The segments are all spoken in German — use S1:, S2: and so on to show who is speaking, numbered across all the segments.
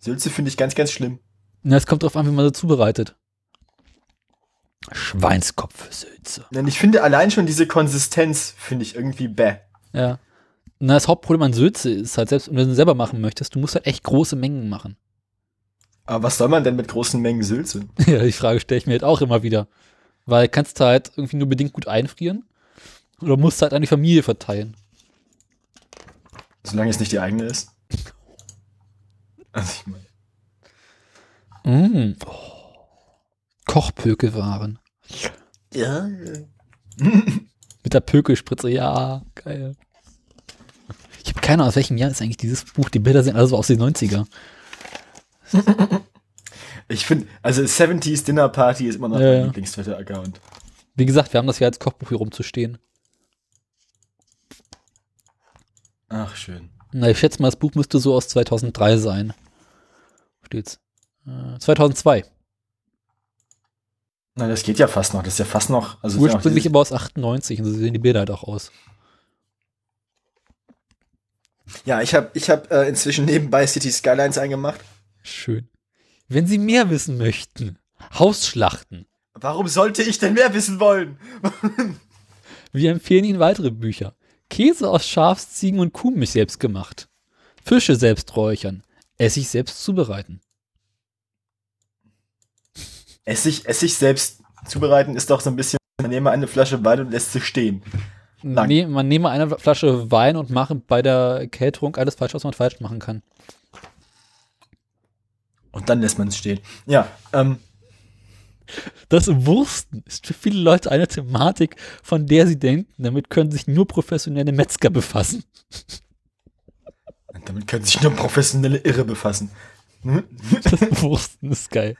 S1: Sülze finde ich ganz, ganz schlimm.
S2: Na, es kommt drauf an, wie man sie zubereitet. Schweinskopfsülze.
S1: Denn ich finde allein schon diese Konsistenz, finde ich irgendwie bäh.
S2: Ja. Na, das Hauptproblem an Sülze ist halt, selbst wenn du sie selber machen möchtest, du musst halt echt große Mengen machen.
S1: Aber was soll man denn mit großen Mengen Sülze?
S2: Ja, die Frage stelle ich mir halt auch immer wieder. Weil kannst du halt irgendwie nur bedingt gut einfrieren oder musst du halt an die Familie verteilen.
S1: Solange es nicht die eigene ist. Also ich meine.
S2: Mm. Oh. Kochpökelwaren.
S1: Ja.
S2: Mit der Pökelspritze, ja, geil. Ich habe keine Ahnung, aus welchem Jahr ist eigentlich dieses Buch. Die Bilder sehen also aus den 90er.
S1: Ich finde, also 70s Dinner Party ist immer noch
S2: Ja,
S1: mein
S2: ja.
S1: Lieblings-Twitter-Account.
S2: Wie gesagt, wir haben das ja als Kochbuch hier rumzustehen.
S1: Ach, schön.
S2: Na, ich schätze mal, das Buch müsste so aus 2003 sein. Steht's? Äh, 2002.
S1: Na, das geht ja fast noch. Das ist ja fast noch. Also ja
S2: Ursprünglich
S1: dieses-
S2: aber aus 98 und so sehen die Bilder halt auch aus.
S1: ja, ich habe ich hab, äh, inzwischen nebenbei City Skylines eingemacht.
S2: Schön. Wenn Sie mehr wissen möchten, Hausschlachten.
S1: Warum sollte ich denn mehr wissen wollen?
S2: Wir empfehlen Ihnen weitere Bücher. Käse aus Schafs-, Ziegen- und Kuhmilch selbst gemacht. Fische selbst räuchern. Essig selbst zubereiten.
S1: Essig, Essig selbst zubereiten ist doch so ein bisschen, man nehme eine Flasche Wein und lässt sie stehen. Lang.
S2: Nee, man nehme eine Flasche Wein und mache bei der Kälterung alles falsch, was man falsch machen kann.
S1: Und dann lässt man es stehen. Ja, ähm,
S2: Das Wursten ist für viele Leute eine Thematik, von der sie denken, damit können sich nur professionelle Metzger befassen.
S1: damit können sich nur professionelle Irre befassen. Hm?
S2: Das Wursten ist geil.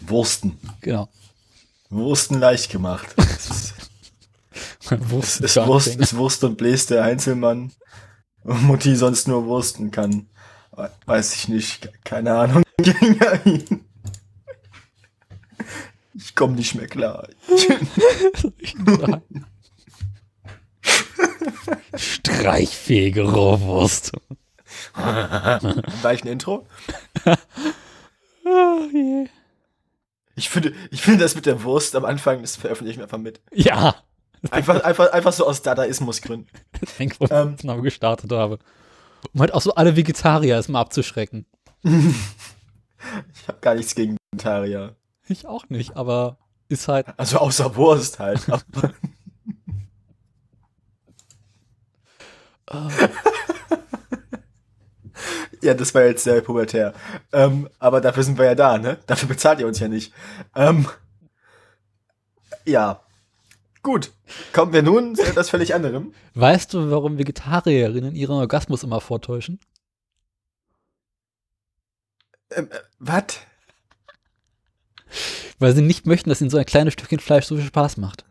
S1: Wursten.
S2: Genau.
S1: Wursten leicht gemacht. Es ist,
S2: Wursten
S1: ist, Wurst, ist Wurst und Bläs der Einzelmann. Und Mutti sonst nur wursten kann. We- Weiß ich nicht. Keine Ahnung. Ich komme nicht mehr klar.
S2: Streichfähige Rohwurst.
S1: War ich ein Intro?
S2: Oh je.
S1: Ich finde, ich finde das mit der Wurst am Anfang, das veröffentliche ich mir einfach mit.
S2: Ja,
S1: Einfach, einfach, einfach so aus Dadaismusgründen.
S2: das hängt, wo ich
S1: Ähm.
S2: Namen gestartet habe. Um halt auch so alle Vegetarier erstmal abzuschrecken.
S1: Ich habe gar nichts gegen Vegetarier.
S2: Ich auch nicht, aber ist halt.
S1: Also außer Wurst halt. Ja, das war jetzt sehr pubertär. Ähm, aber dafür sind wir ja da, ne? Dafür bezahlt ihr uns ja nicht. Ähm, ja. Gut. Kommen wir nun zu etwas völlig anderem.
S2: weißt du, warum Vegetarierinnen ihren Orgasmus immer vortäuschen?
S1: Ähm, äh, was?
S2: Weil sie nicht möchten, dass ihnen so ein kleines Stückchen Fleisch so viel Spaß macht.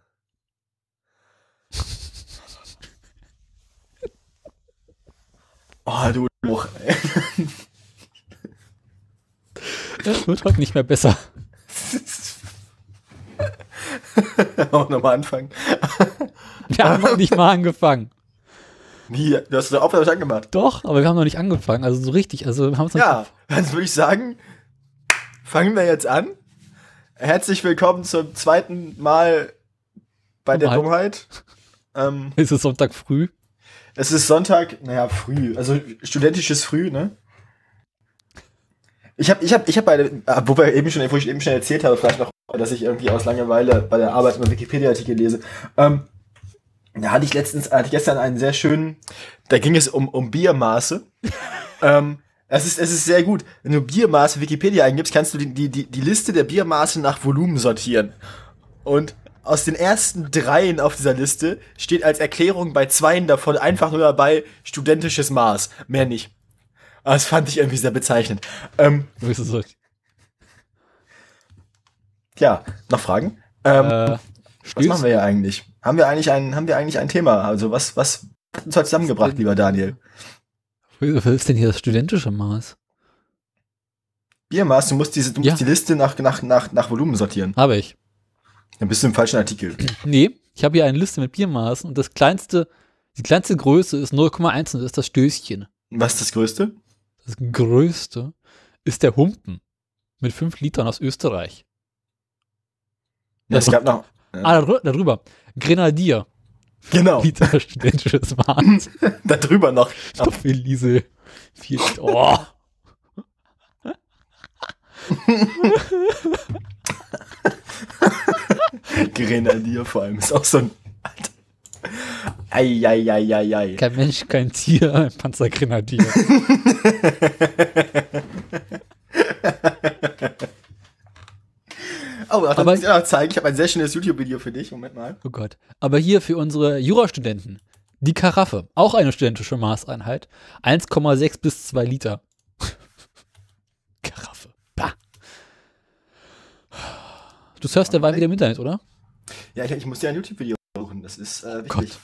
S1: Oh, du Spruch. ey.
S2: Das wird heute nicht mehr besser.
S1: Auch nochmal anfangen.
S2: Wir haben noch nicht mal angefangen.
S1: Wie? Du hast doch Aufnahme schon gemacht.
S2: Doch, aber wir haben noch nicht angefangen. Also so richtig. Also haben es noch
S1: Ja, dann würde ich sagen, fangen wir jetzt an. Herzlich willkommen zum zweiten Mal bei der
S2: Dummheit.
S1: Ähm,
S2: Es ist Sonntag früh.
S1: es ist Sonntag, naja, früh, also studentisches Früh, ne? Ich habe, ich habe, ich habe bei, der- wo wir eben schon, wo ich eben schon erzählt habe, vielleicht noch, dass ich irgendwie aus Langeweile bei der Arbeit immer Wikipedia-Artikel lese. Ähm, da hatte ich letztens, hatte ich gestern einen sehr schönen, da ging es um, um Biermaße. ähm, es ist, es ist sehr gut. Wenn du Biermaße Wikipedia eingibst, kannst du die, die, die, Liste der Biermaße nach Volumen sortieren. Und aus den ersten dreien auf dieser Liste steht als Erklärung bei zweien davon einfach nur dabei studentisches Maß. Mehr nicht. Aber Das fand ich irgendwie sehr bezeichnend. Ähm, ja, noch Fragen? Ähm,
S2: Äh,
S1: was machen wir ja eigentlich? Haben wir eigentlich ein, haben wir eigentlich ein Thema? Also was, was hat uns heute zusammengebracht, lieber Daniel?
S2: Was ist denn hier das studentische Maß?
S1: Biermaß, du musst diese, du musst
S2: Ja.
S1: die Liste nach, nach, nach, nach Volumen sortieren.
S2: Habe ich.
S1: Dann bist du im falschen Artikel.
S2: Nee, ich habe hier eine Liste mit Biermaßen und das kleinste, die kleinste Größe ist 0,1 und das ist das Stößchen.
S1: Was ist das Größte?
S2: das größte, ist der Humpen mit 5 Litern aus Österreich.
S1: Ja, es gab noch.
S2: Ah, darü- darüber. Grenadier.
S1: Genau.
S2: Liter studentisches Wahnsinn.
S1: Da drüber noch.
S2: Stoffelise. 4 Liter. Oh.
S1: Grenadier vor allem ist auch so ein. Eieieiei.
S2: Kein Mensch, kein Tier, ein Panzergrenadier.
S1: Oh, ach,
S2: Aber-
S1: muss ich dir noch zeigen. Ich habe ein sehr schönes YouTube-Video für dich. Moment mal.
S2: Oh Gott. Aber hier für unsere Jurastudenten. Die Karaffe. Auch eine studentische Maßeinheit. 1,6 bis 2 Liter. Karaffe. Bah. Du surfst derweil wieder im Internet, oder?
S1: Ja, ich, ich muss dir ein YouTube-Video suchen. Das ist äh,
S2: Gott.
S1: wichtig.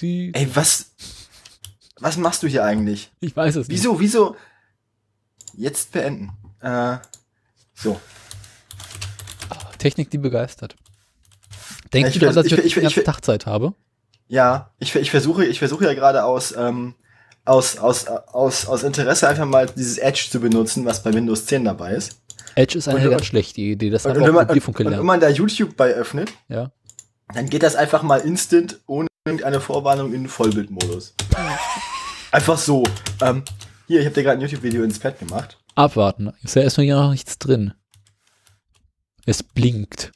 S2: Di.
S1: Ey, was. Was machst du hier eigentlich?
S2: Ich weiß es nicht.
S1: Wieso, wieso? Jetzt beenden. Äh, so.
S2: Technik, die begeistert. Denkst
S1: Ich
S2: du, dass ich,
S1: ich ich will-
S2: die
S1: ich
S2: ganze
S1: will-
S2: Tagzeit habe?
S1: Ja, ich, ich versuche, ich versuche ja gerade aus, ähm, aus, aus, aus, aus Interesse einfach mal dieses Edge zu benutzen, was bei Windows 10 dabei ist.
S2: Edge ist eine
S1: Und-
S2: ganz schlechte Idee. Das
S1: Und,
S2: haben
S1: und,
S2: wir
S1: wenn
S2: auch
S1: man, und, und wenn man da YouTube bei öffnet,
S2: Ja.
S1: dann geht das einfach mal instant ohne irgendeine Vorwarnung in den Vollbildmodus. einfach so. Ähm, hier, ich habe dir gerade ein YouTube-Video ins Pad gemacht.
S2: Abwarten. Ist ja erstmal hier noch nichts drin. Es blinkt.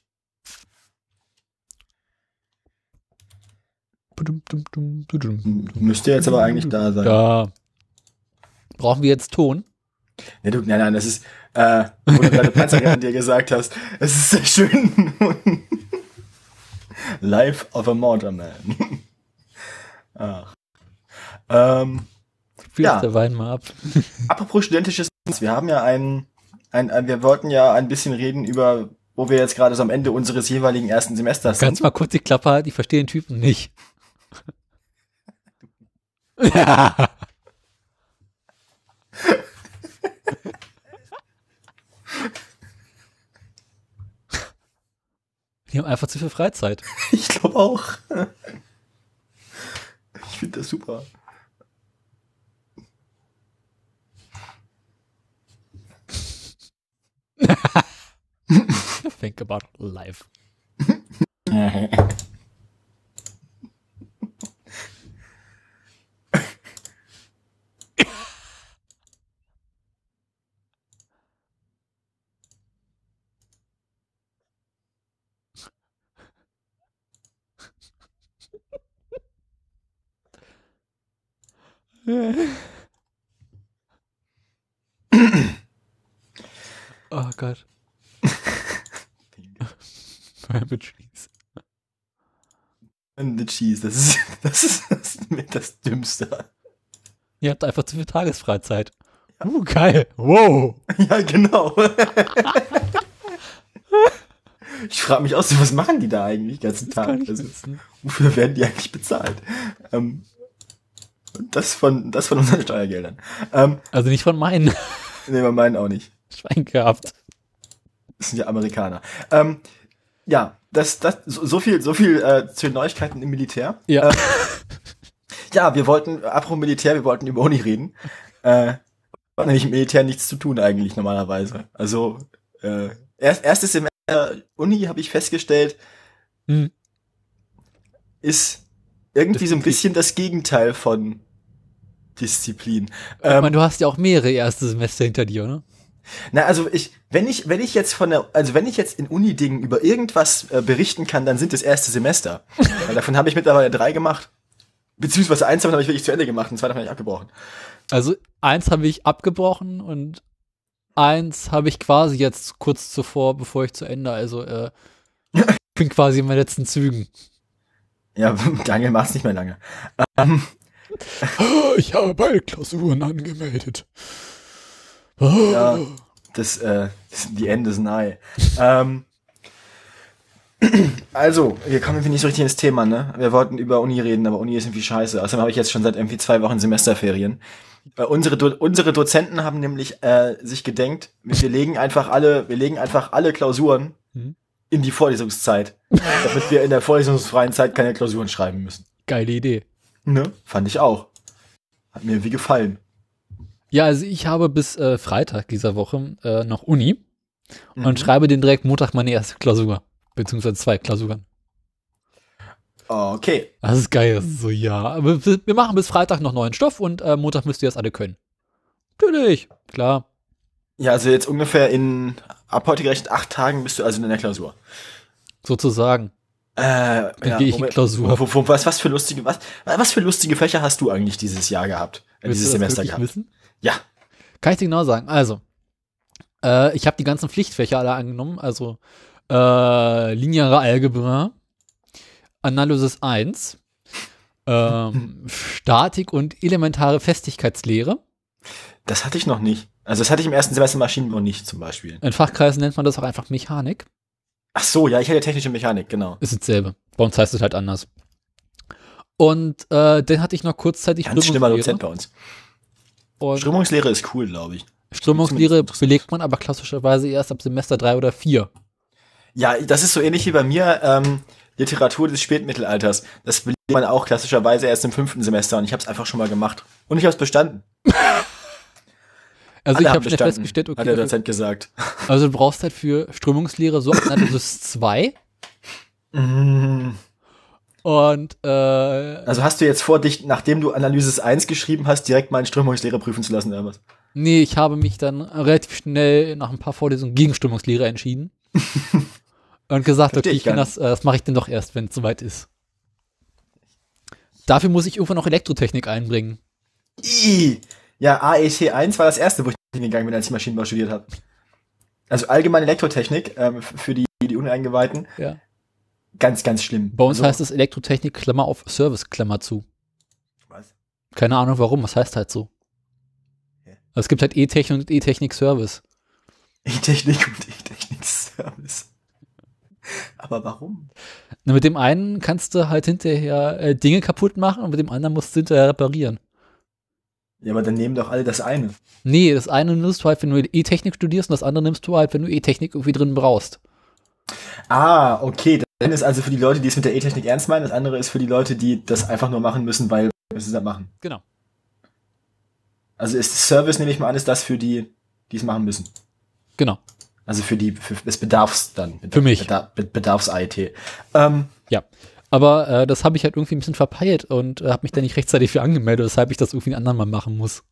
S1: Müsste jetzt aber eigentlich da sein.
S2: Da. Brauchen wir jetzt Ton?
S1: Nee, du, nein, nein, das ist, äh, wo du gerade Panzergrenadier dir gesagt hast, es ist sehr schön. Life of a Motorman. Ach. Ähm,
S2: Fühl
S1: Ja.
S2: der Wein mal ab.
S1: apropos studentisches, wir haben ja ein, ein, ein, wir wollten ja ein bisschen reden über, wo wir jetzt gerade so am Ende unseres jeweiligen ersten Semesters
S2: Ganz
S1: sind.
S2: mal kurz die Klappe halten, ich verstehe den Typen nicht. ja. Die haben einfach zu viel Freizeit.
S1: Ich glaube auch. Ich finde das super.
S2: Think about life. oh Gott. Private Cheese.
S1: And the cheese, das ist, das ist, das ist mit das Dümmste.
S2: Ihr habt einfach zu viel Tagesfreizeit. Uh, geil. Wow.
S1: Ja, genau. Ich frage mich auch so, was machen die da eigentlich den ganzen Tag? Also, wofür werden die eigentlich bezahlt? Ähm, das von, das von unseren Steuergeldern. Ähm,
S2: Also nicht von meinen
S1: nee, wir meinen auch nicht.
S2: Schwein gehabt.
S1: Das sind ja Amerikaner. Ähm, ja, das, das, so so viel, so viel äh, zu den Neuigkeiten im Militär.
S2: Ja.
S1: Äh, ja, wir wollten, apropos Militär, wir wollten über Uni reden. Äh, hat nämlich mit Militär nichts zu tun eigentlich normalerweise. Also, äh, erst, erstes Semester Uni habe ich festgestellt,
S2: Hm.
S1: ist irgendwie so ein bisschen das Gegenteil von Disziplin.
S2: ich
S1: Ähm,
S2: meine, du hast ja auch mehrere erste Semester hinter dir, ne?
S1: Na, also ich, wenn ich, wenn ich jetzt von der, also wenn ich jetzt in Uni-Dingen über irgendwas äh, berichten kann, dann sind es erste Semester. Weil davon habe ich mittlerweile drei gemacht. Beziehungsweise eins davon habe ich wirklich zu Ende gemacht und zwei davon habe ich abgebrochen.
S2: Also eins habe ich abgebrochen und eins habe ich quasi jetzt kurz zuvor, bevor ich zu Ende, also äh, ich bin quasi in meinen letzten Zügen.
S1: Ja, Daniel macht's nicht mehr lange. Ähm,
S2: Ich habe beide Klausuren angemeldet.
S1: Ja, das, äh, das, die Ende ist nahe. ähm, also, wir kommen irgendwie nicht so richtig ins Thema, ne? Wir wollten über Uni reden, aber Uni ist irgendwie scheiße. Außerdem habe ich jetzt schon seit irgendwie zwei Wochen Semesterferien. Äh, unsere, Do unsere Dozenten haben nämlich äh, sich gedenkt, wir legen einfach alle, wir legen einfach alle Klausuren
S2: Mhm.
S1: in die Vorlesungszeit, damit wir in der vorlesungsfreien Zeit keine Klausuren schreiben müssen.
S2: Geile Idee.
S1: Ne? Fand ich auch. Hat mir wie gefallen.
S2: Ja, also ich habe bis äh, Freitag dieser Woche äh, noch Uni
S1: Mhm.
S2: und schreibe den direkt Montag meine erste Klausur. Beziehungsweise zwei Klausuren.
S1: Okay.
S2: Das ist geil. Das ist so, ja. Aber wir wir machen bis Freitag noch neuen Stoff und äh, Montag müsst ihr das alle können. Natürlich. Klar.
S1: Ja, also jetzt ungefähr in, ab heute gerechnet, acht Tagen bist du also in der Klausur.
S2: Sozusagen.
S1: Äh,
S2: Dann gehe ich in. Klausur.
S1: Wo, wo, was, was für lustige, was, was für lustige Fächer hast du eigentlich dieses Jahr gehabt? Äh, dieses Semester gehabt?
S2: wissen?
S1: Ja.
S2: Kann ich dir genau sagen. Also, äh, ich habe die ganzen Pflichtfächer alle angenommen. Also, äh, lineare Algebra, Analysis 1, ähm, Statik und elementare Festigkeitslehre.
S1: Das hatte ich noch nicht. Also das hatte ich im ersten Semester Maschinenbau nicht zum Beispiel.
S2: In Fachkreisen nennt man das auch einfach Mechanik.
S1: Ach so, ja, ich hatte technische Mechanik, genau.
S2: Ist dasselbe. Bei uns heißt es halt anders. Und äh, dann hatte ich noch kurzzeitig
S1: Ganz schlimmer
S2: Strömungslehre.
S1: Dozent bei uns.
S2: Und
S1: Strömungslehre ist cool, glaube ich.
S2: Strömungslehre belegt man aber klassischerweise erst ab Semester 3 oder 4.
S1: Ja, das ist so ähnlich wie bei mir. Ähm, Literatur des Spätmittelalters. Das belegt man auch klassischerweise erst im fünften Semester und ich habe es einfach schon mal gemacht. Und ich habe es bestanden.
S2: Also
S1: Alle
S2: ich habe schnell festgestellt,
S1: Hat der
S2: okay,
S1: Dozent gesagt.
S2: also du brauchst halt für Strömungslehre so Analysis 2
S1: Mm.
S2: Und äh,
S1: Also hast du jetzt vor, dich, nachdem du Analysis 1 geschrieben hast, direkt mal in Strömungslehre prüfen zu lassen oder was?
S2: nee, ich habe mich dann relativ schnell nach ein paar Vorlesungen gegen Strömungslehre entschieden und gesagt,
S1: Versteh
S2: okay,
S1: ich
S2: kann das, äh, das mache ich dann doch erst, wenn es soweit ist. Dafür muss ich irgendwann noch Elektrotechnik einbringen.
S1: I. Ja, AET 1 war das erste, wo ich hingegangen bin, als ich Maschinenbau studiert habe. Also allgemeine Elektrotechnik ähm, für die, die Uneingeweihten.
S2: Ja.
S1: Ganz, ganz schlimm.
S2: Bei uns
S1: also,
S2: heißt es Elektrotechnik, Klammer auf Service, Klammer zu.
S1: Was?
S2: Keine Ahnung warum, was heißt halt so.
S1: Hä?
S2: Also Es gibt halt E-Technik und E-Technik Service.
S1: E-Technik und E-Technik-Service. Aber warum?
S2: Na, mit dem einen kannst du halt hinterher äh, Dinge kaputt machen und mit dem anderen musst du hinterher reparieren.
S1: Ja, aber dann nehmen doch alle das eine.
S2: Nee, das eine nimmst du halt, wenn du E-Technik studierst und das andere nimmst du halt, wenn du E-Technik irgendwie drin brauchst.
S1: Ah, okay. Das eine ist also für die Leute, die es mit der E-Technik ernst meinen, das andere ist für die Leute, die das einfach nur machen müssen, weil wir es dann machen.
S2: Genau.
S1: Also ist Service, nehme ich mal an, ist das für die, die es machen müssen.
S2: Genau.
S1: Also für die, für des Bedarfs dann.
S2: Für mich.
S1: Bedarf, Bedarfs-IT. Ähm,
S2: Ja. Aber äh, das habe ich halt irgendwie ein bisschen verpeilt und äh, habe mich da nicht rechtzeitig für angemeldet, weshalb ich das irgendwie einen anderen mal machen muss.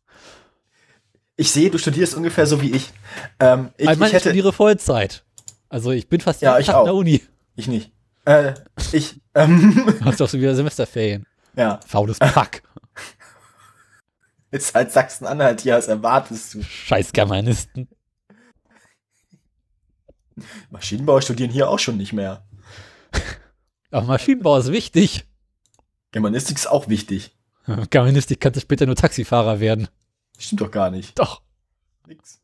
S1: ich sehe, du studierst ungefähr so wie ich. Ähm, ich,
S2: ich, meine,
S1: ich
S2: ich
S1: hätte,
S2: studiere Vollzeit. Also ich bin fast
S1: Ja,
S2: jeden
S1: ich
S2: Tag in der. Uni.
S1: Ich nicht. Äh, ich, ähm,
S2: Hast doch so wieder Semesterferien.
S1: ja,
S2: Faules Pack.
S1: jetzt halt Sachsen-Anhalt hier, was erwartest du?
S2: Scheiß Germanisten.
S1: Maschinenbau studieren hier auch schon nicht mehr.
S2: Aber Maschinenbau ist wichtig.
S1: Germanistik ist auch wichtig.
S2: Germanistik kannst du später nur Taxifahrer werden.
S1: Stimmt doch gar nicht.
S2: Doch.
S1: Nix.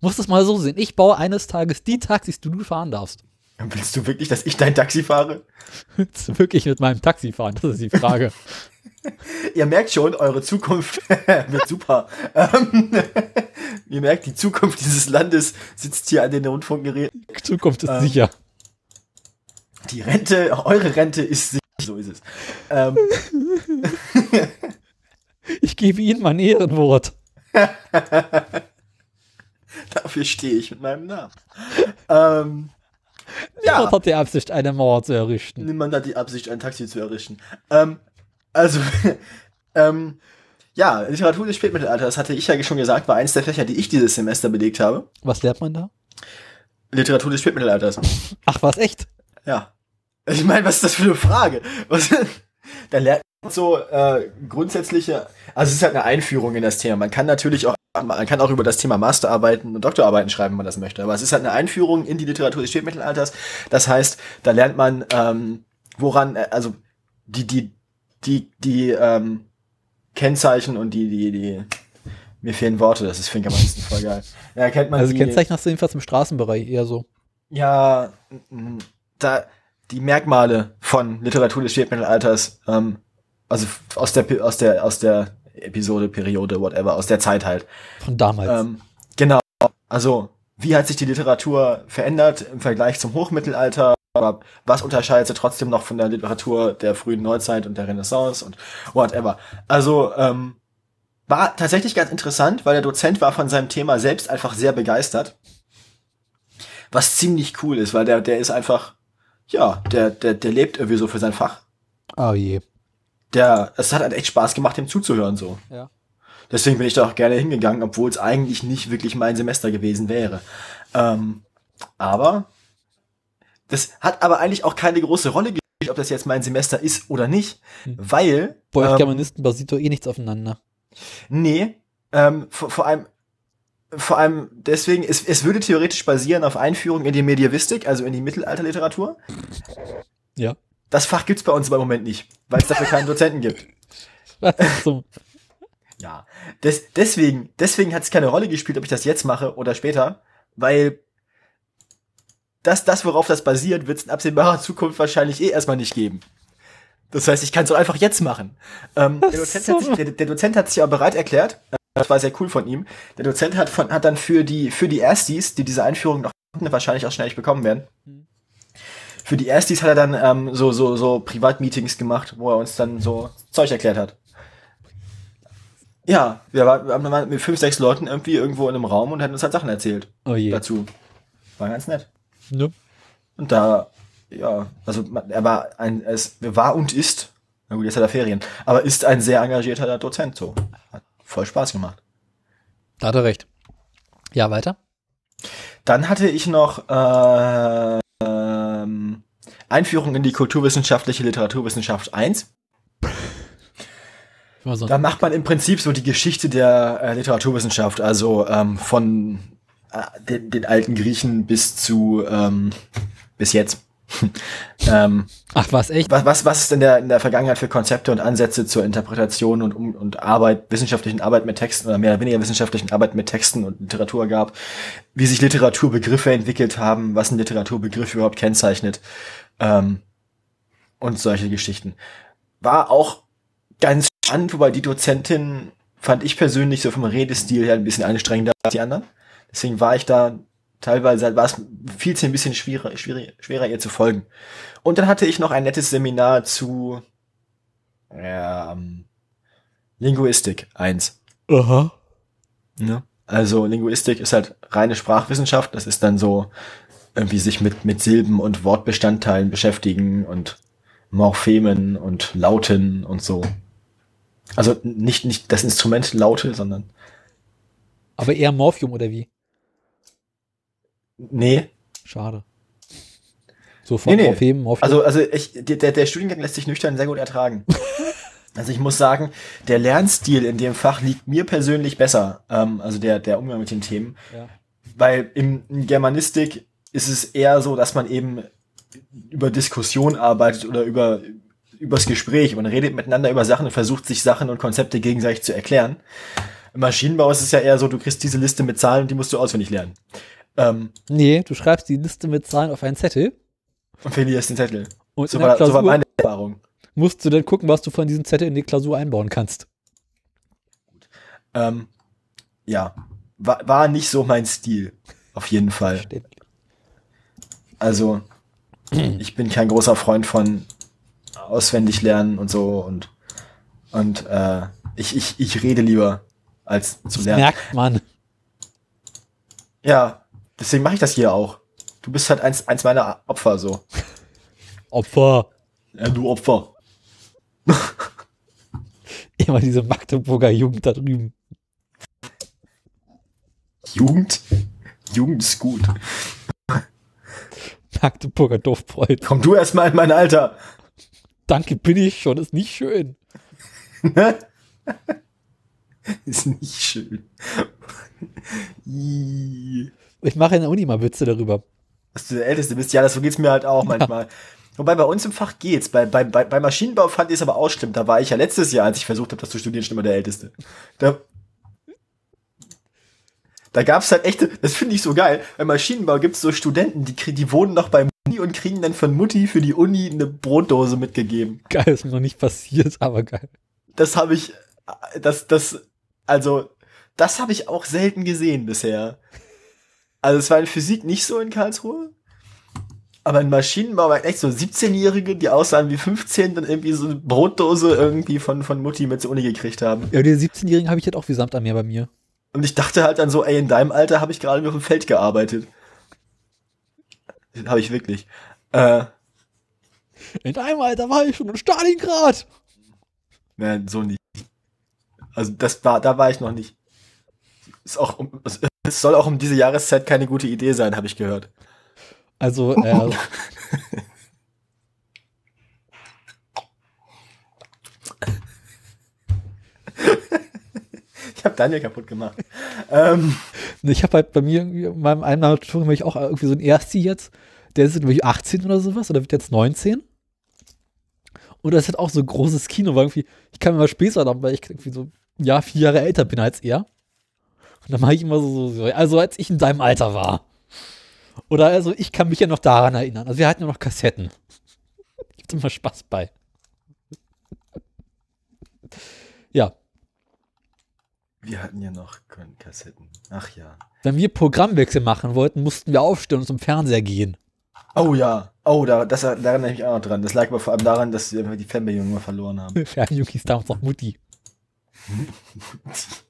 S2: Musst es mal so sehen. Ich baue eines Tages die Taxis, die du fahren darfst.
S1: Willst du wirklich, dass ich dein Taxi fahre?
S2: Willst du wirklich mit meinem Taxi fahren? Das ist die Frage.
S1: Ihr merkt schon, eure Zukunft wird super. Ähm, Ihr merkt, die Zukunft dieses Landes sitzt hier an den Rundfunkgeräten.
S2: Die Zukunft ist
S1: Ähm.
S2: sicher.
S1: Die Rente, eure Rente ist sicher. So ist es. Ähm,
S2: Ich gebe Ihnen mein Ehrenwort.
S1: dafür stehe ich mit meinem Namen. Ähm, ja.
S2: Niemand hat die Absicht, eine Mauer zu errichten.
S1: Niemand hat die Absicht, ein Taxi zu errichten. Ähm, also, ähm, ja, Literatur des Spätmittelalters, hatte ich ja schon gesagt, war eins der Fächer, die ich dieses Semester belegt habe.
S2: Was lernt man da?
S1: Literatur des Spätmittelalters.
S2: Ach, was echt?
S1: Ja. Ich meine, was ist das für eine Frage? Was, da lernt man so äh, grundsätzliche, also es ist halt eine Einführung in das Thema. Man kann natürlich auch, man kann auch über das Thema Masterarbeiten und Doktorarbeiten schreiben, wenn man das möchte. Aber es ist halt eine Einführung in die Literatur des Spätmittelalters. Das heißt, da lernt man, ähm, woran, äh, also die, die, die, die ähm, Kennzeichen und die, die, die, mir fehlen Worte, das ist für den Germanisten voll geil. Ja, kennt man
S2: Also
S1: die,
S2: Kennzeichen hast du jedenfalls im Straßenbereich eher so.
S1: ja, m- da die Merkmale von Literatur des Spätmittelalters, ähm, also aus der aus der aus der Episode, Periode, whatever, aus der Zeit halt.
S2: Von damals.
S1: Ähm, genau. Also wie hat sich die Literatur verändert im Vergleich zum Hochmittelalter? aber was unterscheidet sie trotzdem noch von der Literatur der frühen Neuzeit und der Renaissance und whatever. Also ähm, war tatsächlich ganz interessant, weil der Dozent war von seinem Thema selbst einfach sehr begeistert. Was ziemlich cool ist, weil der, der ist einfach, ja, der, der, der lebt irgendwie so für sein Fach.
S2: Oh je.
S1: Der, es hat halt echt Spaß gemacht, ihm zuzuhören so.
S2: Ja.
S1: Deswegen bin ich da auch gerne hingegangen, obwohl es eigentlich nicht wirklich mein Semester gewesen wäre. Ähm, aber das hat aber eigentlich auch keine große Rolle gespielt, ob das jetzt mein Semester ist oder nicht,
S2: Hm.
S1: weil
S2: Bei euch
S1: ähm,
S2: Germanisten basiert doch eh nichts aufeinander.
S1: Nee, ähm, vor, vor allem vor allem deswegen, es, es würde theoretisch basieren auf Einführung in die Medievistik, also in die Mittelalterliteratur.
S2: Ja.
S1: Das Fach gibt's bei uns aber im Moment nicht, weil es dafür keinen Dozenten gibt. Ja. Des, deswegen, deswegen hat es keine Rolle gespielt, ob ich das jetzt mache oder später, weil das, das worauf das basiert, wird es in absehbarer Zukunft wahrscheinlich eh erstmal nicht geben. Das heißt, ich kann es auch einfach jetzt machen. Ähm, der, Dozent hat sich, der, der Dozent hat sich aber bereit erklärt. Das war sehr cool von ihm. Der Dozent hat, von, hat dann für die, für die Erstis, die diese Einführung noch wahrscheinlich auch schnell nicht bekommen werden, für die Erstis hat er dann ähm, so, so, so Privatmeetings gemacht, wo er uns dann so Zeug erklärt hat. Ja, wir waren, mit fünf, sechs Leuten irgendwie irgendwo in einem Raum und hatten uns halt Sachen erzählt
S2: Oh je.
S1: dazu. War ganz nett.
S2: Ne?
S1: Und da, ja, also er war ein, es war und ist, na gut, jetzt hat er Ferien, aber ist ein sehr engagierter Dozent so. Hat voll Spaß gemacht.
S2: Da hat er recht. Ja, weiter.
S1: Dann hatte ich noch äh, ähm, Einführung in die kulturwissenschaftliche Literaturwissenschaft 1.
S2: Immer so.
S1: Da macht man im Prinzip so die Geschichte der äh, Literaturwissenschaft, also ähm, von äh, den, den alten Griechen bis zu ähm, bis jetzt. ähm,
S2: Ach, was echt?
S1: was, was, was es in der, in der Vergangenheit für Konzepte und Ansätze zur Interpretation und, um- und Arbeit, wissenschaftlichen Arbeit mit Texten oder mehr oder weniger wissenschaftlichen Arbeit mit Texten und Literatur gab, wie sich Literaturbegriffe entwickelt haben, was ein Literaturbegriff überhaupt kennzeichnet ähm, und solche Geschichten. War auch ganz spannend, wobei die Dozentin fand ich persönlich so vom Redestil her ein bisschen anstrengender als die anderen. Deswegen war ich da teilweise, war es viel zu ein bisschen schwerer, schwerer, schwerer ihr zu folgen. Und dann hatte ich noch ein nettes Seminar zu ähm, Linguistik 1.
S2: Aha.
S1: Ne? Also Linguistik ist halt reine Sprachwissenschaft. Das ist dann so irgendwie sich mit, mit Silben und Wortbestandteilen beschäftigen und Morphemen und Lauten und so. Also nicht, nicht das Instrument Laute, sondern
S2: Aber eher Morphium oder wie?
S1: Nee.
S2: Schade. So von
S1: Nee, nee.
S2: Morphem, Morphium.
S1: Also, also ich, der, der Studiengang lässt sich nüchtern sehr gut ertragen. Also ich muss sagen, der Lernstil in dem Fach liegt mir persönlich besser. Ähm, also der, der Umgang mit den Themen.
S2: ja.
S1: Weil im, in Germanistik ist es eher so, dass man eben über Diskussion arbeitet oder über übers Gespräch. Man redet miteinander über Sachen und versucht sich Sachen und Konzepte gegenseitig zu erklären. Im Maschinenbau ist es ja eher so, du kriegst diese Liste mit Zahlen und die musst du auswendig lernen. Ähm,
S2: Nee, du schreibst die Liste mit Zahlen auf einen Zettel
S1: und verlierst den Zettel.
S2: und
S1: So war, so war
S2: Klausur
S1: meine Erfahrung.
S2: musst du dann gucken, was du von diesem Zettel in die Klausur einbauen kannst.
S1: Ähm, ja, war, war nicht so mein Stil. Auf jeden Fall. Also, ich bin kein großer Freund von auswendig lernen und so und, und äh, ich, ich, ich rede lieber als zu
S2: Das
S1: lernen.
S2: merkt man.
S1: Ja, deswegen mache ich das hier auch. Du bist halt eins, eins meiner Opfer so.
S2: Opfer.
S1: Ja, du Opfer.
S2: Immer diese Magdeburger Jugend da drüben.
S1: Jugend? Jugend ist gut.
S2: Magdeburger Dorfbräut.
S1: Komm du erst mal in mein Alter.
S2: Danke, bin ich schon. Ist nicht schön.
S1: ist nicht schön.
S2: Ich mache in der Uni mal Witze darüber.
S1: dass du der Älteste bist. Ja, das so geht's mir halt auch manchmal. Wobei bei uns im Fach geht's. Bei, bei, bei, bei Maschinenbau fand ich es aber auch schlimm. Da war ich ja letztes Jahr, als ich versucht habe, das zu studieren, schon immer der Älteste. Da, da gab's halt echte, das finde ich so geil. Beim Maschinenbau gibt's so Studenten, die, die wohnen noch bei Mutti und kriegen dann von Mutti für die Uni eine Brotdose mitgegeben.
S2: Geil, ist mir noch nicht passiert, aber geil.
S1: Das habe ich, das, das, also, das habe ich auch selten gesehen bisher. Also es war in Physik nicht so in Karlsruhe. Aber in Maschinenbau waren echt so 17-Jährige, die aussahen wie 15, dann irgendwie so eine Brotdose irgendwie von, von Mutti mit zur Uni gekriegt haben.
S2: Ja, die 17-Jährigen habe ich halt auch wie Samt an mir bei mir.
S1: Und ich dachte halt dann so, ey, in deinem Alter habe ich gerade auf dem Feld gearbeitet. Habe ich wirklich. Äh,
S2: In deinem Alter war ich schon in Stalingrad.
S1: nein, so nicht. Also das war, da war ich noch nicht. Ist auch, um- es soll auch um diese Jahreszeit keine gute Idee sein, habe ich gehört.
S2: Also, äh,
S1: Ich habe Daniel kaputt gemacht. ähm,
S2: ich habe halt bei mir in meinem Tutorial habe ich auch irgendwie so ein Ersti jetzt, der ist irgendwie 18 oder sowas oder wird jetzt 19. Und das ist halt auch so ein großes Kino, weil irgendwie, ich kann mir mal später haben, weil ich irgendwie so, ja, vier Jahre älter bin als er. Und dann mache ich immer so, so, so, also als ich in seinem Alter war. Oder also ich kann mich ja noch daran erinnern. Also wir hatten ja noch Kassetten. Gibt immer Spaß bei. Ja,
S1: wir hatten ja noch Kassetten. Ach ja.
S2: wenn wir Programmwechsel machen wollten, mussten wir aufstehen und zum Fernseher gehen.
S1: Oh ja. Oh, da, das, daran erinnere ich mich auch noch dran. Das lag aber vor allem daran, dass wir die Fernbedienung immer verloren haben.
S2: Fernjung hieß damals noch Mutti.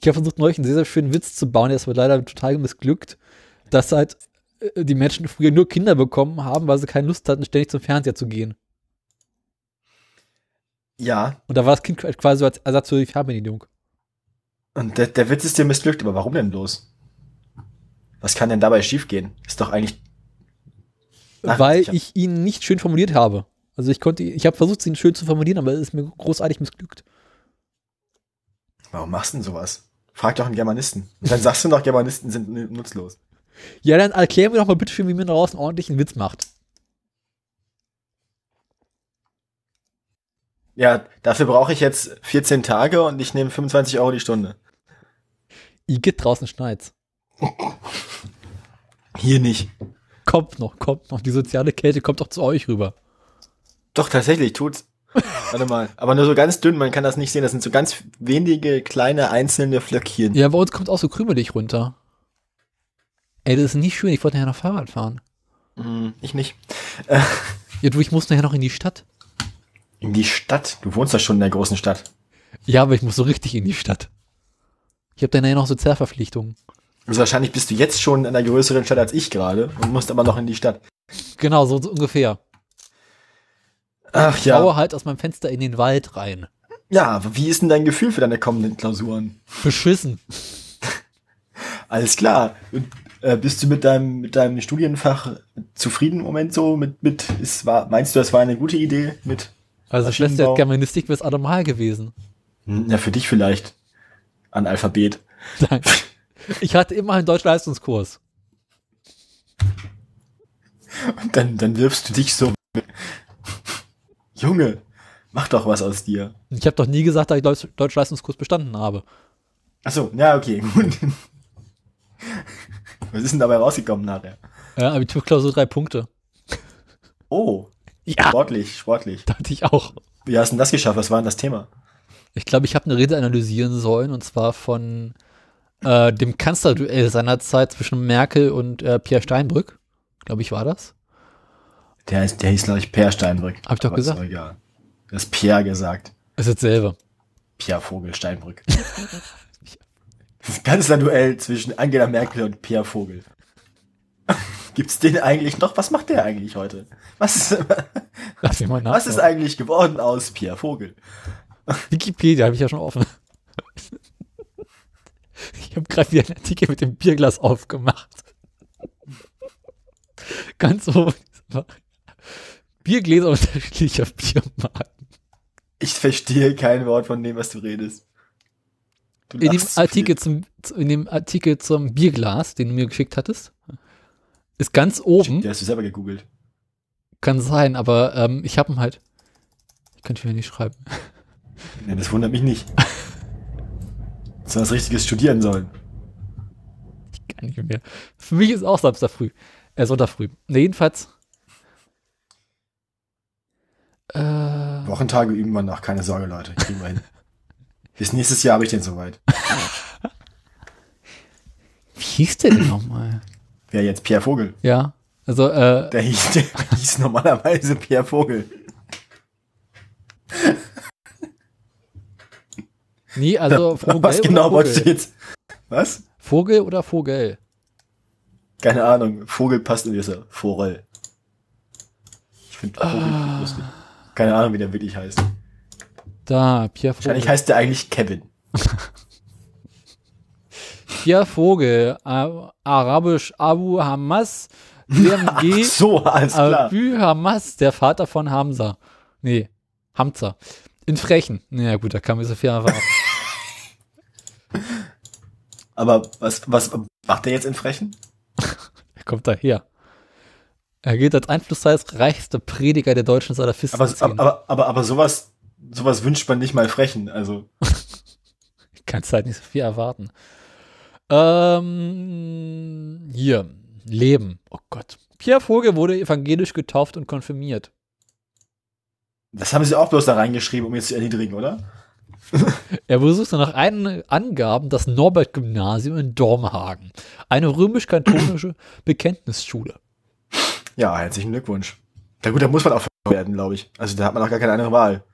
S2: Ich habe versucht, neulich einen sehr, sehr schönen Witz zu bauen, der ist aber leider total missglückt, dass halt äh, die Menschen früher nur Kinder bekommen haben, weil sie keine Lust hatten, ständig zum Fernseher zu gehen.
S1: Ja,
S2: Und da war das Kind quasi so als Ersatz für die Fernbedienung.
S1: und der, der Witz ist dir missglückt, aber warum denn bloß? Was kann denn dabei schiefgehen? Ist doch eigentlich. Ach,
S2: weil
S1: ich
S2: ihn nicht schön formuliert habe. Also ich konnte, ich habe versucht, ihn schön zu formulieren, aber es ist mir großartig missglückt.
S1: Warum machst du denn sowas? Frag doch einen Germanisten. Und dann sagst du noch, Germanisten sind nu- nutzlos.
S2: Ja, dann erklär mir doch mal bitte schön, wie man daraus einen ordentlichen Witz macht.
S1: Ja, dafür brauche ich jetzt 14 Tage und ich nehme 25 Euro die Stunde.
S2: Igitt draußen schneit's.
S1: Hier nicht.
S2: Kommt noch, kommt noch. Die soziale Kälte kommt doch zu euch rüber.
S1: Doch, tatsächlich, tut's. Warte mal. Aber nur so ganz dünn, man kann das nicht sehen. Das sind so ganz wenige kleine einzelne Flöckchen.
S2: Ja, bei uns kommt auch so krümelig runter. Ey, das ist nicht schön. Ich wollte nachher noch Fahrrad fahren.
S1: Hm, ich nicht.
S2: Ja, du, ich muss nachher noch in die Stadt.
S1: In die Stadt. Du wohnst doch schon in der großen Stadt.
S2: Ja, aber ich muss so richtig in die Stadt. Ich habe dann nachher noch Sozialverpflichtungen.
S1: Also wahrscheinlich bist du jetzt schon in einer größeren Stadt als ich gerade und musst aber noch in die Stadt.
S2: Genau, so, so ungefähr.
S1: Ach
S2: Ich
S1: ja.
S2: schaue halt aus meinem Fenster in den Wald rein.
S1: Ja, wie ist denn dein Gefühl für deine kommenden Klausuren?
S2: Beschissen.
S1: Alles klar. Und, äh, bist du mit deinem, mit deinem Studienfach zufrieden im Moment so? Mit, mit, ist, war, meinst du, das war eine gute Idee mit?
S2: Also Schwester
S1: Maschinenbau.
S2: Germanistik wäre es allemal gewesen.
S1: Hm, Ja, für dich vielleicht. An Alphabet.
S2: Danke. Ich hatte immer einen Deutsch-Leistungskurs.
S1: Und dann, dann wirfst du dich so. Junge, mach doch was aus dir.
S2: Ich habe doch nie gesagt, dass ich Deutsch- Deutsch-Leistungskurs bestanden habe.
S1: Ach so, ja, okay, gut. Was ist denn dabei rausgekommen nachher?
S2: Ja, Abiturklausur drei Punkte.
S1: Oh,
S2: Ja,
S1: sportlich, sportlich.
S2: dachte ich auch.
S1: Wie hast du denn das geschafft? Was war denn das Thema?
S2: Ich glaube, ich habe eine Rede analysieren sollen und zwar von äh, dem Kanzlerduell seinerzeit zwischen Merkel und äh, Pierre Steinbrück. Glaube ich, war das.
S1: Der, heißt, der hieß, glaube ich, Per Steinbrück.
S2: Hab ich doch
S1: Aber ist
S2: gesagt.
S1: egal. Du hast Pierre gesagt.
S2: Ist dasselbe.
S1: Pierre Vogel Steinbrück. das Kanzlerduell zwischen Angela Merkel und Pierre Vogel. Gibt's den eigentlich noch? Was macht der eigentlich heute? Was,
S2: Lass mich mal
S1: was ist eigentlich geworden aus Pierre Vogel?
S2: Wikipedia habe ich ja schon offen. Ich habe gerade wieder einen Artikel mit dem Bierglas aufgemacht. Ganz oben. Biergläser unterschiedlicher Biermarken.
S1: Ich verstehe kein Wort von dem, was du redest. Du
S2: In dem Artikel
S1: viel.
S2: zum, in dem Artikel zum Bierglas, den du mir geschickt hattest, ist ganz oben,
S1: Der hast du selber gegoogelt.
S2: kann sein, aber ähm, ich habe ihn halt. Ich könnte mir nicht schreiben.
S1: Nee, das wundert mich nicht. Du was Richtiges studieren sollen.
S2: Gar nicht mehr. Für mich ist auch Samstag früh. Äh, Sonntag früh. Ne, jedenfalls. Äh,
S1: Wochentage üben wir noch, keine Sorge, Leute. Kriegen wir hin. Bis nächstes Jahr habe ich den soweit.
S2: Wie hieß der denn nochmal?
S1: Wer jetzt? Pierre Vogel.
S2: Ja. Also, äh,
S1: Der hieß, der hieß normalerweise Pierre Vogel.
S2: nee, also Vogel
S1: Was genau
S2: oder
S1: wolltest du
S2: Vogel?
S1: jetzt? Was?
S2: Vogel oder Vogel?
S1: Keine Ahnung. Vogel passt in dieser Vogel. Ich finde Vogel
S2: Ah.
S1: lustig. Keine Ahnung, wie der wirklich heißt.
S2: Da, Pierre Vogel.
S1: Wahrscheinlich heißt der eigentlich Kevin.
S2: Pierre Vogel, Ar- arabisch Abu Hamas,
S1: Ach
S2: DMG,
S1: so, alles klar.
S2: Abu Hamas, der Vater von Hamza. Nee, Hamza. In Frechen. Naja, gut, da kann man so viel erwarten.
S1: Aber was, was macht der jetzt in Frechen?
S2: Er kommt daher. Er gilt als einflussreichster Prediger der deutschen salafisten
S1: Aber, aber, aber, aber, aber sowas, sowas wünscht man nicht mal Frechen. Also,
S2: Ich kann halt nicht so viel erwarten. Ähm, hier, Leben. Oh Gott. Pierre Vogel wurde evangelisch getauft und konfirmiert.
S1: das haben sie auch bloß da reingeschrieben, um jetzt zu erniedrigen, oder?
S2: Er besuchte nach eigenen Angaben das Norbert-Gymnasium in Dormhagen, eine römisch-katholische Bekenntnisschule.
S1: Ja, herzlichen Glückwunsch. Na gut, da muss man auch werden, glaube ich. Also da hat man auch gar keine andere Wahl.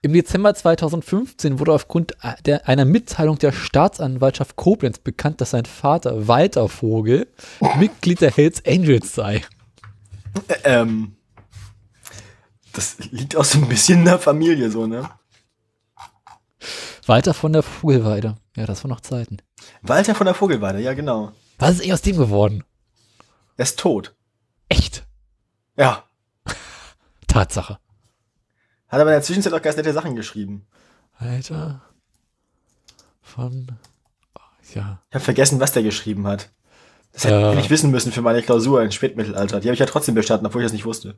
S2: Im Dezember 2015 wurde aufgrund der, einer Mitteilung der Staatsanwaltschaft Koblenz bekannt, dass sein Vater Walter Vogel Mitglied der Hells Angels sei.
S1: Ähm, das liegt auch so ein bisschen in der Familie so, ne?
S2: Walter von der Vogelweide. Ja, das waren noch Zeiten.
S1: Walter von der Vogelweide, ja genau.
S2: Was ist eigentlich aus dem geworden?
S1: Er ist tot.
S2: Echt?
S1: Ja.
S2: Tatsache.
S1: Hat aber in der Zwischenzeit auch ganz nette Sachen geschrieben.
S2: Walter von. oh, Ja.
S1: Ich habe vergessen, was der geschrieben hat. Das hätte
S2: Äh.
S1: ich wissen müssen für meine Klausur im Spätmittelalter. Die habe ich ja trotzdem bestanden, obwohl ich das nicht wusste.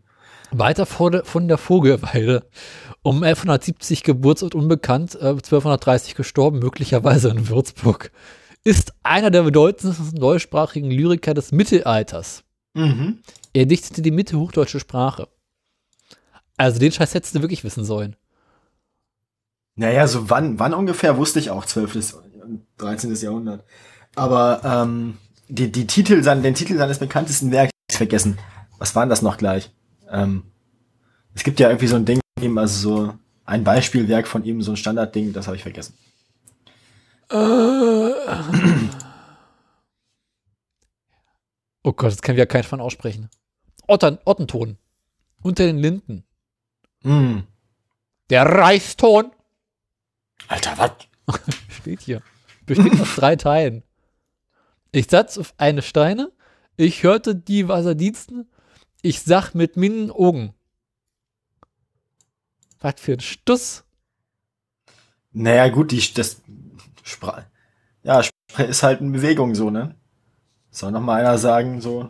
S2: Der, von der Vogelweide. Um 1170 Geburtsort unbekannt, äh, 1230 gestorben, möglicherweise in Würzburg. Ist einer der bedeutendsten deutschsprachigen Lyriker des Mittelalters.
S1: Mhm.
S2: Er dichtete die mittelhochdeutsche Sprache. Also den Scheiß hättest du wirklich wissen sollen.
S1: Naja, so wann, wann ungefähr wusste ich auch 12. und 13. Jahrhundert. Aber ähm, die, die Titel, den Titel seines bekanntesten Werks vergessen. Was waren das noch gleich? Ähm, es gibt ja irgendwie so ein Ding, von ihm, also so ein Beispielwerk von ihm, so ein Standardding, das habe ich vergessen.
S2: Oh Gott, das kann ja kein von aussprechen. Ottern, Ottenton. Unter den Linden.
S1: Mm.
S2: Der Reichston.
S1: Alter, was?
S2: Steht hier. Besteht aus drei Teilen. Ich satz auf eine Steine. Ich hörte die Wasserdiensten. Ich sag mit meinen Augen. Was für ein Stuss.
S1: Naja, gut, die, das Sprache. Ja, ist halt in Bewegung so, ne? Soll noch mal einer sagen, so.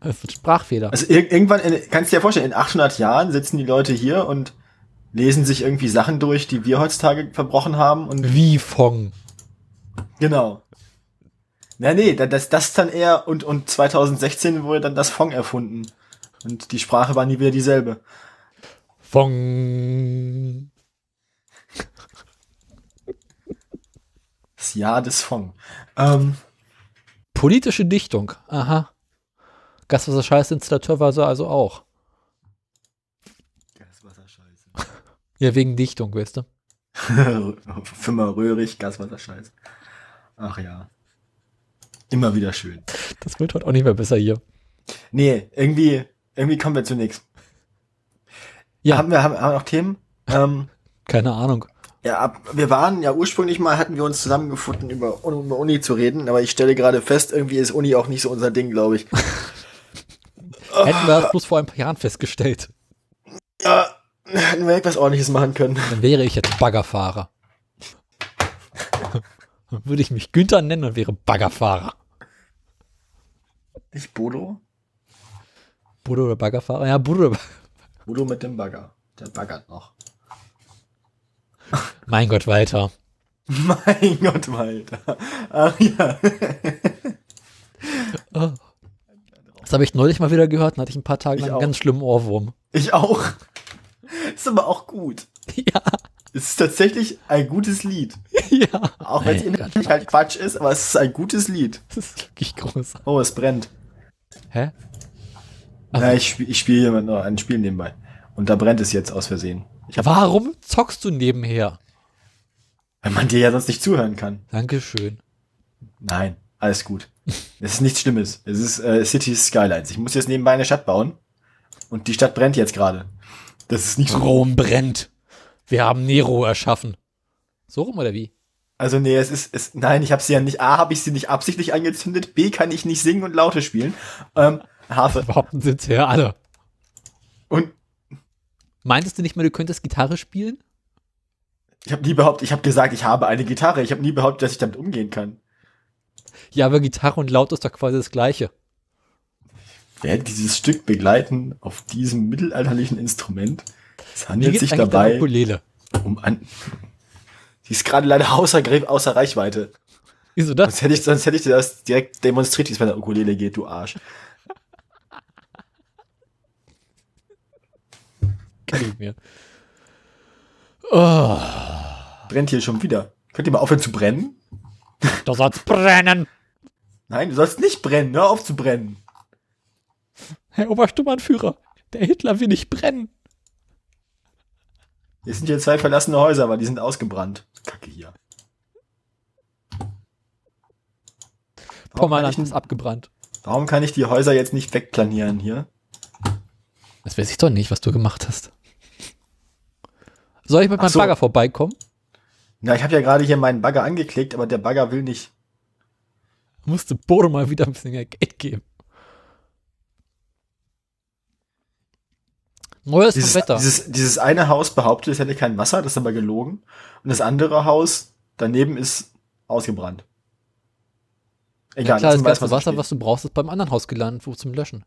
S2: Ein Sprachfehler.
S1: Also ir irgendwann, in, kannst du dir vorstellen, in 800 Jahren sitzen die Leute hier und lesen sich irgendwie Sachen durch, die wir heutzutage verbrochen haben und
S2: Wie Fong.
S1: genau. Na nee, da- das, das dann eher und, und 2016 wurde dann das Fong erfunden. Und die Sprache war nie wieder dieselbe.
S2: Fong.
S1: Das Jahr des Fong. Ähm,
S2: Politische Dichtung. Aha. Gaswasser Scheiße Installateur war so also auch.
S1: Gaswasser scheiße.
S2: Ja, wegen Dichtung, weißt du.
S1: Firma Röhrig, Gaswasser scheiße. Ach ja. Immer wieder schön.
S2: Das wird heute auch nicht mehr besser hier.
S1: Nee, irgendwie, irgendwie kommen wir zu nichts.
S2: Ja.
S1: Haben wir, haben, haben wir noch Themen? Ähm,
S2: Keine Ahnung.
S1: Ja, ab, wir waren ja ursprünglich mal, hatten wir uns zusammengefunden, über, über Uni zu reden, aber ich stelle gerade fest, irgendwie ist Uni auch nicht so unser Ding, glaube ich.
S2: Hätten wir das bloß vor ein paar Jahren festgestellt.
S1: Ja, hätten wir etwas ordentliches machen können.
S2: Dann wäre ich jetzt Baggerfahrer. Dann würde ich mich Günther nennen und wäre Baggerfahrer.
S1: Nicht Bodo?
S2: Bodo oder Baggerfahrer? Ja, Bodo oder
S1: Bodo mit dem Bagger. Der baggert noch.
S2: Mein Gott, Walter.
S1: Mein Gott, Walter. Ach ja.
S2: Das habe ich neulich mal wieder gehört und hatte ich ein paar Tage
S1: Ich
S2: lang einen ganz schlimmen Ohrwurm.
S1: Ich auch. Ist aber auch gut.
S2: Ja.
S1: es ist tatsächlich ein gutes Lied.
S2: ja.
S1: Auch wenn es inhaltlich halt Quatsch ist, aber es ist ein gutes Lied.
S2: Das ist wirklich groß.
S1: Oh, es brennt.
S2: Hä?
S1: Ja, ich, spiel- ich spiele hier noch ein Spiel nebenbei. Und da brennt es jetzt aus Versehen. Ich
S2: Warum zockst du nebenher?
S1: Wenn man dir ja sonst nicht zuhören kann.
S2: Dankeschön.
S1: Nein, alles gut. Es ist nichts Schlimmes. Es ist äh, Cities Skylines. Ich muss jetzt nebenbei eine Stadt bauen. Und die Stadt brennt jetzt gerade. Das ist nicht so.
S2: Rom brennt. Wir haben Nero erschaffen. So rum oder wie?
S1: Also nee, es ist, es, nein, ich habe sie ja nicht, A, habe ich sie nicht absichtlich angezündet, B, kann ich nicht singen und Laute spielen. Ähm, Harfe.
S2: Behaupten sind ja alle.
S1: Und
S2: Meintest du nicht mal, du könntest Gitarre spielen?
S1: Ich habe nie behauptet, ich habe gesagt, ich habe eine Gitarre. Ich habe nie behauptet, dass ich damit umgehen kann.
S2: Ja, aber Gitarre und Laut ist doch quasi das Gleiche.
S1: Werde dieses Stück begleiten auf diesem mittelalterlichen Instrument. Es handelt sich dabei
S2: Ukulele?
S1: um an. Die ist gerade leider außer, außer Reichweite.
S2: Wieso das?
S1: Sonst hätte, ich, sonst hätte ich dir das direkt demonstriert, wie es bei der Ukulele geht, du Arsch.
S2: Kenn ich mir. Oh,
S1: Brennt hier schon wieder. Könnt ihr mal aufhören zu brennen?
S2: da soll's brennen.
S1: Nein, du sollst nicht brennen. Hör auf zu brennen.
S2: Herr Obersturmbannführer, der Hitler will nicht brennen.
S1: Hier sind hier zwei verlassene Häuser, aber die sind ausgebrannt. Kacke hier. Ich,
S2: ist abgebrannt.
S1: warum kann ich die Häuser jetzt nicht wegplanieren hier?
S2: Das weiß ich doch nicht, was du gemacht hast. Soll ich mit meinem
S1: so.
S2: Bagger vorbeikommen?
S1: Na, ich habe ja gerade hier meinen Bagger angeklickt, aber der Bagger will nicht.
S2: Musste Bodo mal wieder ein bisschen mehr Geld geben. Neues
S1: Dieses,
S2: Wetter.
S1: dieses, dieses eine Haus behauptet, es hätte kein Wasser, das ist aber gelogen. Und das andere Haus daneben ist ausgebrannt.
S2: ja,
S1: Egal,
S2: klar,
S1: lassen
S2: das ganze Wasser,
S1: stehen.
S2: was du brauchst, ist beim anderen Haus gelandet, wo zum Löschen.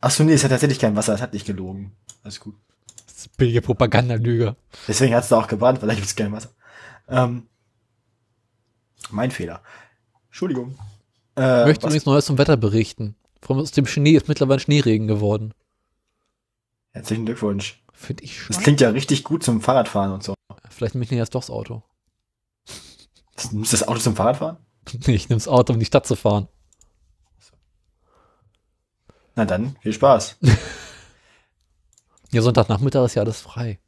S1: Ach so, nee, es hat tatsächlich kein Wasser, es hat nicht gelogen. Alles gut.
S2: Das ist billige Propagandalüge.
S1: Deswegen hat es da auch gebrannt, weil da gibt es kein Wasser. Ähm, mein Fehler. Entschuldigung. Äh,
S2: Ich möchte
S1: was-
S2: übrigens Neues zum Wetter berichten. Von aus dem Schnee ist mittlerweile Schneeregen geworden.
S1: Herzlichen Glückwunsch.
S2: Finde ich
S1: Das
S2: schon.
S1: klingt ja richtig gut zum Fahrradfahren und so.
S2: Vielleicht nehme ich jetzt doch das Auto.
S1: Das, nimmst du das Auto zum Fahrradfahren?
S2: Nee, ich nehme das Auto, um die Stadt zu fahren.
S1: Na dann, viel Spaß.
S2: Ja, Sonntagnachmittag ist ja alles frei.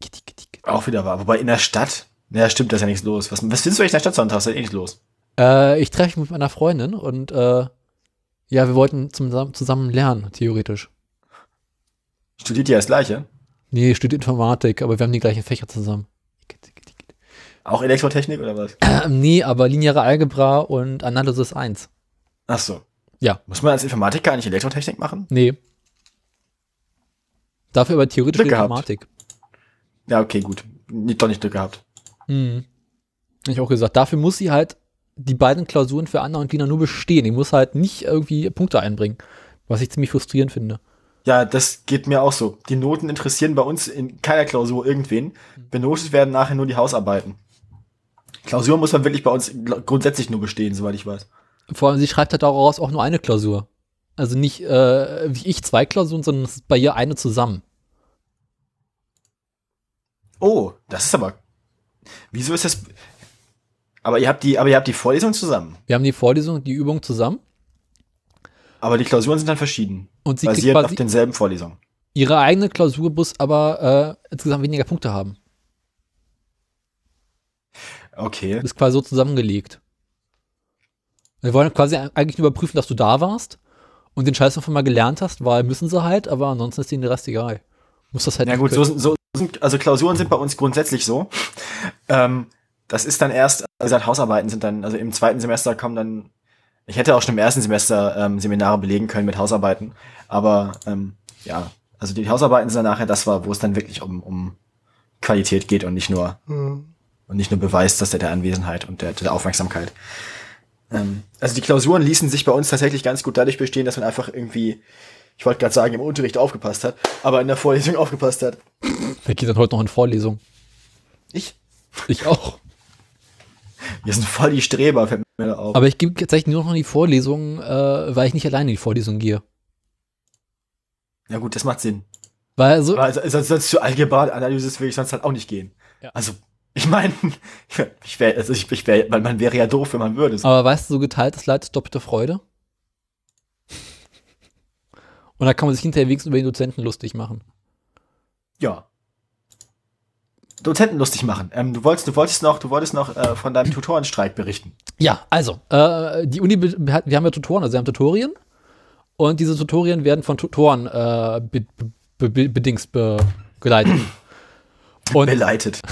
S2: Gitti, gitti, gitti.
S1: auch wieder wahr. Wobei in der Stadt, naja, stimmt, da ist ja nichts los. Was, was findest du eigentlich in der Stadt sonntags? Da ist ja eh nichts los.
S2: Äh, ich treffe mich mit meiner Freundin und äh, ja, wir wollten zusammen, zusammen lernen, theoretisch.
S1: Studiert ihr das Gleiche?
S2: Nee, studiert Informatik, aber wir haben die gleichen Fächer zusammen.
S1: Auch Elektrotechnik oder was?
S2: Äh, nee, aber lineare Algebra und Analysis 1.
S1: Ach so.
S2: Ja.
S1: Muss man als Informatiker eigentlich Elektrotechnik machen?
S2: Nee. Dafür aber theoretisch
S1: Glück gehabt.
S2: Informatik.
S1: Ja, okay, gut. Nicht, doch nicht Glück gehabt.
S2: Mhm. Hab Ich auch gesagt, dafür muss sie halt die beiden Klausuren für Anna und Lina nur bestehen. Die muss halt nicht irgendwie Punkte einbringen. Was ich ziemlich frustrierend finde.
S1: Ja, das geht mir auch so. Die Noten interessieren bei uns in keiner Klausur irgendwen. Benotet werden nachher nur die Hausarbeiten. Klausur muss man wirklich bei uns grundsätzlich nur bestehen, soweit ich weiß.
S2: Vor allem, sie schreibt halt daraus auch nur eine Klausur. Also nicht äh, wie ich zwei Klausuren, sondern es ist bei ihr eine zusammen.
S1: Oh, das ist aber. Wieso ist das? Aber ihr habt die, aber ihr habt die Vorlesung zusammen.
S2: Wir haben die Vorlesung, und die Übung zusammen
S1: Aber die Klausuren sind dann verschieden.
S2: und sie
S1: Basiert auf denselben Vorlesungen.
S2: ihre eigene Klausur, muss aber äh, insgesamt weniger Punkte haben.
S1: Okay.
S2: Ist quasi so zusammengelegt. Wir wollen quasi eigentlich nur überprüfen, dass du da warst und den Scheiß davon mal gelernt hast, weil müssen sie halt, aber ansonsten ist denen der Rest egal. Muss das halt
S1: Ja
S2: nicht
S1: gut, so so sind, also Klausuren sind bei uns grundsätzlich so. Ähm, das ist dann erst, wie gesagt, Hausarbeiten sind dann, also im zweiten Semester kommen dann, ich hätte auch schon im ersten Semester ähm, Seminare belegen können mit Hausarbeiten, aber ähm, ja, also die Hausarbeiten sind dann nachher das war, wo es dann wirklich um, um Qualität geht und nicht nur und nicht nur Beweis, dass der der Anwesenheit und der, der Aufmerksamkeit. Ähm, also die Klausuren ließen sich bei uns tatsächlich ganz gut dadurch bestehen, dass man einfach irgendwie, ich wollte gerade sagen, im Unterricht aufgepasst hat, aber in der Vorlesung aufgepasst hat.
S2: Wer geht dann heute noch in Vorlesung?
S1: Ich?
S2: Ich auch.
S1: Wir sind voll die Streber, fällt mir da auf.
S2: Aber ich gebe tatsächlich nur noch in die Vorlesung, äh, weil ich nicht alleine in die Vorlesung gehe.
S1: ja gut, das macht Sinn.
S2: Weil so,
S1: Also, sonst, sonst zu Algebra-Analysis will ich sonst halt auch nicht gehen.
S2: Ja.
S1: Also, ich meine, ich wäre, also ich, ich wäre, weil man wäre ja doof, wenn man würde.
S2: Aber weißt du, so geteiltes Leid ist doppelte Freude. Und da kann man sich hinterher wenigstens über den Dozenten lustig machen.
S1: Ja. Dozenten lustig machen. Ähm, du wolltest, du wolltest noch, du wolltest noch äh, von deinem Tutorenstreik berichten.
S2: Ja, also, äh, die Uni, be- wir haben ja Tutoren, also wir haben Tutorien. Und diese Tutorien werden von Tutoren äh, be be be bedingst begleitet. Und
S1: Beleitet.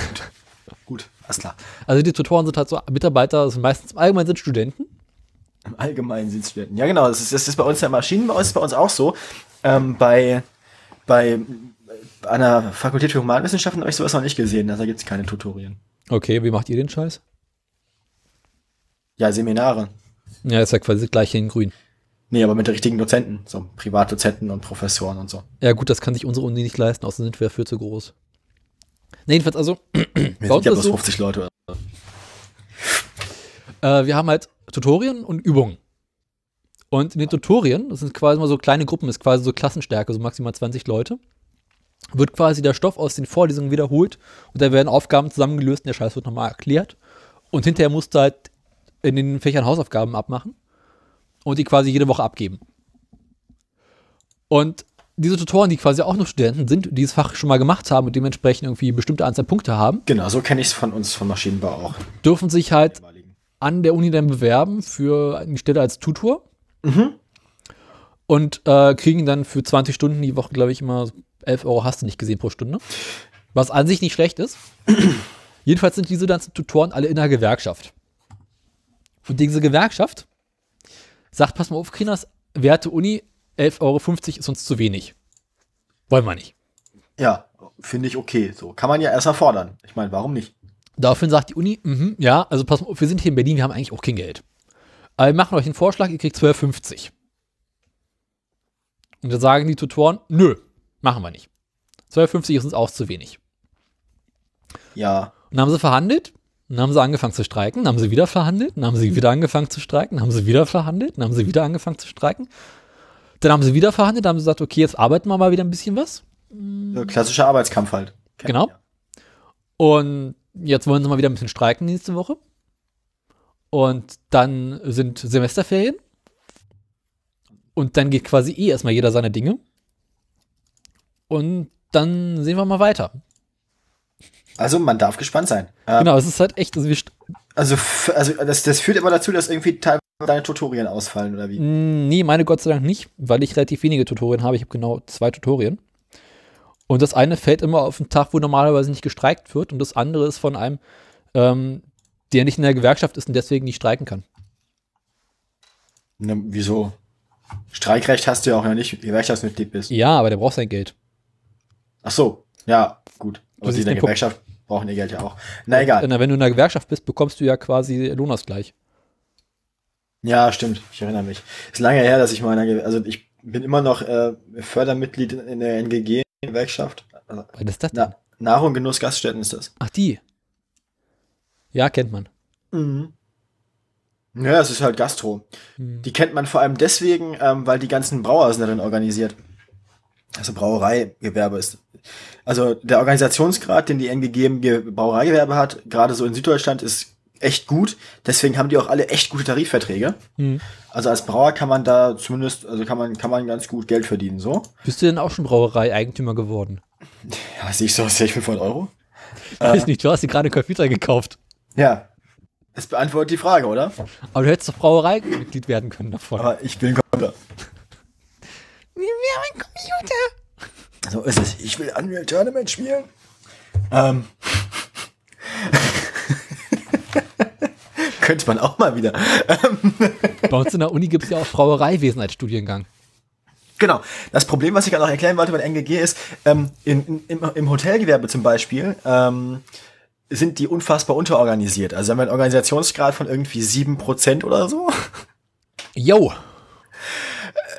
S1: Alles klar.
S2: also die Tutoren sind halt so Mitarbeiter, sind meistens allgemein sind Studenten.
S1: Im Allgemeinen sind Studenten. Ja, genau. Das ist, das ist bei uns ja Maschinenbau, ist bei uns auch so. Ähm, bei, bei einer Fakultät für Humanwissenschaften habe ich sowas noch nicht gesehen. Also, da gibt es keine Tutorien.
S2: Okay, wie macht ihr den Scheiß?
S1: Ja, Seminare.
S2: Ja, ist ja quasi das gleiche in grün.
S1: Nee, aber mit den richtigen Dozenten. So Privatdozenten und Professoren und so.
S2: Ja, gut, das kann sich unsere Uni nicht leisten, außerdem sind wir dafür zu groß. Nee, jedenfalls, also,
S1: Wir sind ja bloß
S2: so,
S1: 50 Leute.
S2: äh, wir haben halt Tutorien und Übungen. Und in den Tutorien, das sind quasi mal so kleine Gruppen, ist quasi so Klassenstärke, so maximal 20 Leute, wird quasi der Stoff aus den Vorlesungen wiederholt und da werden Aufgaben zusammengelöst und der Scheiß wird nochmal erklärt. Und hinterher musst du halt in den Fächern Hausaufgaben abmachen und die quasi jede Woche abgeben. Und diese Tutoren, die quasi auch noch Studenten sind, die dieses Fach schon mal gemacht haben und dementsprechend irgendwie bestimmte Anzahl Punkte haben,
S1: Genau, so kenne ich es von uns, von Maschinenbau auch.
S2: dürfen sich halt an der Uni dann bewerben für eine Stelle als Tutor. Und äh, kriegen dann für 20 Stunden die Woche, glaube ich, immer so 11 Euro hast du nicht gesehen pro Stunde. Was an sich nicht schlecht ist. Jedenfalls sind diese ganzen Tutoren alle in einer Gewerkschaft. Und diese Gewerkschaft sagt, pass mal auf, Kinas, werte Uni, 11,50 Euro ist uns zu wenig. Wollen wir nicht.
S1: Ja, finde ich okay. So kann man ja erstmal fordern. Ich meine, warum nicht?
S2: Daraufhin sagt die Uni, mhm, ja, also pass mal wir sind hier in Berlin, wir haben eigentlich auch kein Geld. Aber wir machen euch einen Vorschlag, ihr kriegt 12,50. Und dann sagen die Tutoren, nö, machen wir nicht. 12,50 ist uns auch zu wenig.
S1: Ja,
S2: Und dann haben sie verhandelt, und dann haben sie angefangen zu streiken, dann haben sie wieder verhandelt, dann haben sie wieder angefangen zu streiken, dann haben sie wieder verhandelt, dann haben sie wieder angefangen zu streiken. Dann haben sie wieder verhandelt, haben sie gesagt, okay, jetzt arbeiten wir mal wieder ein bisschen was.
S1: klassischer Arbeitskampf halt. Kennt
S2: Genau.
S1: ja.
S2: Und jetzt wollen sie mal wieder ein bisschen streiken nächste Woche. Und dann sind Semesterferien. Und dann geht quasi eh erstmal jeder seine Dinge. Und dann sehen wir mal weiter.
S1: Also man darf gespannt sein. Ähm,
S2: Genau, es ist halt echt, also
S1: Also, also das, das führt immer dazu, dass irgendwie teilweise deine Tutorien ausfallen oder wie?
S2: Mm, Nee, meine Gott sei Dank nicht, weil ich relativ wenige Tutorien habe. Ich habe genau zwei Tutorien. Und das eine fällt immer auf einen Tag, wo normalerweise nicht gestreikt wird. Und das andere ist von einem, ähm, der nicht in der Gewerkschaft ist und deswegen nicht streiken kann.
S1: Ne, wieso? Streikrecht hast du ja auch, wenn du nicht Gewerkschaftsmitglied bist.
S2: Ja, aber der braucht sein Geld.
S1: Ach so, ja, gut. Und die in der
S2: den Punkt.
S1: Gewerkschaft brauchen ihr Geld ja auch. Na egal.
S2: Na, wenn du in der Gewerkschaft bist, bekommst du ja quasi Lohnausgleich.
S1: Ja, stimmt. Ich erinnere mich. Ist lange her, dass ich Gewer also ich bin immer noch äh, Fördermitglied in der NGG-Gewerkschaft. Also,
S2: Was ist das denn?
S1: na, Nahrung, Genuss, Gaststätten ist das.
S2: Ach, die. Ja, kennt man.
S1: Mhm. Ja, es ist halt Gastro.
S2: Hm.
S1: Die kennt man vor allem deswegen, ähm, weil die ganzen Brauer sind darin organisiert. Also Brauereigewerbe ist. Also der Organisationsgrad, den die NGG im Ge Brauereigewerbe hat, gerade so in Süddeutschland, ist echt gut. Deswegen haben die auch alle echt gute Tarifverträge.
S2: Hm.
S1: Also als Brauer kann man da zumindest, also kann man, kann man ganz gut Geld verdienen, so.
S2: Bist du denn auch schon Brauerei-Eigentümer geworden?
S1: Ja, sehe ich so, ich 500 Euro?
S2: Ich weiß nicht, du hast dir gerade einen Computer gekauft.
S1: Ja. Das beantwortet die Frage, oder?
S2: Aber du hättest doch Brauerei-Mitglied werden können davon.
S1: Aber ich will einen Computer.
S2: Wir haben einen Computer.
S1: So ist es. Ich will Unreal Tournament spielen. Ähm. Könnte man auch mal wieder. Ähm,
S2: Bei uns in der Uni gibt es ja auch Brauereiwesen als Studiengang.
S1: genau. Das Problem, was ich gerade noch erklären wollte bei der NGG ist, ähm, in, in, im, im Hotelgewerbe zum Beispiel, ähm, sind die unfassbar unterorganisiert. Also haben wir einen Organisationsgrad von irgendwie 7% oder so.
S2: Yo!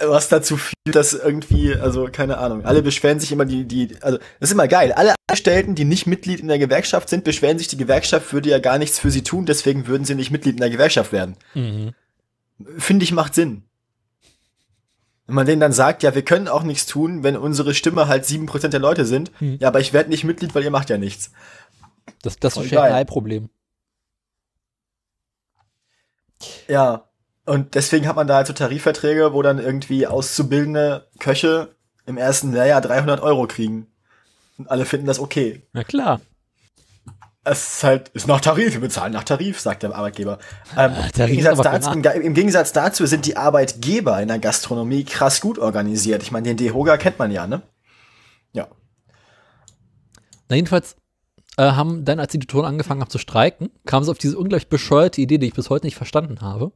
S1: Was dazu führt, dass irgendwie, also keine Ahnung, alle beschweren sich immer die, die, also das ist immer geil. Alle Angestellten, die nicht Mitglied in der Gewerkschaft sind, beschweren sich, die Gewerkschaft würde ja gar nichts für sie tun, deswegen würden sie nicht Mitglied in der Gewerkschaft werden.
S2: Mhm.
S1: Finde ich, macht Sinn. Wenn man denen dann sagt, ja, wir können auch nichts tun, wenn unsere Stimme halt 7% der Leute sind.
S2: Hm.
S1: Ja, aber ich werde nicht Mitglied, weil ihr macht ja nichts.
S2: Das, das ist ein. Shanghai-Problem.
S1: Ja. Und deswegen hat man da halt so Tarifverträge, wo dann irgendwie auszubildende Köche im ersten Lehrjahr 300 Euro kriegen. Und alle finden das okay.
S2: Na klar.
S1: Es ist halt, ist nach Tarif, wir bezahlen nach Tarif, sagt der Arbeitgeber. Ähm,
S2: Ah,
S1: im,
S2: Tarif ist
S1: Gegensatz dazu, im, Im Gegensatz dazu sind die Arbeitgeber in der Gastronomie krass gut organisiert. Ich meine, den DEHOGA kennt man ja, ne? Ja.
S2: Na, jedenfalls äh, haben dann, als die Tutoren angefangen haben zu streiken, kamen sie auf diese unglaublich bescheuerte Idee, die ich bis heute nicht verstanden habe,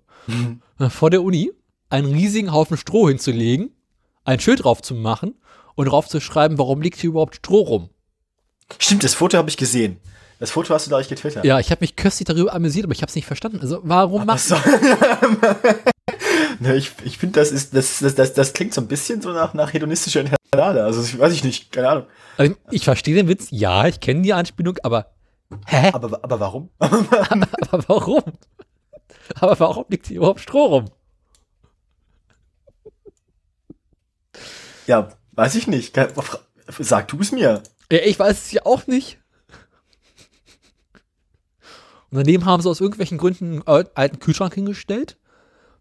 S2: äh, vor der Uni einen riesigen Haufen Stroh hinzulegen, ein Schild drauf zu machen und drauf zu schreiben, warum liegt hier überhaupt Stroh rum.
S1: Stimmt, das Foto habe ich gesehen. Das Foto hast du, glaube ich, getwittert.
S2: Ja, ich habe mich köstlich darüber amüsiert, aber ich habe es nicht verstanden. Also warum
S1: Ach so. ne, ich ich finde, das ist, das, das, das, das klingt so ein bisschen so nach, nach hedonistischer Internade. Also, ich weiß ich nicht, keine Ahnung.
S2: also, ich verstehe den Witz, ja, ich kenne die Anspielung, aber hä?
S1: Aber, aber warum?
S2: aber warum? Aber warum liegt hier überhaupt Stroh rum?
S1: ja, weiß ich nicht. Sag du es mir.
S2: Ja, ich weiß es ja auch nicht. Und daneben haben sie aus irgendwelchen Gründen einen al- alten Kühlschrank hingestellt,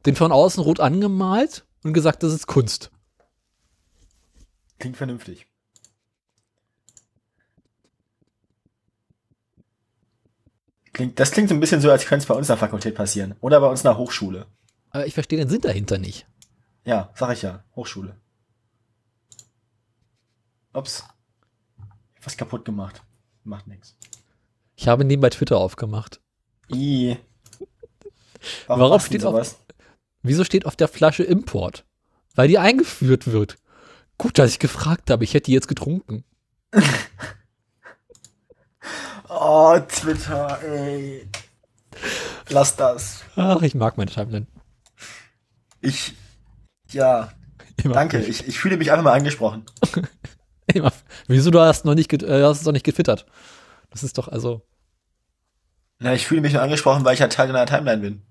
S2: den von außen rot angemalt und gesagt, das ist Kunst.
S1: Klingt vernünftig. Klingt, das klingt so ein bisschen so, als könnte es bei uns in der Fakultät passieren. Oder bei uns in der Hochschule.
S2: Aber ich verstehe den Sinn dahinter nicht.
S1: Ja, sag ich ja. Hochschule. Ups. Was kaputt gemacht. Macht nix.
S2: Ich habe nebenbei Twitter aufgemacht.
S1: I. Warum,
S2: steht auf-
S1: sowas?
S2: Wieso steht auf der Flasche Import? Weil die eingeführt wird. Gut, dass ich gefragt habe, ich hätte die jetzt getrunken.
S1: Oh, Twitter, ey. Lass das.
S2: Ach, ich mag meine Timeline.
S1: Ich. Ja,
S2: Immer
S1: danke.
S2: frisch.
S1: Ich, ich fühle mich einfach mal angesprochen.
S2: Immer, wieso du hast noch nicht, äh, hast es noch nicht getwittert? Das ist doch also.
S1: Na, ich fühle mich nur angesprochen, weil ich halt Teil deiner Timeline bin.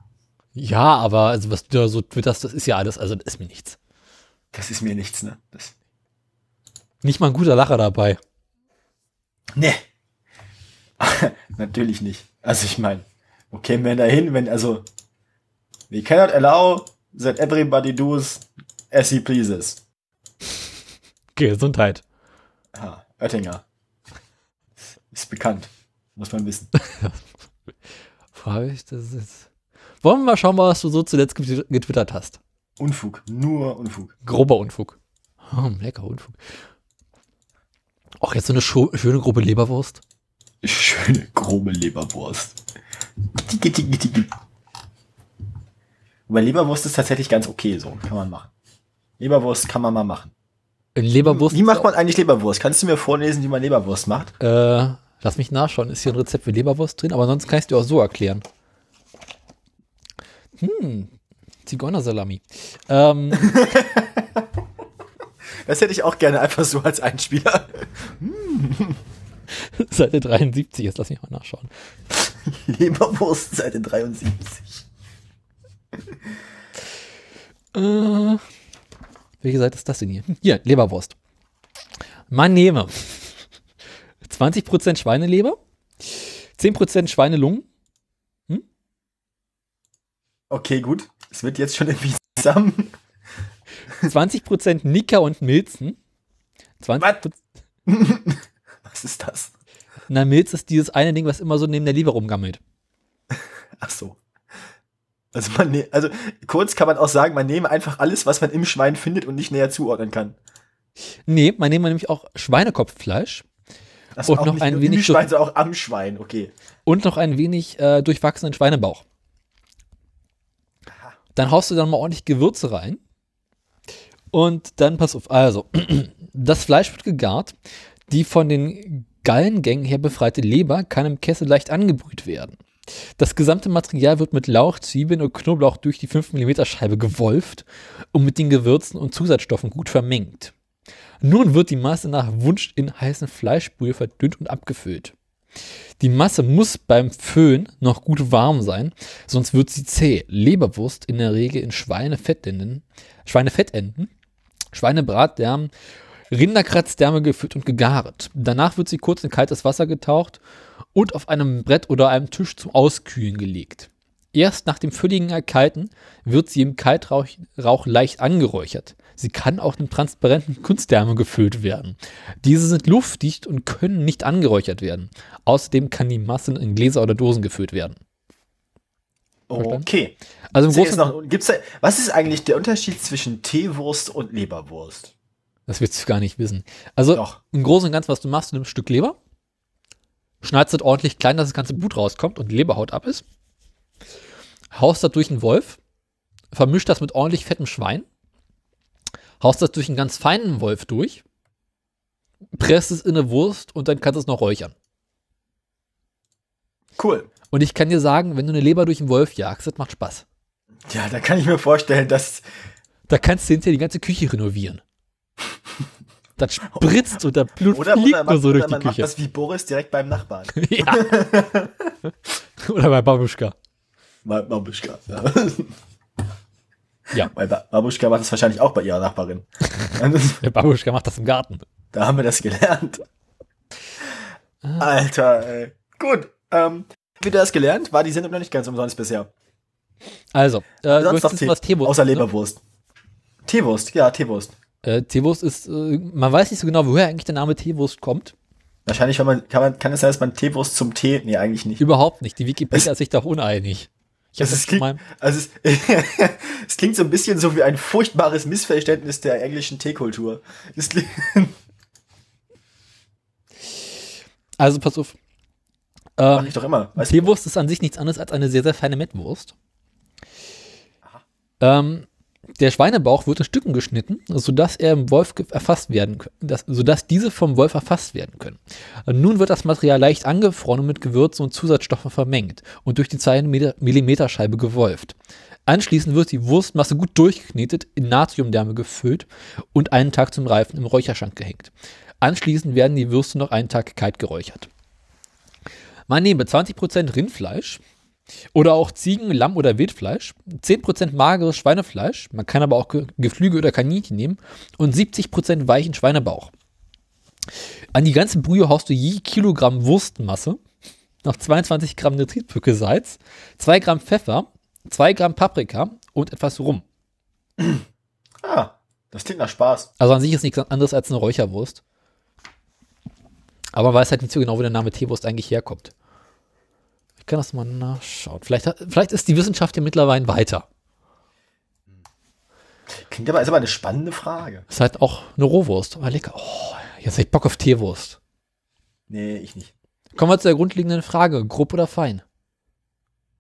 S2: Ja, aber also was du da so twitterst, das ist ja alles, also das ist mir nichts.
S1: Das ist mir nichts, ne? Das,
S2: Nicht mal ein guter Lacher dabei.
S1: nee. Natürlich nicht. Also ich meine, wo kämen wir denn dahin, wenn, also, we cannot allow that everybody does as he pleases.
S2: Gesundheit.
S1: Ha, Oettinger. Ist bekannt. Muss man wissen.
S2: Wo habe ich das jetzt? Wollen wir mal schauen, was du so zuletzt get- getwittert hast?
S1: Unfug. Nur Unfug.
S2: Grober Unfug. Oh, lecker Unfug. Auch jetzt so eine schöne Gruppe Leberwurst.
S1: Schöne, grobe Leberwurst. Tiki, tiki, tiki. Aber Leberwurst ist tatsächlich ganz okay, so. Kann man machen. Leberwurst kann man mal machen.
S2: Leberwurst.
S1: Wie macht man eigentlich Leberwurst? Kannst du mir vorlesen, wie man Leberwurst macht?
S2: Äh, lass mich nachschauen. Ist hier ein Rezept für Leberwurst drin? Aber sonst kann ich es dir auch so erklären. Hm. Zigeunersalami. Ähm,
S1: Das hätte ich auch gerne einfach so als Einspieler.
S2: Seite 73, jetzt lass mich mal nachschauen.
S1: Leberwurst, Seite 73.
S2: Äh, welche Seite ist das denn hier? Hier, Leberwurst. Man nehme 20% Schweineleber, 10% Schweinelungen,
S1: Okay, gut. Es wird jetzt schon irgendwie zusammen.
S2: 20% Nika und Milzen. 20
S1: Was ist das?
S2: Na, Milz ist dieses eine Ding, was immer so neben der Leber rumgammelt.
S1: Ach so. Also man, ne also kurz kann man auch sagen, man nehme einfach alles, was man im Schwein findet und nicht näher zuordnen kann.
S2: Nee, man nehme nämlich auch Schweinekopffleisch
S1: Das
S2: Und
S1: auch
S2: noch ein wenig
S1: Schwein, sondern auch am Schwein. Okay.
S2: und noch ein wenig äh, durchwachsenen Schweinebauch. Dann haust du dann mal ordentlich Gewürze rein. Und dann pass auf, also, das Fleisch wird gegart. Die von den Gallengängen her befreite Leber kann im Kessel leicht angebrüht werden. Das gesamte Material wird mit Lauch, Zwiebeln und Knoblauch durch die 5 mm Scheibe gewolft und mit den Gewürzen und Zusatzstoffen gut vermengt. Nun wird die Masse nach Wunsch in heißen Fleischbrühe verdünnt und abgefüllt. Die Masse muss beim Föhn noch gut warm sein, sonst wird sie zäh. Leberwurst in der Regel in Schweinefettenden, Schweinefettenden Schweinebratdärmen, Rinderkratzdärme gefüllt und gegart. Danach wird sie kurz in kaltes Wasser getaucht und auf einem Brett oder einem Tisch zum Auskühlen gelegt. Erst nach dem völligen Erkalten wird sie im Kaltrauch Rauch leicht angeräuchert. Sie kann auch in transparenten Kunstdärme gefüllt werden. Diese sind luftdicht und können nicht angeräuchert werden. Außerdem kann die Masse in Gläser oder Dosen gefüllt werden.
S1: Okay.
S2: Also im Großen,
S1: noch, gibt's da, was ist eigentlich der Unterschied zwischen Teewurst und Leberwurst?
S2: das willst du gar nicht wissen. Also
S1: Doch.
S2: im Großen und Ganzen, was du machst, du nimmst ein Stück Leber, schneidest es ordentlich klein, dass das ganze Blut rauskommt und die Leberhaut ab ist, haust das durch einen Wolf, vermischt das mit ordentlich fettem Schwein, haust das durch einen ganz feinen Wolf durch, presst es in eine Wurst und dann kannst du es noch räuchern.
S1: Cool.
S2: Und ich kann dir sagen, wenn du eine Leber durch einen Wolf jagst, das macht Spaß.
S1: Ja, da kann ich mir vorstellen, dass
S2: Da kannst du hinterher die ganze Küche renovieren. Das spritzt und der Blut
S1: oder,
S2: fliegt
S1: oder,
S2: nur so durch die
S1: man macht
S2: Küche.
S1: das wie Boris direkt beim Nachbarn.
S2: Ja. oder bei Babuschka.
S1: Ba- Babuschka. Ja.
S2: Ja.
S1: Weil ba Babuschka macht das wahrscheinlich auch bei ihrer Nachbarin.
S2: Der Babuschka macht das im Garten.
S1: da haben wir das gelernt. Alter, ey. Gut. Ähm, wieder das gelernt? War die Sendung noch nicht ganz umsonst bisher.
S2: Also, äh,
S1: Sonst Tee,
S2: was Teewurst
S1: Außer
S2: ne?
S1: Leberwurst. Teewurst, ja, Teewurst.
S2: Äh, Teewurst ist, äh, man weiß nicht so genau, woher eigentlich der Name Teewurst kommt.
S1: Wahrscheinlich, wenn man, kann, man, kann es sein, dass man Teewurst zum Tee, nee, eigentlich nicht.
S2: Überhaupt nicht. Die Wikipedia ist sich da uneinig. Ich
S1: ist,
S2: von
S1: klingt, also es, es klingt so ein bisschen so wie ein furchtbares Missverständnis der englischen Teekultur. Es
S2: also pass auf.
S1: Mach
S2: Ähm,
S1: ich doch immer. Weißt?
S2: Teewurst ist an sich nichts anderes als eine sehr, sehr feine Mettwurst. Ähm, der Schweinebauch wird in Stücken geschnitten, sodass er im Wolf erfasst werden dass, sodass diese vom Wolf erfasst werden können. Nun wird das Material leicht angefroren und mit Gewürzen und Zusatzstoffen vermengt und durch die 2 Millimeter gewolft. Anschließend wird die Wurstmasse gut durchgeknetet, in Natriumdärme gefüllt und einen Tag zum Reifen im Räucherschrank gehängt. Anschließend werden die Würste noch einen Tag kalt geräuchert. Man nehme 20% Rindfleisch oder auch Ziegen-, Lamm- oder Wildfleisch, 10% mageres Schweinefleisch, man kann aber auch Ge Geflügel oder Kaninchen nehmen und 70% weichen Schweinebauch. An die ganze Brühe haust du je Kilogramm Wurstmasse, noch 22 Gramm Nitritpückesalz, 2 Gramm Pfeffer, 2 Gramm Paprika und etwas Rum.
S1: Ah, das klingt nach Spaß.
S2: Also an sich ist nichts anderes als eine Räucherwurst. Aber man weiß halt nicht so genau, wo der Name Teewurst eigentlich herkommt. Ich kann das mal nachschauen. Vielleicht, hat- vielleicht ist die Wissenschaft ja mittlerweile weiter.
S1: Klingt aber, ist aber eine spannende Frage.
S2: Ist halt auch eine Rohwurst. Aber lecker. Oh, jetzt hab ich Bock auf Teewurst.
S1: Nee, ich nicht.
S2: Kommen wir zu der grundlegenden Frage. Grob oder fein?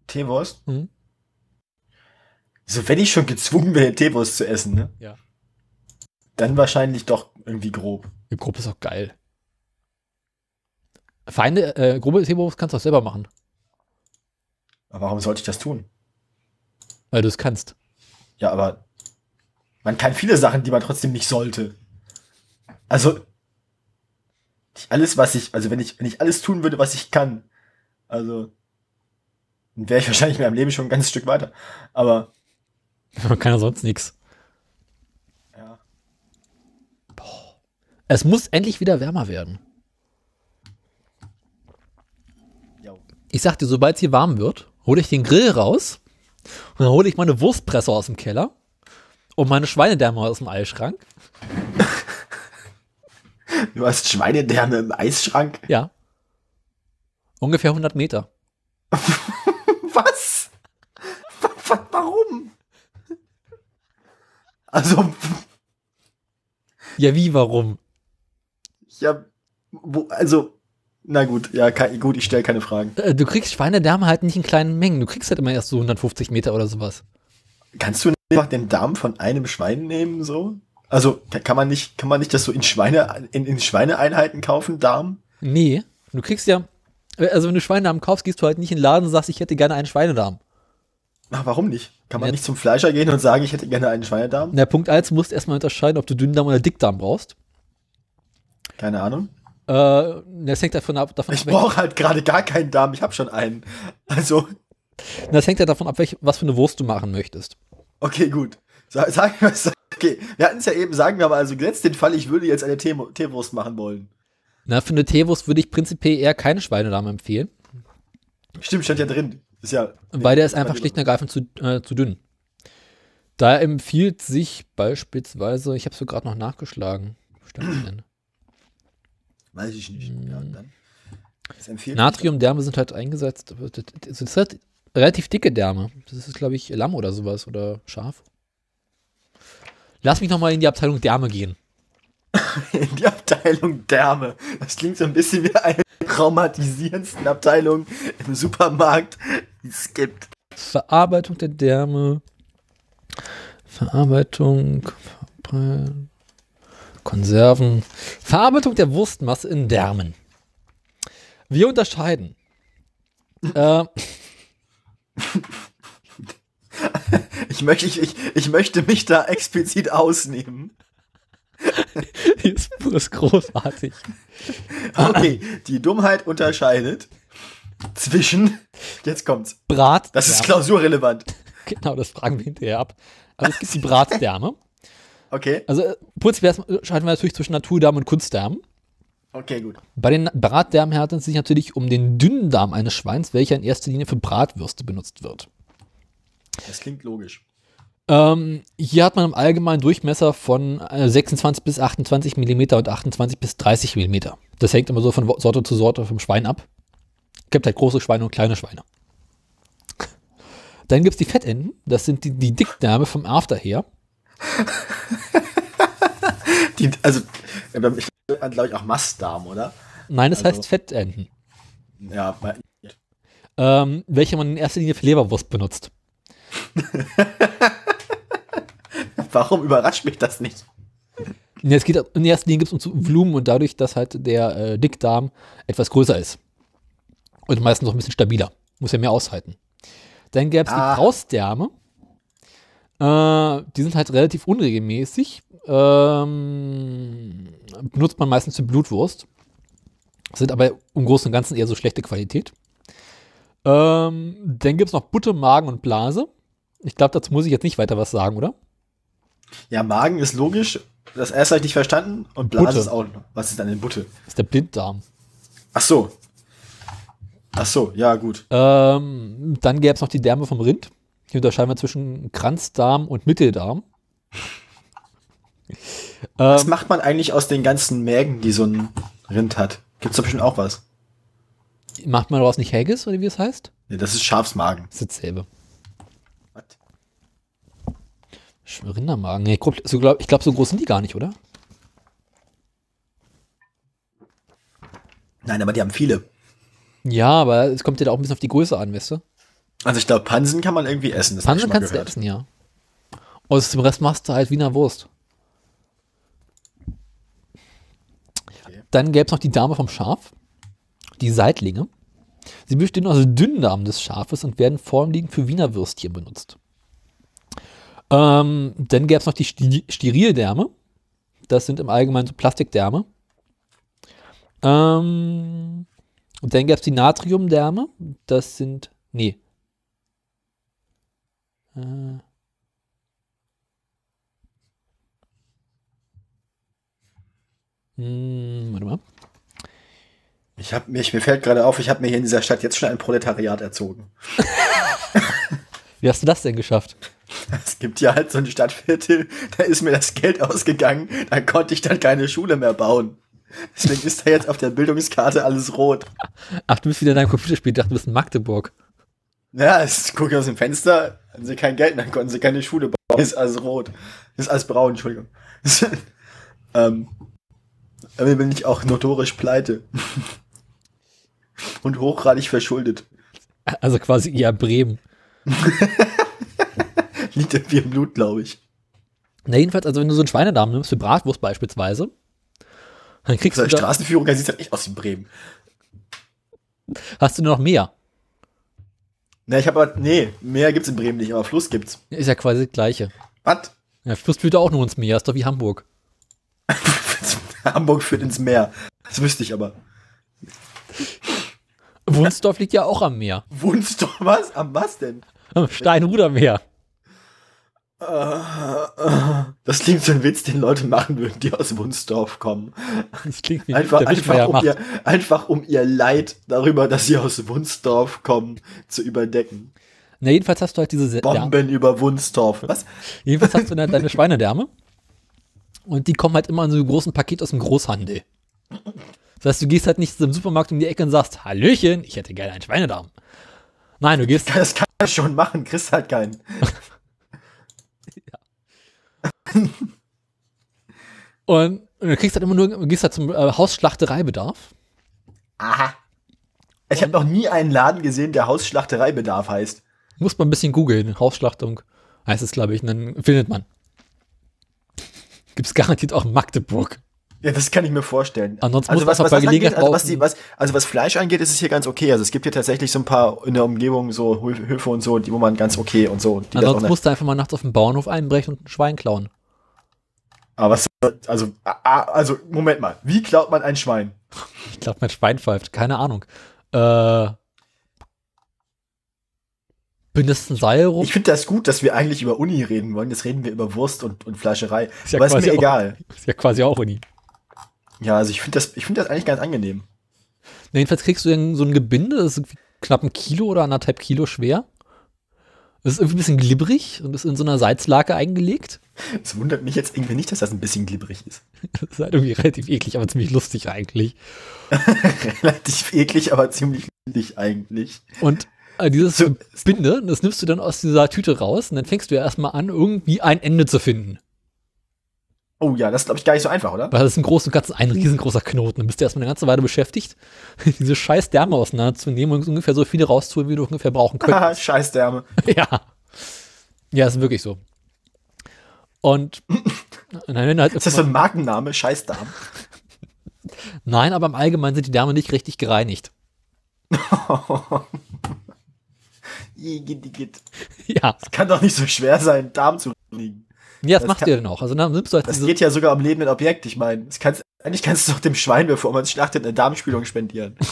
S1: Teewurst?
S2: Mhm.
S1: So, wenn ich schon gezwungen wäre, Teewurst zu essen, ne?
S2: Ja.
S1: Dann wahrscheinlich doch irgendwie grob.
S2: Grob ist auch geil. Feine, äh, grobe Teewurst kannst du auch selber machen.
S1: Aber warum sollte ich das tun?
S2: Weil du es kannst.
S1: Ja, aber man kann viele Sachen, die man trotzdem nicht sollte. Also, alles, was ich, also wenn ich, wenn ich alles tun würde, was ich kann, also, dann wäre ich wahrscheinlich in meinem Leben schon ein ganzes Stück weiter. Aber,
S2: Man kann ja sonst nichts.
S1: ja.
S2: Es muss endlich wieder wärmer werden.
S1: ja.
S2: Ich sag dir, sobald es hier warm wird, hole ich den Grill raus und dann hole ich meine Wurstpresse aus dem Keller und meine Schweinedärme aus dem Eisschrank.
S1: Du hast Schweinedärme im Eisschrank.
S2: Ja. Ungefähr 100 Meter.
S1: Was? Wa- wa- Warum? Also,
S2: Ja, wie, warum?
S1: ja, wo, also, na gut, ja, kein, gut, ich stelle keine Fragen.
S2: Äh, Du kriegst Schweinedärme halt nicht in kleinen Mengen. Du kriegst halt immer erst so 150 Meter oder sowas.
S1: Kannst du einfach den Darm von einem Schwein nehmen, so? Also, kann man nicht, kann man nicht das so in Schweine, in, in Schweineeinheiten kaufen, Darm?
S2: Nee. Du kriegst ja, äh, also wenn du Schweinedarm kaufst, gehst du halt nicht in den Laden und sagst, ich hätte gerne einen Schweinedarm.
S1: Ach, warum nicht? Kann man
S2: Ja.
S1: nicht zum Fleischer gehen und sagen, ich hätte gerne einen Schweinedarm?
S2: Na, Punkt 1, du musst erstmal unterscheiden, ob du Dünndarm oder Dickdarm brauchst.
S1: Keine Ahnung.
S2: Äh, das hängt davon ab, davon
S1: Ich brauche halt gerade gar keinen Darm, ich habe schon einen. Also,
S2: das hängt ja davon ab, welch, was für eine Wurst du machen möchtest.
S1: okay, gut. Sag, sag, sag Okay, wir hatten es ja eben, sagen wir mal, also gesetzt den Fall, ich würde jetzt eine Tee- Teewurst machen wollen.
S2: Na, für eine Teewurst würde ich prinzipiell eher keine Schweinedarm empfehlen,
S1: Stimmt, stand ja drin. Ist ja.
S2: weil der ist einfach schlicht und ergreifend zu, äh, zu dünn. Da empfiehlt sich beispielsweise, ich habe es so gerade noch nachgeschlagen, das denn?
S1: Weiß ich nicht. Ja, und dann. Das empfiehlt
S2: Natriumdärme sind halt eingesetzt. Das ist halt relativ dicke Därme. Das ist, glaube ich, Lamm oder sowas oder Schaf. Lass mich noch mal in die Abteilung Därme gehen.
S1: in die Abteilung Därme. Das klingt so ein bisschen wie eine der traumatisierendsten Abteilung im Supermarkt, die es gibt.
S2: Verarbeitung der Därme. Verarbeitung. Ver- Konserven. Verarbeitung der Wurstmasse in Därmen. Wir unterscheiden. äh,
S1: Ich möchte, ich, ich, ich möchte mich da explizit ausnehmen.
S2: die ist, großartig.
S1: Okay, die Dummheit unterscheidet zwischen. Jetzt kommt's.
S2: Brat.
S1: Das ist klausurrelevant.
S2: Genau, das fragen wir hinterher ab. Aber es gibt die Bratdärme.
S1: Okay,
S2: Also äh, prinzipiell scheiden wir natürlich zwischen Naturdarm und Kunstdarm.
S1: okay, gut.
S2: Bei den Bratdärmen handelt es sich natürlich um den dünnen Darm eines Schweins, welcher in erster Linie für Bratwürste benutzt wird.
S1: Das klingt logisch.
S2: Ähm, hier hat man im Allgemeinen Durchmesser von äh, 26 bis 28 Millimeter und 28 bis 30 Millimeter. Das hängt immer so von Sorte zu Sorte vom Schwein ab. Gibt halt große Schweine und kleine Schweine. Dann gibt es die Fettenden, das sind die, die Dickdärme vom After her.
S1: Die, also, ich glaube ich auch Mastdarm, oder?
S2: Nein, es
S1: Also-
S2: heißt Fettenden,
S1: Ja,
S2: ähm, welche man in erster Linie für Leberwurst benutzt.
S1: warum überrascht mich das nicht?
S2: Ja, es geht in erster Linie gibt es um Volumen und dadurch, dass halt der äh, Dickdarm etwas größer ist. Und meistens noch ein bisschen stabiler. Muss ja mehr aushalten. Dann gäbe es
S1: Ah.
S2: die Krausdärme. Äh, die sind halt relativ unregelmäßig. Ähm, benutzt man meistens für Blutwurst. Sind aber im Großen und Ganzen eher so schlechte Qualität. Ähm, dann gibt es noch Butte, Magen und Blase. Ich glaube, dazu muss ich jetzt nicht weiter was sagen, oder?
S1: Ja, Magen ist logisch. Das erste habe ich nicht verstanden. Und Blase
S2: Butte.
S1: ist auch. Was ist dann eine Butte?
S2: Das ist der Blinddarm.
S1: Ach so. Ach so, ja, gut.
S2: Ähm, dann gäbe es noch die Därme vom Rind. Hier unterscheiden wir zwischen Kranzdarm und Mitteldarm.
S1: Was
S2: Ähm,
S1: macht man eigentlich aus den ganzen Mägen, die so ein Rind hat? Gibt's da bestimmt auch was?
S2: macht man daraus nicht Haggis oder wie es heißt?
S1: Nee, das ist Schafsmagen.
S2: Das ist dasselbe.
S1: Was?
S2: Rindermagen. Nee, glaub, ich glaube, so groß sind die gar nicht, oder?
S1: Nein, aber die haben viele.
S2: Ja, aber es kommt ja da auch ein bisschen auf die Größe an, weißt du?
S1: Also ich glaube, Pansen kann man irgendwie essen. Das
S2: Pansen kannst du
S1: gehört.
S2: essen, ja. Aus dem Rest machst du halt Wiener Wurst.
S1: Okay.
S2: Dann gäbe es noch die Dame vom Schaf, die Seitlinge. Sie bestehen aus Dünndarm des Schafes und werden vorliegend für Wiener Würstchen benutzt. Ähm, dann gäbe es noch die Sterildärme. Das sind im Allgemeinen so Plastikdärme. Ähm, und dann gäbe es die Natriumdärme. Das sind. Nee. Äh, hm, warte mal.
S1: Ich hab mich, mir fällt gerade auf, ich habe mir hier in dieser Stadt jetzt schon ein Proletariat erzogen.
S2: Wie hast du das denn geschafft?
S1: Es gibt ja halt so ein Stadtviertel, da ist mir das Geld ausgegangen, da konnte ich dann keine Schule mehr bauen. Deswegen ist da jetzt auf der Bildungskarte alles rot.
S2: Ach, du bist wieder in deinem Computerspiel. Ich dachte, du bist in Magdeburg.
S1: Ja, es gucke aus dem Fenster, hatten sie kein Geld mehr, konnten sie keine Schule bauen. Ist alles rot. Ist alles braun, Entschuldigung. ähm, aber bin ich auch notorisch pleite. Und hochgradig verschuldet.
S2: Also quasi eher Bremen.
S1: Liegt irgendwie im Blut, glaube ich.
S2: Na, jedenfalls, also wenn du so einen Schweinedarm nimmst, für Bratwurst beispielsweise, dann kriegst
S1: So
S2: du da,
S1: Straßenführung, da sieht halt echt aus wie Bremen.
S2: hast du nur noch mehr.
S1: Na, ich habe aber, nee, Meer gibt's in Bremen nicht, aber Fluss gibt's.
S2: Ist ja quasi das Gleiche.
S1: Was?
S2: Ja, Fluss führt auch nur ins Meer, ist doch wie Hamburg.
S1: Hamburg führt ins Meer. Das wüsste ich aber.
S2: Wunsdorf liegt ja auch am Meer.
S1: Du was? Am was denn?
S2: Am Steinrudermeer.
S1: Das klingt so ein Witz, den Leute machen würden, die aus Wunsdorf kommen.
S2: Das klingt wie
S1: Einfach, einfach, um
S2: macht.
S1: ihr, einfach um ihr Leid darüber, dass sie aus Wunsdorf kommen, zu überdecken.
S2: Na, jedenfalls hast du halt diese Se- ja,
S1: Bomben über Wunsdorf. Was?
S2: Jedenfalls hast du dann deine Schweinedärme. Und die kommen halt immer in so einem großen Paket aus dem Großhandel. Das heißt, du gehst halt nicht zum Supermarkt um die Ecke und sagst, Hallöchen, ich hätte gerne einen Schweinedarm. Nein, du gehst,
S1: Das kann er schon machen, kriegst halt keinen.
S2: und, und du kriegst halt immer nur, du gehst halt zum äh, Hausschlachtereibedarf.
S1: Aha. Ich habe noch nie einen Laden gesehen, der Hausschlachtereibedarf heißt.
S2: Muss man ein bisschen googeln. Hausschlachtung heißt es, glaube ich, und dann findet man. Gibt's garantiert auch in Magdeburg.
S1: Ja, das kann ich mir vorstellen.
S2: Ansonsten
S1: also
S2: muss
S1: was,
S2: man
S1: was,
S2: bei
S1: das
S2: Gelegenheit
S1: angeht, also, was die, was, also was Fleisch angeht, ist es hier ganz okay. Also es gibt hier tatsächlich so ein paar in der Umgebung so Hö- Höfe und so, die wo man ganz okay und so. Die
S2: Ansonsten musst du einfach mal nachts auf den Bauernhof einbrechen und ein Schwein klauen.
S1: aber was, also, also Moment mal, wie klaut man ein Schwein?
S2: Ich glaube, mein Schwein pfeift. Keine Ahnung. Äh, bindest ein Seil rum?
S1: Ich finde das gut, dass wir eigentlich über Uni reden wollen. Jetzt reden wir über Wurst und, und Fleischerei.
S2: Ist ja
S1: aber ist mir
S2: auch-
S1: egal.
S2: Ist ja quasi auch Uni.
S1: Ja, also ich finde das, ich finde das eigentlich ganz angenehm.
S2: Na, jedenfalls kriegst du dann so ein Gebinde, das ist knapp ein Kilo oder anderthalb Kilo schwer. Das ist irgendwie ein bisschen glibberig und ist in so einer Salzlake eingelegt.
S1: Es wundert mich jetzt irgendwie nicht, dass das ein bisschen glibberig ist.
S2: Das ist halt irgendwie relativ eklig, aber ziemlich lustig eigentlich.
S1: Relativ eklig, aber ziemlich lustig eigentlich.
S2: Und äh, dieses
S1: So-
S2: Gebinde, das nimmst du dann aus dieser Tüte raus und dann fängst du ja erstmal an, irgendwie ein Ende zu finden.
S1: Oh ja, das ist glaube ich gar nicht so einfach, oder?
S2: Weil das ist im Großen und Ganzen ein riesengroßer Knoten. Dann bist du erstmal eine ganze Weile beschäftigt, diese scheiß Därme auseinanderzunehmen und ungefähr so viele rauszuholen, wie du ungefähr brauchen könntest.
S1: Scheiß Därme.
S2: Ja. Ja, ist wirklich so. Und nein, halt
S1: Ist das so ein Markenname? Scheiß Darm.
S2: nein, aber im Allgemeinen sind die Därme nicht richtig gereinigt. Ja.
S1: Kann doch nicht so schwer sein, Darm zu liegen.
S2: Ja, das,
S1: Das
S2: macht ihr dann auch. Also dann nimmst du halt
S1: Das geht ja sogar am lebenden Objekt. Ich meine, eigentlich kannst du doch dem Schwein, bevor man es schlachtet, eine Darmspülung spendieren.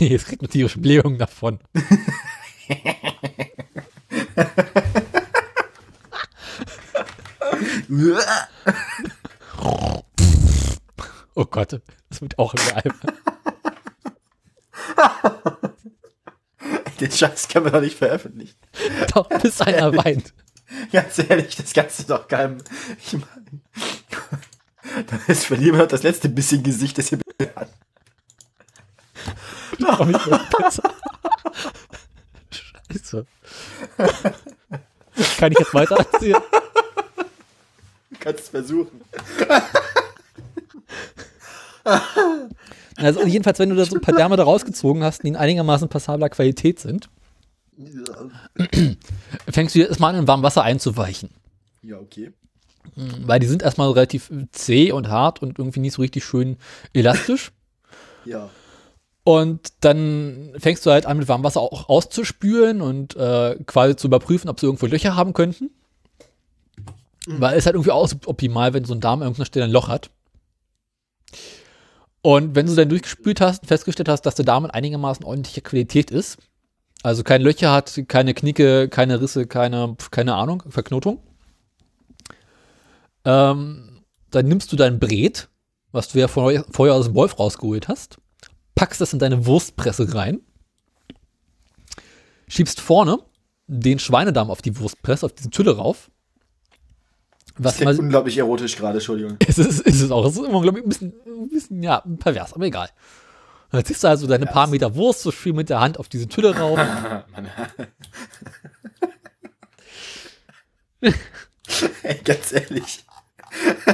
S2: Nee, es kriegt eine tierische Blähung davon. Oh Gott, das wird auch geil.
S1: Den Scheiß können wir doch nicht veröffentlichen.
S2: Doch, bis einer weint.
S1: Ganz ehrlich, das Ganze doch keinem. Ich meine, da ist verlieren wir das letzte bisschen Gesicht, das hier hat.
S2: Scheiße. Kann ich jetzt weiter erzählen?
S1: Du kannst es versuchen.
S2: Also jedenfalls, wenn du da so ein paar Därme da rausgezogen hast, die in einigermaßen passabler Qualität sind, fängst du dir erstmal an, in warmem Wasser einzuweichen.
S1: Ja, okay.
S2: Weil die sind erstmal relativ zäh und hart und irgendwie nicht so richtig schön elastisch.
S1: Ja.
S2: Und dann fängst du halt an, mit warmem Wasser auch auszuspülen und äh, quasi zu überprüfen, ob sie irgendwo Löcher haben könnten. Weil es halt irgendwie auch optimal, wenn so ein Darm an irgendeiner Stelle ein Loch hat. Und wenn du dann durchgespült hast und festgestellt hast, dass der Darm in einigermaßen ordentlicher Qualität ist, also keine Löcher hat, keine Knicke, keine Risse, keine, keine Ahnung, Verknotung, ähm, dann nimmst du dein Bret, was du ja vorher, vorher aus dem Wolf rausgeholt hast, packst das in deine Wurstpresse rein, schiebst vorne den Schweinedarm auf die Wurstpresse, auf diese Tülle rauf.
S1: Das
S2: Was
S1: klingt
S2: mal,
S1: unglaublich erotisch gerade, Entschuldigung.
S2: es ist, ist es auch. Es ist immer, glaube ich, ein bisschen, ein bisschen, ja, pervers, aber egal. Dann ziehst du also deine paar Meter Wurst so schön mit der Hand auf diese Tülle rauf.
S1: Ey, ganz ehrlich.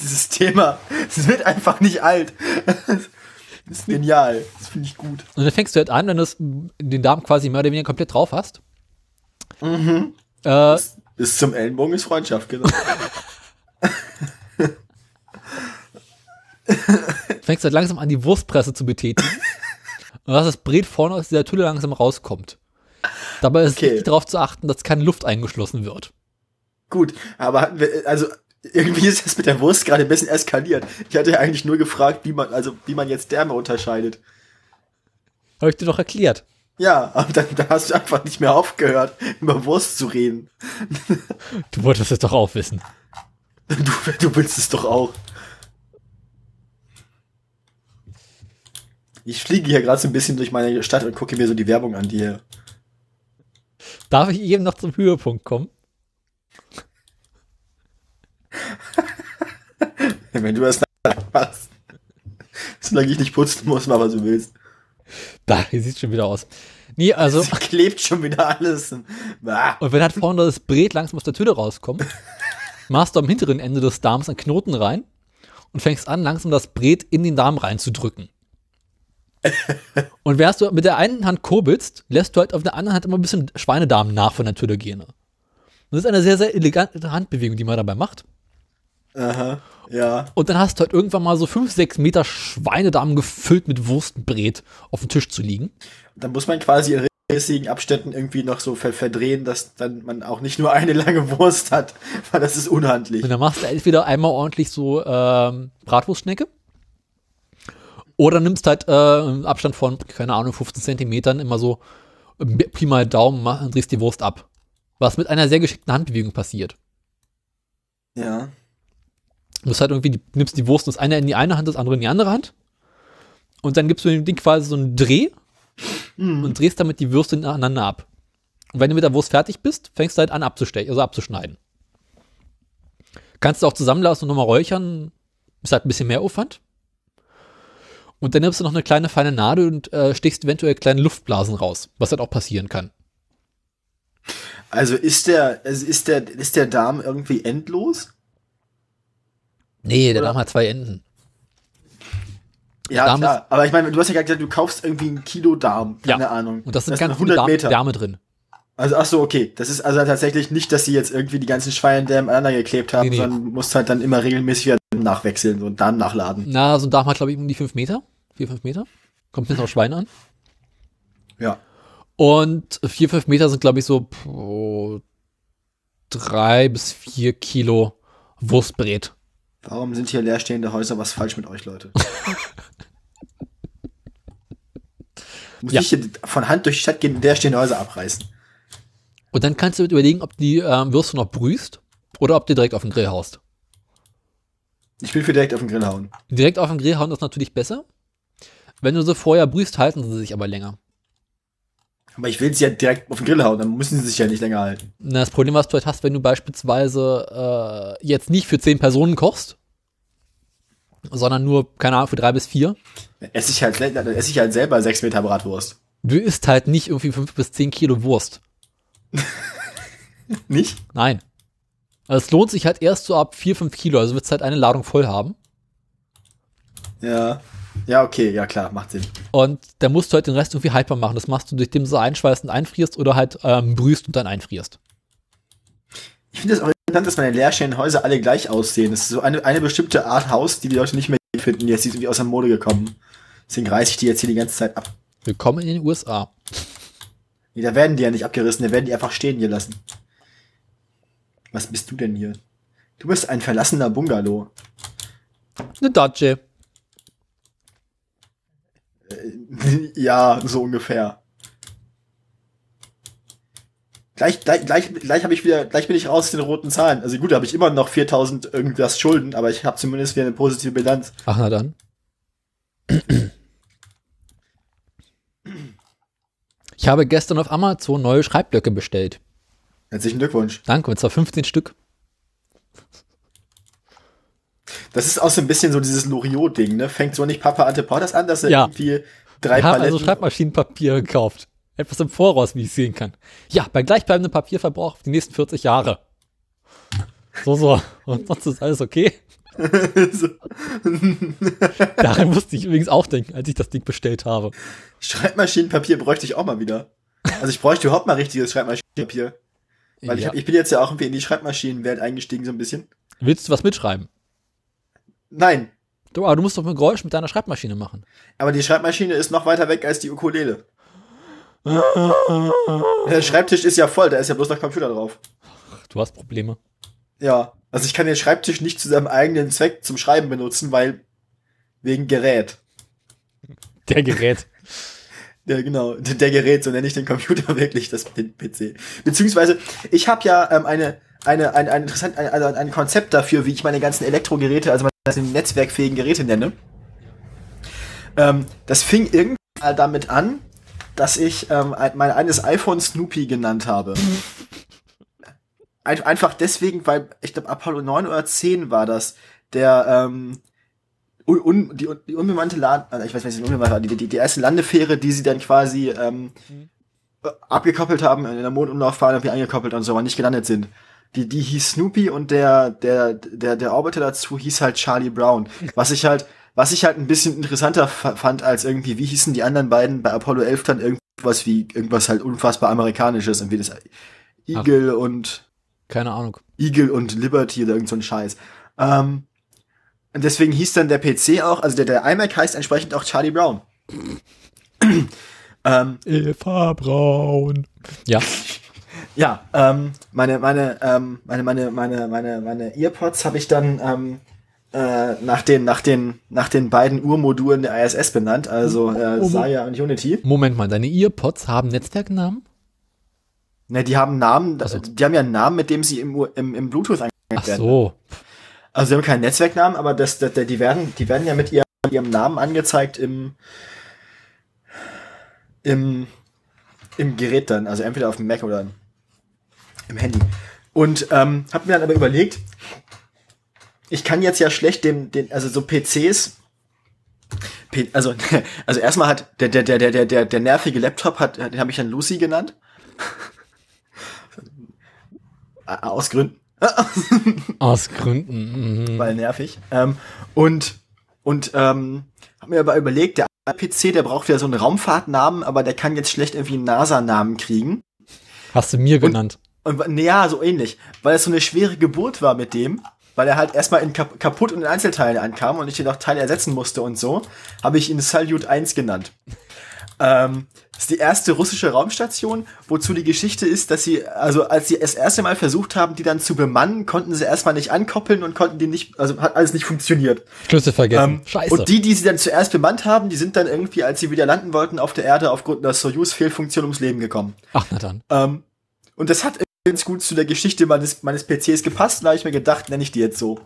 S1: Dieses Thema, es wird einfach nicht alt. Das ist genial. Das finde ich gut.
S2: Und dann fängst du halt an, wenn du den Darm quasi mehr oder weniger komplett drauf hast.
S1: Mhm.
S2: Äh,
S1: Bis zum Ellenbogen ist Freundschaft, genau.
S2: fängst halt langsam an, die Wurstpresse zu betätigen. Und dass das Bret vorne aus dieser Tülle langsam rauskommt. Dabei ist es
S1: Okay.
S2: wichtig darauf zu achten, dass keine Luft eingeschlossen wird.
S1: Gut, aber also irgendwie ist das mit der Wurst gerade ein bisschen eskaliert. Ich hatte ja eigentlich nur gefragt, wie man, also wie man jetzt Därme unterscheidet.
S2: Habe ich dir doch erklärt.
S1: Ja, aber dann, dann hast du einfach nicht mehr aufgehört, über Wurst zu reden.
S2: Du wolltest es doch auch wissen.
S1: Du, du willst es doch auch. Ich fliege hier gerade so ein bisschen durch meine Stadt und gucke mir so die Werbung an, die hier.
S2: Darf ich eben noch zum Höhepunkt kommen?
S1: Wenn du das machst. Solange ich nicht putzen muss, mach was du willst.
S2: Da, hier sieht schon wieder aus. Nee, also.
S1: Es klebt schon wieder alles. Ah.
S2: Und wenn halt vorne das Bret langsam aus der Tüte rauskommt, machst du am hinteren Ende des Darms einen Knoten rein und fängst an, langsam das Bret in den Darm reinzudrücken. Und während du mit der einen Hand kurbelst, lässt du halt auf der anderen Hand immer ein bisschen Schweinedarm nach von der. Und das ist eine sehr, sehr elegante Handbewegung, die man dabei macht.
S1: Aha, ja.
S2: Und dann hast du halt irgendwann mal so 5, 6 Meter Schweinedarm gefüllt mit Wurstbret auf dem Tisch zu liegen.
S1: Dann muss man quasi in regelmäßigen Abständen irgendwie noch so ver verdrehen, dass dann man auch nicht nur eine lange Wurst hat, weil das ist unhandlich.
S2: Und dann machst du entweder einmal ordentlich so ähm, Bratwurstschnecke oder nimmst halt äh, im Abstand von, keine Ahnung, 15 Zentimetern immer so äh, Pi mal Daumen und drehst die Wurst ab. Was mit einer sehr geschickten Handbewegung passiert.
S1: Ja.
S2: Du halt irgendwie, die, nimmst die Wurst das eine in die eine Hand, das andere in die andere Hand. Und dann gibst du dem Ding quasi so einen Dreh und drehst damit die Würste ineinander ab. Und wenn du mit der Wurst fertig bist, fängst du halt an abzustechen, also abzuschneiden. Kannst du auch zusammenlassen und nochmal räuchern. Ist halt ein bisschen mehr Aufwand. Und dann nimmst du noch eine kleine feine Nadel und äh, stichst eventuell kleine Luftblasen raus, was halt auch passieren kann.
S1: Also ist der, also ist der, ist der Darm irgendwie endlos?
S2: Nee, der
S1: Oder-
S2: Darm hat zwei Enden.
S1: Ja,
S2: Darm
S1: klar. Aber ich meine, du hast ja gerade gesagt, du kaufst irgendwie ein Kilo Darm. Keine
S2: Ja.
S1: Ahnung.
S2: Und das sind
S1: das
S2: ganz
S1: sind
S2: viele
S1: 100
S2: Darm
S1: Meter.
S2: Därme drin.
S1: Also, ach so, okay. Das ist also tatsächlich nicht, dass sie jetzt irgendwie die ganzen Schweinedärme aneinander geklebt haben,
S2: Nee, nee.
S1: sondern musst halt dann immer regelmäßig wieder nachwechseln und dann nachladen.
S2: Na, so ein Darm hat, glaube ich, um die fünf Meter. Vier, fünf Meter. Kommt bisschen auf Schweine an.
S1: Ja.
S2: Und vier, fünf Meter sind, glaube ich, so pro drei bis vier Kilo Wurstbrät.
S1: Warum sind hier leerstehende Häuser? Was falsch mit euch, Leute? Muss
S2: Ja.
S1: ich hier von Hand durch die Stadt gehen und leerstehende Häuser abreißen?
S2: Und dann kannst du überlegen, ob die ähm, Würste noch brühst oder ob du direkt auf den Grill haust.
S1: Ich will für direkt auf den Grill hauen.
S2: Direkt auf den Grill hauen ist natürlich besser. Wenn du sie vorher brühst, halten sie sich aber länger.
S1: Aber ich will sie ja direkt auf den Grill hauen, dann müssen sie sich ja nicht länger halten.
S2: Na, das Problem, was du halt hast, wenn du beispielsweise äh, jetzt nicht für zehn Personen kochst, sondern nur, keine Ahnung, für drei bis vier,
S1: Dann esse ich halt, dann esse ich halt selber sechs Meter Bratwurst.
S2: du isst halt nicht irgendwie fünf bis zehn Kilo Wurst.
S1: Nicht?
S2: Nein. Also es lohnt sich halt erst so ab 4, 5 Kilo. Also wird es halt eine Ladung voll haben.
S1: Ja. Ja, okay, ja klar, macht Sinn.
S2: Und dann musst du halt den Rest irgendwie haltbar machen. Das machst du, durch dem du einschweißt und einfrierst oder halt ähm, brühst und dann einfrierst.
S1: Ich finde es auch interessant, dass meine leerstehenden Häuser alle gleich aussehen. Das ist so eine, eine bestimmte Art Haus, die die Leute nicht mehr finden. Jetzt ist irgendwie aus der Mode gekommen. Deswegen reiße ich die jetzt hier die ganze Zeit ab.
S2: Willkommen in den USA.
S1: Nee, da werden die ja nicht abgerissen, da werden die einfach stehen gelassen. Was bist du denn hier? Du bist ein verlassener Bungalow.
S2: Eine Dodge.
S1: ja, so ungefähr. Gleich, gleich, gleich, gleich habe ich wieder, gleich bin ich raus aus den roten Zahlen. Also gut, da habe ich immer noch 4000 irgendwas Schulden, aber ich habe zumindest wieder eine positive Bilanz.
S2: Ach, na dann. Ich habe gestern auf Amazon neue Schreibblöcke bestellt.
S1: Herzlichen Glückwunsch.
S2: Danke, und zwar 15 Stück.
S1: Das ist auch so ein bisschen so dieses Loriot-Ding, ne? Fängt so nicht Papa Anteportas an, dass er
S2: Ja.
S1: irgendwie drei
S2: Ich habe
S1: Paletten...
S2: also Schreibmaschinenpapier gekauft. Etwas im Voraus, wie ich sehen kann. Ja, bei gleichbleibendem Papierverbrauch für die nächsten 40 Jahre. So, so. Und sonst ist alles okay. Daran musste ich übrigens auch denken, als ich das Ding bestellt habe.
S1: Schreibmaschinenpapier bräuchte ich auch mal wieder. Also ich bräuchte überhaupt mal richtiges Schreibmaschinenpapier. Weil ich,
S2: Ja.
S1: hab, ich bin jetzt ja auch irgendwie in die Schreibmaschinenwelt eingestiegen so ein bisschen.
S2: Willst du was mitschreiben?
S1: Nein,
S2: Du, aber du musst doch ein Geräusch mit deiner Schreibmaschine machen.
S1: aber die Schreibmaschine ist noch weiter weg als die Ukulele. Der Schreibtisch ist ja voll, da ist ja bloß noch Computer drauf.
S2: Du hast Probleme.
S1: Ja, also ich kann den Schreibtisch nicht zu seinem eigenen Zweck zum Schreiben benutzen, weil wegen Gerät.
S2: Der Gerät.
S1: Ja, genau. Der Gerät, so nenne ich den Computer wirklich, das den PC. Beziehungsweise, ich habe ja ähm, eine, eine, ein, ein, interessant, ein, also ein Konzept dafür, wie ich meine ganzen Elektrogeräte, also meine netzwerkfähigen Geräte nenne. Ähm, das fing irgendwann mal damit an, dass ich ähm, mein eines iPhone Snoopy genannt habe. Ein, einfach deswegen, weil ich glaube Apollo 9 oder 10 war das, der ähm, un, un, die, die unbemannte Land, äh, ich weiß nicht, unbemannte, die, die, die erste Landefähre, die sie dann quasi ähm, mhm. abgekoppelt haben, in der Mondumlaufbahn irgendwie angekoppelt und so, aber nicht gelandet sind. Die, die hieß Snoopy und der, der, der, der Orbiter dazu hieß halt Charlie Brown. Was ich halt, was ich halt ein bisschen interessanter fand als irgendwie, wie hießen die anderen beiden bei Apollo 11 dann irgendwas wie, irgendwas halt unfassbar amerikanisches, irgendwie das Eagle Ach, und
S2: keine Ahnung.
S1: Eagle und Liberty oder irgend so ein Scheiß. Ähm, und deswegen hieß dann der PC auch, also der, der iMac heißt entsprechend auch Charlie Brown.
S2: ähm, Eva Braun. Ja.
S1: Ja, ähm, meine, meine, ähm, meine, meine, meine, meine, meine Earpods habe ich dann ähm, äh, nach den, nach den, nach den beiden Urmodulen der ISS benannt, also äh, Saya und Unity.
S2: Moment mal, deine Earpods haben Netzwerknamen?
S1: Ne, die haben Namen, so. die haben ja einen Namen, mit dem sie im, im, im Bluetooth
S2: angemeldet werden. Ach so.
S1: Also sie haben keinen Netzwerknamen, aber das, das, die werden, die werden ja mit ihrem, ihrem Namen angezeigt im, im, im Gerät dann, also entweder auf dem Mac oder im Handy. Und ähm, hab mir dann aber überlegt, ich kann jetzt ja schlecht den, den also so PCs, also, also erstmal hat der, der, der, der, der, der nervige Laptop hat, den habe ich dann Lucy genannt. Aus Gründen.
S2: Aus Gründen.
S1: Mhm. Weil nervig. Ähm, und und ähm, habe mir aber überlegt, der PC, der braucht ja so einen Raumfahrtnamen, aber der kann jetzt schlecht irgendwie einen NASA-Namen kriegen.
S2: Hast du mir genannt?
S1: Und, und ja, so ähnlich, weil es so eine schwere Geburt war mit dem weil er halt erstmal in kap kaputt und in Einzelteilen ankam und ich den noch Teile ersetzen musste und so, habe ich ihn Salyut 1 genannt. Ähm, das ist die erste russische Raumstation, wozu die Geschichte ist, dass sie, also als sie das erste Mal versucht haben, die dann zu bemannen, konnten sie erstmal nicht ankoppeln und konnten die nicht, also hat alles nicht funktioniert.
S2: Schlüssel vergessen.
S1: Ähm, Scheiße. Und die, die sie dann zuerst bemannt haben, die sind dann irgendwie, als sie wieder landen wollten auf der Erde, aufgrund einer Soyuz-Fehlfunktion ums Leben gekommen.
S2: Ach, na dann.
S1: Ähm, und das hat ganz gut zu der Geschichte meines, meines PCs gepasst. Da habe ich mir gedacht, nenne ich die jetzt so.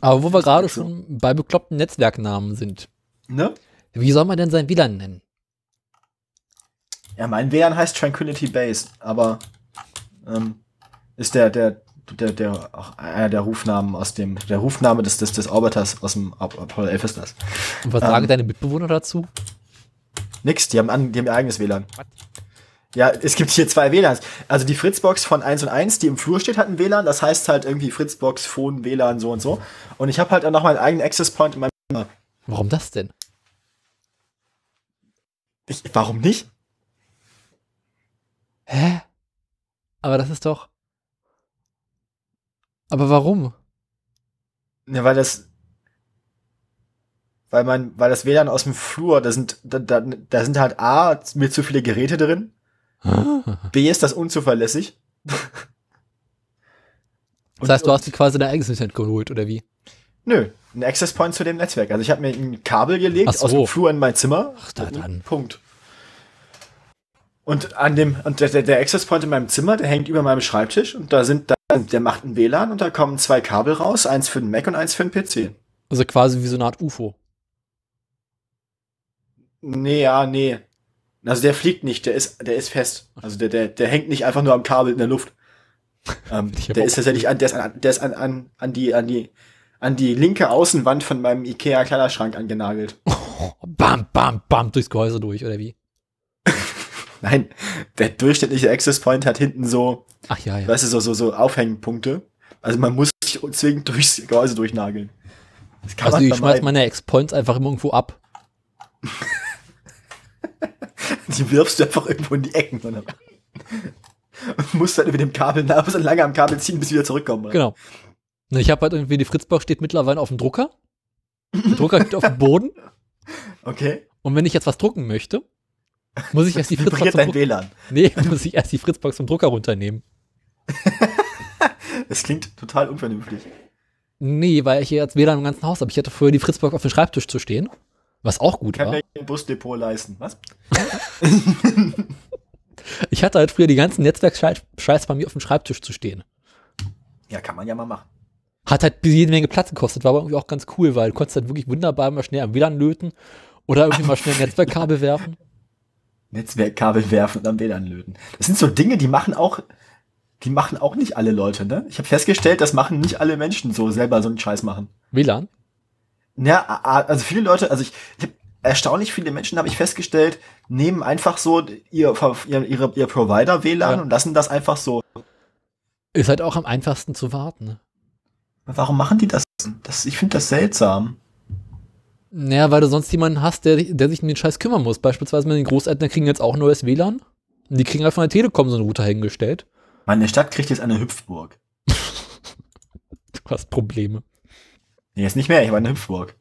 S2: Aber wo wir gerade so. schon bei bekloppten Netzwerknamen sind.
S1: Ne?
S2: Wie soll man denn sein WLAN nennen?
S1: Ja, mein WLAN heißt Tranquility Base, aber ähm, ist der, der, der, der, auch einer der Rufnamen aus dem, der Rufname des, des, des Orbiters aus dem Apollo 11 ist das.
S2: Und was ähm, sagen deine Mitbewohner dazu?
S1: Nix, die haben, an, die haben ihr eigenes WLAN. What? Ja, es gibt hier zwei WLANs. Also die Fritzbox von 1 und 1, die im Flur steht, hat ein WLAN. Das heißt halt irgendwie Fritzbox, Phone, WLAN, so und so. Und ich habe halt auch noch meinen eigenen Access Point in meinem Zimmer.
S2: Warum das denn?
S1: Ich, warum nicht?
S2: Hä? Aber das ist doch. Aber warum?
S1: Ja, weil das. Weil man, weil das WLAN aus dem Flur, da sind, da, da, da sind halt A, mir zu viele Geräte drin B ist das unzuverlässig.
S2: das heißt, du hast dir quasi dein eigenes Internet geholt, oder wie?
S1: Nö, ein Access Point zu dem Netzwerk. Also ich habe mir ein Kabel gelegt so. aus dem Flur in mein Zimmer.
S2: Ach, da dann.
S1: Punkt. Und an dem, und der, der Access Point in meinem Zimmer, der hängt über meinem Schreibtisch und da sind, da, der macht ein WLAN und da kommen zwei Kabel raus, eins für den Mac und eins für den PC.
S2: Also quasi wie so eine Art UFO.
S1: Nee, ja, nee. Also der fliegt nicht, der ist, der ist fest. Also der, der, der hängt nicht einfach nur am Kabel in der Luft. Ähm, der ist tatsächlich an, der ist an, der ist an, an, an die, an die, an die linke Außenwand von meinem Ikea Kleiderschrank angenagelt.
S2: Oh, bam, bam, bam, durchs Gehäuse durch, oder wie?
S1: Nein, der durchschnittliche Access Point hat hinten so,
S2: Ach ja, ja.
S1: weißt du, so, so, so Aufhängpunkte. Also man muss sich zwingend durchs Gehäuse durchnageln.
S2: also ich schmeiß meine Ex-Points einfach immer irgendwo ab.
S1: Die wirfst du einfach irgendwo in die Ecken. Oder? Und musst dann über dem Kabel nach, so lange am Kabel ziehen, bis sie wieder zurückkommen. Oder?
S2: Genau. Ich habe halt irgendwie, die Fritzbox steht mittlerweile auf dem Drucker. Der Drucker steht auf dem Boden.
S1: Okay.
S2: Und wenn ich jetzt was drucken möchte, muss ich erst die Fritzbox
S1: dein WLAN.
S2: Nee, muss ich erst die Fritzbox vom Drucker runternehmen.
S1: das klingt total unvernünftig.
S2: Nee, weil ich hier jetzt WLAN im ganzen Haus habe. Ich hatte vorher die Fritzbox auf dem Schreibtisch zu stehen. Was auch gut
S1: Ich kann
S2: war.
S1: mir ein Busdepot leisten. Was?
S2: Ich hatte halt früher die ganzen Netzwerkscheiß bei mir auf dem Schreibtisch zu stehen.
S1: Ja, kann man ja mal machen.
S2: Hat halt jede Menge Platz gekostet, war aber irgendwie auch ganz cool, weil du konntest halt wirklich wunderbar mal schnell am WLAN löten oder irgendwie mal schnell ein Netzwerkkabel werfen.
S1: Netzwerkkabel werfen und am WLAN löten. Das sind so Dinge, die machen auch, die machen auch nicht alle Leute, ne? Ich habe festgestellt, das machen nicht alle Menschen so selber so einen Scheiß machen.
S2: WLAN?
S1: Ja, also viele Leute, also ich, ich habe erstaunlich viele Menschen, habe ich festgestellt, nehmen einfach so ihr, ihr, ihre, ihr Provider WLAN
S2: Ja.
S1: und lassen das einfach so.
S2: Ist halt auch am einfachsten zu warten. Ne?
S1: Warum machen die das? das ich finde das seltsam.
S2: Naja, weil du sonst jemanden hast, der, der sich um den Scheiß kümmern muss. Beispielsweise meine Großeltern kriegen jetzt auch ein neues WLAN. Und die kriegen halt von der Telekom so einen Router hingestellt.
S1: Meine Stadt kriegt jetzt eine Hüpfburg.
S2: Du hast Probleme.
S1: Nee, jetzt nicht mehr, ich habe eine Hüpfburg.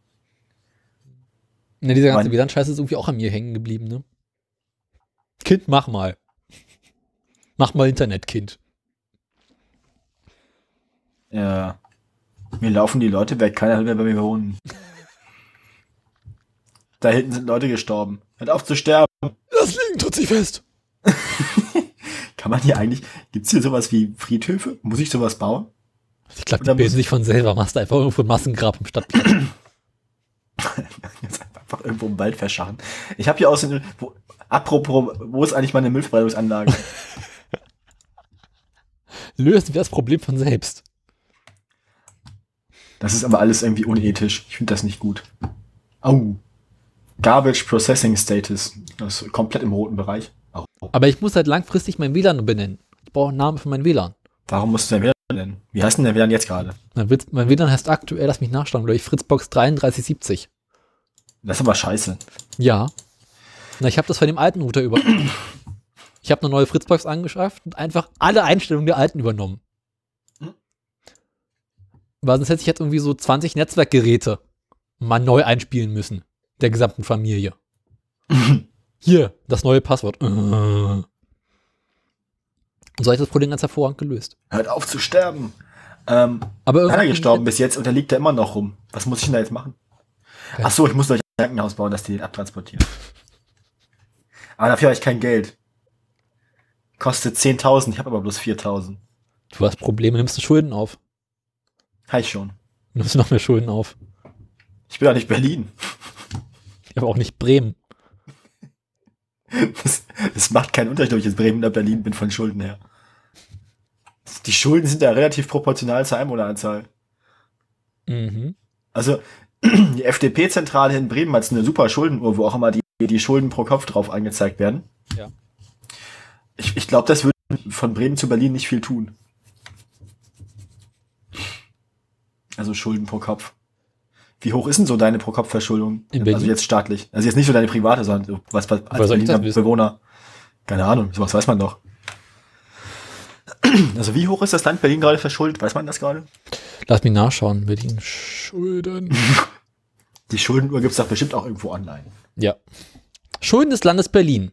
S2: Na, dieser ganze WLAN-Scheiß ist irgendwie auch an mir hängen geblieben, ne? Kind, mach mal. Mach mal Internet, Kind.
S1: Ja. Mir laufen die Leute weg, keiner will mehr bei mir wohnen. Da hinten sind Leute gestorben. Hört auf zu sterben.
S2: Das Liegen tut sich fest.
S1: Kann man hier eigentlich, gibt's hier sowas wie Friedhöfe? Muss ich sowas bauen?
S2: Ich glaube, die bilden sich von selber. Machst einfach irgendwo ein Massengrab im Stadtplatz.
S1: Jetzt einfach irgendwo im Wald verscharren. Ich habe hier außerdem, wo, apropos, wo ist eigentlich meine Müllverbrennungsanlage?
S2: Lösen wir das Problem von selbst.
S1: Das ist aber alles irgendwie unethisch. Ich finde das nicht gut. Au. Garbage Processing Status. Das ist komplett im roten Bereich. Au.
S2: Aber ich muss halt langfristig mein WLAN benennen. Ich brauche einen Namen für mein WLAN.
S1: Warum musst du denn WLAN nennen? Wie heißt denn der WLAN jetzt gerade?
S2: Mein, WLAN heißt aktuell, lass mich nachschauen, glaube ich, Fritzbox 3370.
S1: Das ist aber scheiße.
S2: Ja. Na, ich habe das von dem alten Router über. Ich habe eine neue Fritzbox angeschafft und einfach alle Einstellungen der alten übernommen.
S1: Hm.
S2: Weil sonst hätte ich jetzt irgendwie so 20 Netzwerkgeräte mal neu einspielen müssen. Der gesamten Familie. Hier, das neue Passwort. Äh. Und so habe ich das Problem ganz hervorragend gelöst.
S1: Hört auf zu sterben. Ähm,
S2: Aber
S1: einer
S2: irgendwie-
S1: gestorben bis jetzt und der liegt da immer noch rum. Was muss ich denn da jetzt machen?
S2: Okay.
S1: Ach so, ich muss euch ein Krankenhaus bauen, dass die den abtransportieren. Aber dafür habe ich kein Geld. Kostet 10.000, ich habe aber bloß 4.000.
S2: Du hast Probleme, nimmst du Schulden auf.
S1: Habe ich schon.
S2: Nimmst du noch mehr Schulden auf.
S1: Ich bin doch nicht Berlin.
S2: Aber auch nicht Bremen.
S1: Das, das macht keinen Unterschied, ob ich jetzt Bremen oder Berlin bin von Schulden her. Die Schulden sind ja relativ proportional zur Einwohneranzahl.
S2: Mhm.
S1: Also die FDP-Zentrale in Bremen hat eine super Schuldenuhr, wo auch immer die, die Schulden pro Kopf drauf angezeigt werden.
S2: Ja.
S1: Ich, ich glaube, das würde von Bremen zu Berlin nicht viel tun. Also Schulden pro Kopf. Wie hoch ist denn so deine Pro-Kopf-Verschuldung?
S2: In Berlin?
S1: Also jetzt staatlich. Also jetzt nicht so deine private, sondern so was, was als Berliner? Bewohner. Keine Ahnung, sowas weiß man doch. Also wie hoch ist das Land Berlin gerade verschuldet? Weiß man das gerade?
S2: Lass mich nachschauen. Berlin Schulden.
S1: Die Schuldenuhr gibt's doch bestimmt auch irgendwo online.
S2: Ja. Schulden des Landes Berlin.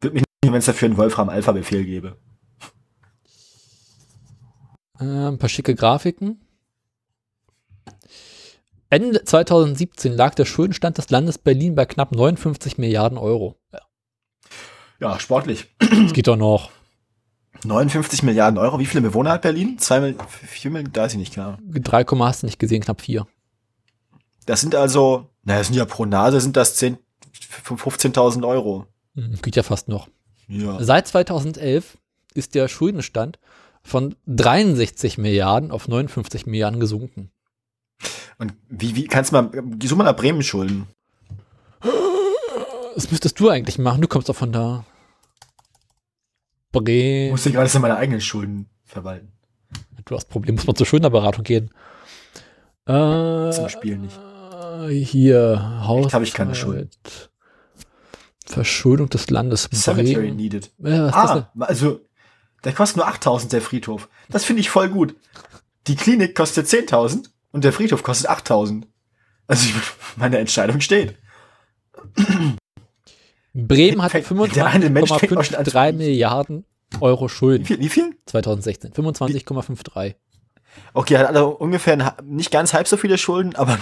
S1: Würde mich nicht, wenn es dafür einen Wolfram-Alpha-Befehl gäbe.
S2: Äh, ein paar schicke Grafiken. Ende 2017 lag der Schuldenstand des Landes Berlin bei knapp 59 Milliarden Euro. Ja,
S1: Ja, sportlich.
S2: das geht doch noch.
S1: 59 Milliarden Euro. Wie viele Bewohner hat Berlin? Zwei Millionen, vier Millionen, da ist ich nicht klar.
S2: 3, hast du nicht gesehen, knapp 4.
S1: Das sind also, naja, das sind ja pro Nase sind das 10, 15.000 Euro.
S2: Hm, Geht ja fast noch.
S1: Ja.
S2: Seit 2011 ist der Schuldenstand von 63 Milliarden auf 59 Milliarden gesunken.
S1: Und wie, wie kannst du mal, die Summe nach Bremen schulden?
S2: Das müsstest du eigentlich machen. Du kommst doch von da.
S1: Ich
S2: Bre.
S1: musste gerade so meine eigenen Schulden verwalten.
S2: Du hast Problem, muss man zur Schuldnerberatung gehen. Äh,
S1: Zum Spiel nicht.
S2: Hier, Haus.
S1: hab ich keine Schulden.
S2: Verschuldung des Landes
S1: Cemetery
S2: Bremen.
S1: needed.
S2: Äh, das denn?
S1: Ah, also, der kostet nur 8.000, der Friedhof. Das finde ich voll gut. Die Klinik kostet 10.000 und der Friedhof kostet 8.000. Also, ich, meine Entscheidung steht.
S2: Bremen hat
S1: Fängt- der eine Mensch fängt auch schon an zu
S2: 25,53
S1: riechen.
S2: Milliarden Euro
S1: Wie
S2: Schulden
S1: viel? Wie viel?
S2: 2016. 25,53.
S1: Okay, hat also ungefähr nicht ganz halb so viele Schulden, aber,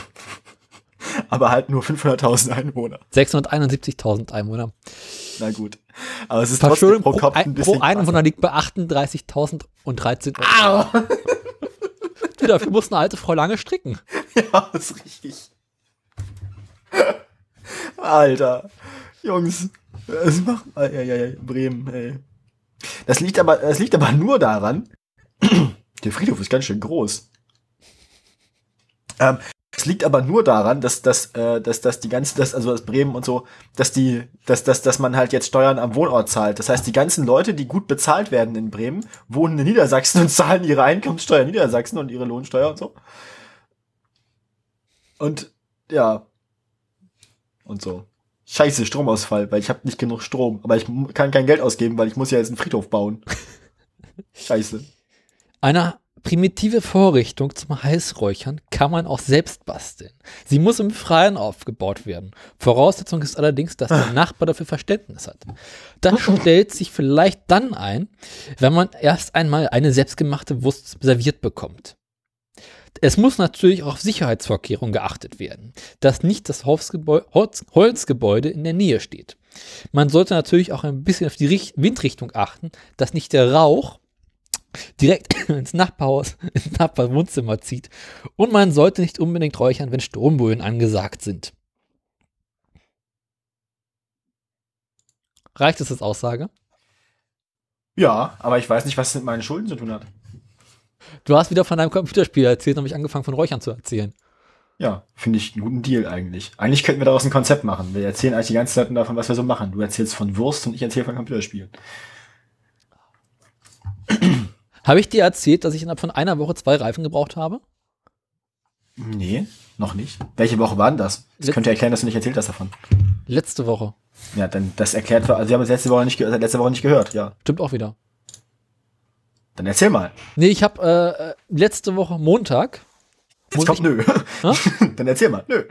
S1: aber halt nur 500.000 Einwohner.
S2: 671.000 Einwohner.
S1: Na gut. Aber es ist trotzdem
S2: pro,
S1: Kopf
S2: ein, pro Einwohner liegt bei 38.013 Euro. Du, dafür muss eine alte Frau lange stricken.
S1: Ja, ist richtig. Alter. Jungs. Das macht, ja, ja, ja, Bremen, ey. Das liegt aber, das liegt aber nur daran, der Friedhof ist ganz schön groß. Ähm, es liegt aber nur daran, dass, dass, äh, dass, dass die ganzen, dass, also das Bremen und so, dass die, dass, dass, dass man halt jetzt Steuern am Wohnort zahlt. Das heißt, die ganzen Leute, die gut bezahlt werden in Bremen, wohnen in Niedersachsen und zahlen ihre Einkommenssteuer in Niedersachsen und ihre Lohnsteuer und so. Und ja. Und so. Scheiße, Stromausfall, weil ich habe nicht genug Strom. Aber ich kann kein Geld ausgeben, weil ich muss ja jetzt einen Friedhof bauen. Scheiße.
S2: Eine primitive Vorrichtung zum Heißräuchern kann man auch selbst basteln. Sie muss im Freien aufgebaut werden. Voraussetzung ist allerdings, dass der Nachbar dafür Verständnis hat. Das stellt sich vielleicht dann ein, wenn man erst einmal eine selbstgemachte Wurst serviert bekommt. Es muss natürlich auch auf Sicherheitsvorkehrungen geachtet werden, dass nicht das Holzgebäu Holz Holzgebäude in der Nähe steht. Man sollte natürlich auch ein bisschen auf die Richt Windrichtung achten, dass nicht der Rauch direkt ins Nachbarhaus, ins Nachbarwohnzimmer zieht. Und man sollte nicht unbedingt räuchern, wenn Stromböen angesagt sind. Reicht es als Aussage?
S1: Ja, aber ich weiß nicht, was es mit meinen Schulden zu tun hat.
S2: Du hast wieder von deinem Computerspiel erzählt und habe ich angefangen von Räuchern zu erzählen.
S1: Ja, finde ich einen guten Deal eigentlich. Eigentlich könnten wir daraus ein Konzept machen. Wir erzählen eigentlich die ganze Zeit davon, was wir so machen. Du erzählst von Wurst und ich erzähle von Computerspielen.
S2: Habe ich dir erzählt, dass ich innerhalb von einer Woche zwei Reifen gebraucht habe?
S1: Nee, noch nicht. Welche Woche war denn das? Das
S2: Let-
S1: könnte erklären, dass du nicht erzählt hast davon.
S2: Letzte Woche.
S1: Ja, dann das erklärt, also wir haben es letzte Woche nicht, letzte Woche nicht gehört, ja.
S2: Stimmt auch wieder.
S1: Dann erzähl mal.
S2: Nee, ich habe äh, äh, letzte Woche Montag
S1: Jetzt kommt
S2: ich-
S1: nö. Dann erzähl mal. Nö.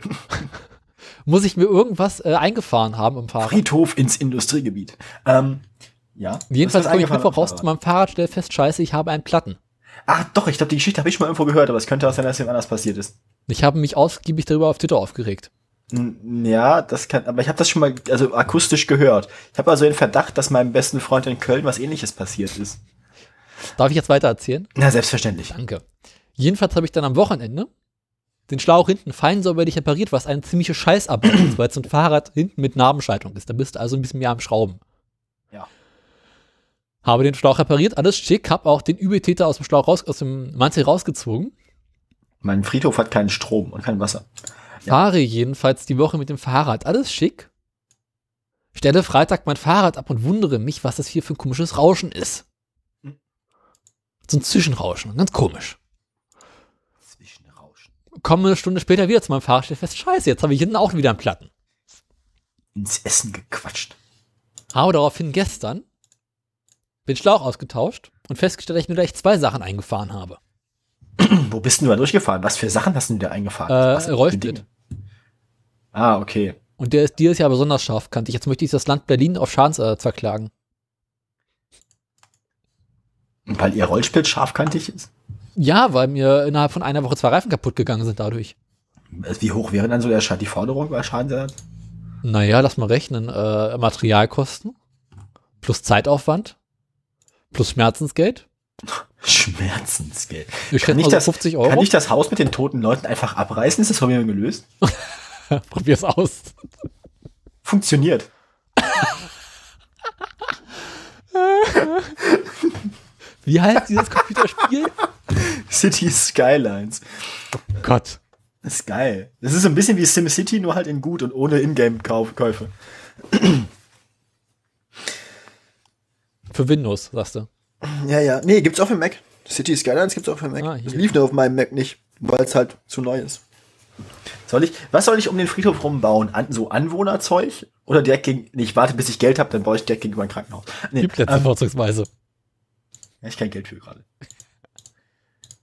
S2: muss ich mir irgendwas äh, eingefahren haben im Fahrrad.
S1: Friedhof ins Industriegebiet. Ähm, ja.
S2: Jedenfalls komme ich Mittwoch raus zu meinem Fahrrad, stell fest, scheiße, ich habe einen Platten.
S1: Ach doch, ich glaube, die Geschichte habe ich schon mal irgendwo gehört, aber es könnte auch sein, dass es anders passiert ist.
S2: Ich habe mich ausgiebig darüber auf Twitter aufgeregt.
S1: Ja, das kann, aber ich habe das schon mal, also akustisch gehört. Ich habe also den Verdacht, dass meinem besten Freund in Köln was ähnliches passiert ist.
S2: Darf ich jetzt weiter erzählen?
S1: Na, selbstverständlich.
S2: Danke. Jedenfalls habe ich dann am Wochenende den Schlauch hinten fein säuberlich repariert, was eine ziemliche Scheißarbeit ist, weil es ein Fahrrad hinten mit Narbenschaltung ist. Da bist du also ein bisschen mehr am Schrauben. Habe den Schlauch repariert, alles schick, habe auch den Übeltäter aus dem Schlauch raus, aus dem Mantel rausgezogen.
S1: Mein Friedhof hat keinen Strom und kein Wasser. Ja.
S2: Fahre jedenfalls die Woche mit dem Fahrrad, alles schick. Stelle Freitag mein Fahrrad ab und wundere mich, was das hier für ein komisches Rauschen ist.
S1: Hm.
S2: So ein Zwischenrauschen, ganz komisch.
S1: Zwischenrauschen.
S2: komme eine Stunde später wieder zu meinem Fahrrad, stelle fest, scheiße, jetzt habe ich hinten auch wieder einen Platten.
S1: Ins Essen gequatscht.
S2: Habe daraufhin gestern den Schlauch ausgetauscht und festgestellt, dass ich mir gleich zwei Sachen eingefahren habe.
S1: Wo bist denn du da durchgefahren? Was für Sachen hast du denn da eingefahren?
S2: Äh,
S1: Was. Dinge? Ah, okay.
S2: Und der ist, die ist ja besonders scharfkantig. Jetzt möchte ich das Land Berlin auf Schadensersatz verklagen.
S1: Und Weil ihr Rollsplit scharfkantig ist?
S2: Ja, weil mir innerhalb von einer Woche zwei Reifen kaputt gegangen sind dadurch.
S1: Also Wie hoch wäre dann so der Scha- die Forderung bei Schadensersatz?
S2: Naja, lass mal rechnen. Äh, Materialkosten plus Zeitaufwand plus Schmerzensgeld.
S1: Schmerzensgeld.
S2: Ich
S1: Kann ich,
S2: mal so
S1: das,
S2: 50 Euro.
S1: kann ich das Haus mit den toten Leuten einfach abreißen? Ist das Problem gelöst?
S2: Probier's aus.
S1: Funktioniert.
S2: Wie heißt dieses Computerspiel?
S1: City Skylines.
S2: Gott.
S1: Das ist geil. Das ist so ein bisschen wie SimCity, nur halt in gut und ohne Ingame-Käufe.
S2: Für Windows, sagst du.
S1: Ja, ja. Nee, gibt's auch für Mac. City Skylines gibt's auch für Mac.
S2: Ah,
S1: das lief nur auf meinem Mac nicht, weil es halt zu neu ist. Soll ich, was soll ich um den Friedhof rumbauen? An, so Anwohnerzeug? Oder direkt gegen, nee, ich warte, bis ich Geld habe, dann baue ich direkt gegenüber ein Krankenhaus. Nee,
S2: Die Plätze
S1: ähm,
S2: vorzugsweise.
S1: ja, ich kein Geld für gerade.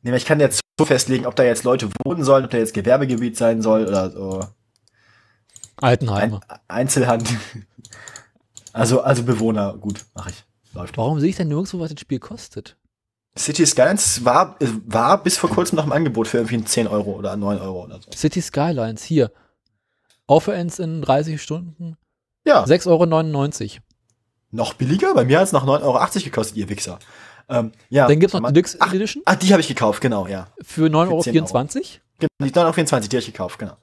S1: Nee, aber ich kann jetzt so festlegen, ob da jetzt Leute wohnen sollen, ob da jetzt Gewerbegebiet sein soll oder so
S2: Altenheime.
S1: ein, Einzelhand. Also, also Bewohner, gut, mache ich. Läuft.
S2: Warum sehe ich denn nirgendwo, was das Spiel kostet?
S1: City Skylines war, war bis vor kurzem noch im Angebot für irgendwie 10 Euro oder 9 Euro oder so.
S2: City Skylines, hier. Offerends in 30 Stunden.
S1: Ja,
S2: 6,99 Euro.
S1: noch billiger. Bei mir hat es noch 9,80 Euro gekostet, ihr Wichser. Ähm, ja,
S2: Dann gibt es noch Deluxe
S1: Ach,
S2: Edition
S1: ah, die habe ich gekauft, genau, ja.
S2: für 9,24
S1: 10
S2: Euro.
S1: Genau, Die 9,24 Euro, die habe ich gekauft, genau.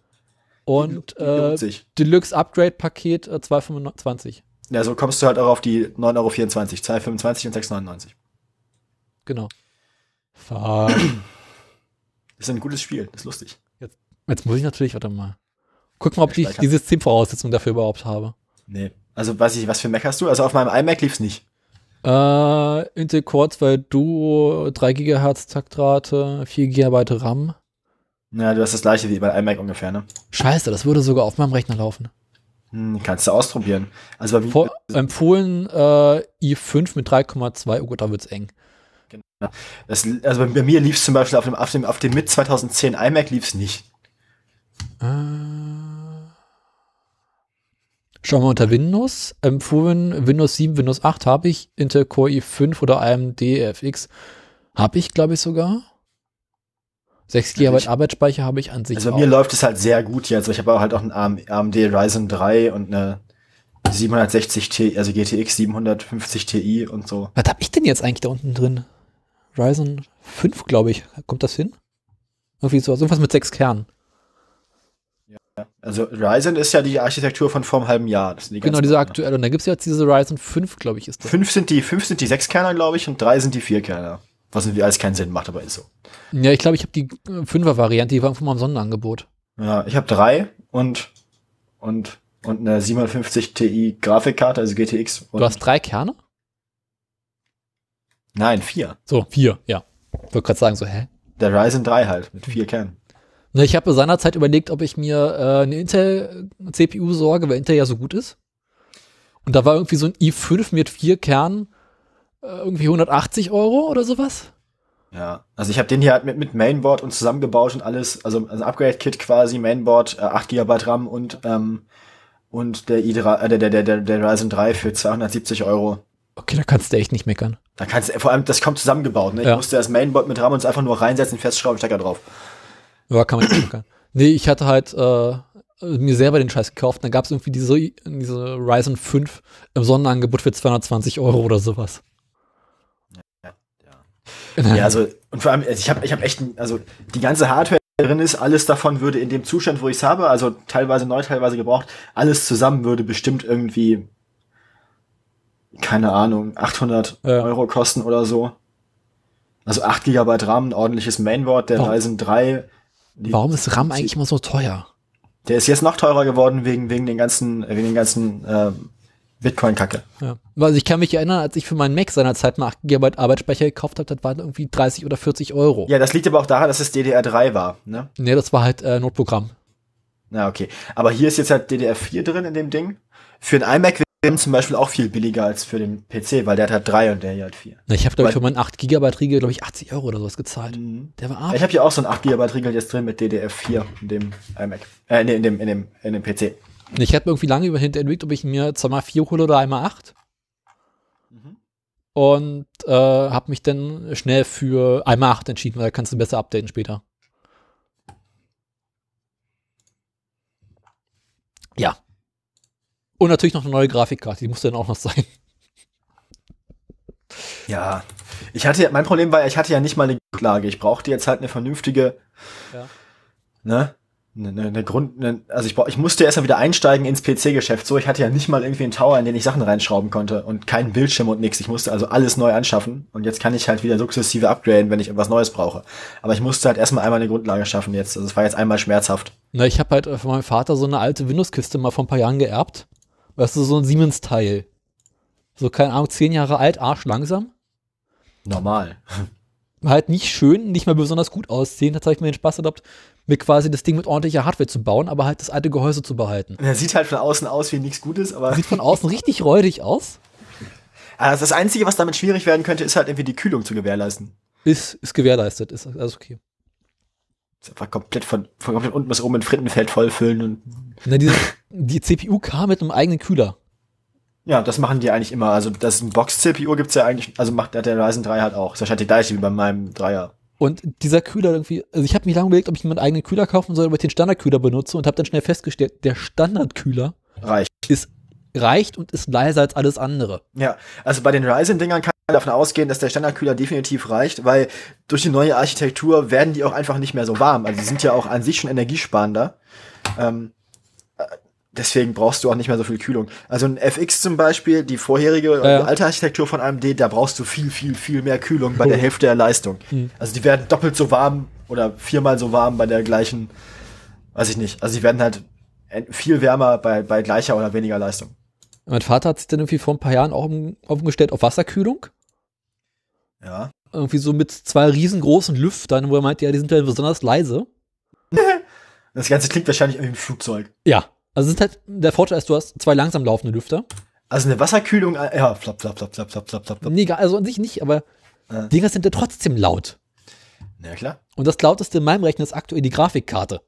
S2: Und
S1: Die
S2: äh. Deluxe Upgrade Paket äh, 2,25.
S1: Ja, so kommst du halt auch auf die 9,24 Euro, 2,25 und 6,99.
S2: Genau. Fuck.
S1: Ist ein gutes Spiel, ist lustig.
S2: Jetzt muss ich natürlich, warte mal. Guck mal, ob ich die Systemvoraussetzungen dafür überhaupt habe.
S1: Nee. Also weiß ich, was für Mac hast du? Also auf meinem iMac lief's nicht.
S2: Äh, Intel Core 2 Duo, 3 GHz Taktrate, 4 GB RAM.
S1: Ja, du hast das gleiche wie bei iMac ungefähr, ne?
S2: Scheiße, das würde sogar auf meinem Rechner laufen.
S1: Hm, kannst du ausprobieren. Also bei
S2: Vor, empfohlen äh, i5 mit 3,2. Oh Gott, da wird's eng.
S1: das, also bei mir lief's zum Beispiel auf dem, auf dem, auf dem mit 2010 iMac lief's nicht.
S2: Äh, schauen wir unter Windows. Empfohlen Windows 7, Windows 8 habe ich. Intel Core i5 oder AMD FX habe ich, glaube ich, sogar. 6
S1: Ja,
S2: GB
S1: ich-
S2: Arbeitsspeicher habe ich an sich
S1: Also bei mir läuft es halt sehr gut jetzt. Ich habe auch halt auch einen AM AMD Ryzen 3 und eine 760 Ti, also GTX 750 Ti und so.
S2: Was habe ich denn jetzt eigentlich da unten drin? Ryzen 5, glaube ich. Kommt das hin? Irgendwie so, irgendwas mit sechs Kernen.
S1: Also Ryzen ist ja die Architektur von vor einem halben Jahr. Die
S2: Genau, diese aktuelle. Und da gibt es jetzt diese Ryzen 5, glaube ich, ist das.
S1: Fünf sind die, fünf sind die Sechskerner, glaube ich, und drei sind die Vierkerner. Was irgendwie alles keinen Sinn macht, aber ist so.
S2: Ja, ich glaube, ich habe die 5er-Variante, die war irgendwo mal im Sonderangebot.
S1: Ja, ich habe drei und und und eine 750 Ti Grafikkarte, also GTX. Und
S2: Du hast drei Kerne?
S1: nein, vier.
S2: So, vier, ja. Ich wollte gerade sagen, so, hä?
S1: Der Ryzen 3 halt mit vier Kernen.
S2: Ich habe seinerzeit überlegt, ob ich mir äh, eine Intel-CPU sorge, weil Intel ja so gut ist. Und da war irgendwie so ein i5 mit vier Kernen, äh, irgendwie 180 Euro oder sowas.
S1: Ja, also ich habe den hier halt mit, mit Mainboard und zusammengebaut und alles, also, also Upgrade-Kit quasi, Mainboard, äh, 8 GB RAM und ähm, und der i3, äh, der, der, der, der, der Ryzen 3 für 270 Euro.
S2: Okay, da kannst du echt nicht meckern.
S1: Da kannst du, vor allem, das kommt zusammengebaut, ne? Ich
S2: Ja.
S1: musste das Mainboard mit RAM und es einfach nur reinsetzen, festschrauben, Stecker drauf.
S2: Ja, kann man nicht meckern. Nee, ich hatte halt äh, mir selber den Scheiß gekauft. Dann gab es irgendwie diese, diese Ryzen 5 im Sonderangebot für 220 Euro oder sowas.
S1: Ja, also, und vor allem, ich habe ich hab echt, also die ganze Hardware drin ist, alles davon würde in dem Zustand, wo ich es habe, also teilweise neu, teilweise gebraucht, alles zusammen würde bestimmt irgendwie, keine Ahnung, 800
S2: Ja.
S1: Euro kosten oder so. Also 8 GB RAM, ein ordentliches Mainboard, der
S2: Warum-
S1: Ryzen 3. die-
S2: Warum ist RAM eigentlich immer so teuer?
S1: Der ist jetzt noch teurer geworden wegen, wegen den ganzen, wegen den ganzen äh, Bitcoin-Kacke.
S2: Ja. Also ich kann mich erinnern, als ich für meinen Mac seinerzeit mal 8 GB Arbeitsspeicher gekauft habe, das waren irgendwie 30 oder 40 Euro.
S1: Ja, das liegt aber auch daran, dass es DDR3 war, ne?
S2: Nee, das war halt äh, Notprogramm.
S1: Na, okay. Aber hier ist jetzt halt DDR4 drin in dem Ding. Für den iMac wäre zum Beispiel auch viel billiger als für den PC, weil der hat halt 3 und der hier halt 4.
S2: Na, Ich habe, glaube ich, für meinen 8 GB Riegel, glaube ich, 80 Euro oder sowas gezahlt. Der war arm.
S1: ich habe hier auch so ein 8 GB Riegel jetzt drin mit DDR4 in dem iMac. Äh, nee, in dem, in dem, in dem PC.
S2: Ich habe irgendwie lange überlegt, ob ich mir zweimal 4 hole oder einmal 8. Und äh, habe mich dann schnell für einmal 8 entschieden, weil da kannst du besser updaten später. Ja. Und natürlich noch eine neue Grafikkarte, die musste dann auch noch sein.
S1: Ja. Ich hatte ja, mein Problem war, ich hatte ja nicht mal eine Grundlage. Ich brauchte jetzt halt eine vernünftige,
S2: Ja.
S1: ne? Eine, eine, Grund, eine, also ich, ich musste erst mal wieder einsteigen ins PC-Geschäft. So, ich hatte ja nicht mal irgendwie einen Tower, in den ich Sachen reinschrauben konnte und keinen Bildschirm und nichts. Ich musste also alles neu anschaffen und jetzt kann ich halt wieder sukzessive upgraden, wenn ich etwas Neues brauche. Aber ich musste halt erstmal einmal eine Grundlage schaffen jetzt. Also es war jetzt einmal schmerzhaft.
S2: Na, ich habe halt äh, von meinem Vater so eine alte Windows-Kiste mal vor ein paar Jahren geerbt. Weißt du, so ein Siemens-Teil. So, keine Ahnung, zehn Jahre alt, arschlangsam.
S1: Normal.
S2: Halt nicht schön, nicht mal besonders gut aussehen. Jetzt habe ich mir den Spaß erlaubt, mir quasi das Ding mit ordentlicher Hardware zu bauen, aber halt das alte Gehäuse zu behalten.
S1: Er sieht halt von außen aus wie nichts Gutes, aber
S2: Sieht von außen richtig räudig aus.
S1: also das Einzige, was damit schwierig werden könnte, ist halt irgendwie die Kühlung zu gewährleisten.
S2: Ist, ist gewährleistet, ist alles okay.
S1: Ist einfach komplett von, von komplett unten bis oben mit Frittenfeld vollfüllen und
S2: Na, diese, die CPU kam mit einem eigenen Kühler.
S1: Ja, das machen die eigentlich immer. Also das Box-CPU gibt's ja eigentlich, also macht der Ryzen 3 halt auch. Das ist wahrscheinlich die gleiche wie bei meinem Dreier.
S2: Und dieser Kühler irgendwie, also ich habe mich lange überlegt, ob ich mir meinen eigenen Kühler kaufen soll, ob ich den Standardkühler benutze und habe dann schnell festgestellt, der Standardkühler
S1: Reicht.
S2: ist reicht und ist leiser als alles andere.
S1: Ja, also bei den Ryzen-Dingern kann man davon ausgehen, dass der Standardkühler definitiv reicht, weil durch die neue Architektur werden die auch einfach nicht mehr so warm. Also die sind ja auch an sich schon energiesparender. Ähm, äh, deswegen brauchst du auch nicht mehr so viel Kühlung. Also ein FX zum Beispiel, die vorherige,
S2: Ja, ja.
S1: alte Architektur von AMD, da brauchst du viel, viel, viel mehr Kühlung bei der Hälfte der Leistung.
S2: Hm.
S1: Also die werden doppelt so warm oder viermal so warm bei der gleichen, weiß ich nicht. Also die werden halt viel wärmer bei, bei gleicher oder weniger Leistung.
S2: Mein Vater hat sich dann irgendwie vor ein paar Jahren auch um- umgestellt auf Wasserkühlung.
S1: Ja.
S2: Irgendwie so mit zwei riesengroßen Lüftern, wo er meinte, ja, die sind ja besonders leise.
S1: Das Ganze klingt wahrscheinlich irgendwie im Flugzeug.
S2: Ja. Also es ist halt, der Vorteil ist, du hast zwei langsam laufende Lüfter.
S1: Also eine Wasserkühlung, äh, ja, flap, flap, flap, flap, flap, flap, flap.
S2: Nee, also an sich nicht, aber
S1: Äh.
S2: Dinger sind ja trotzdem laut.
S1: Ja, klar.
S2: Und das lauteste in meinem Rechner ist aktuell die Grafikkarte.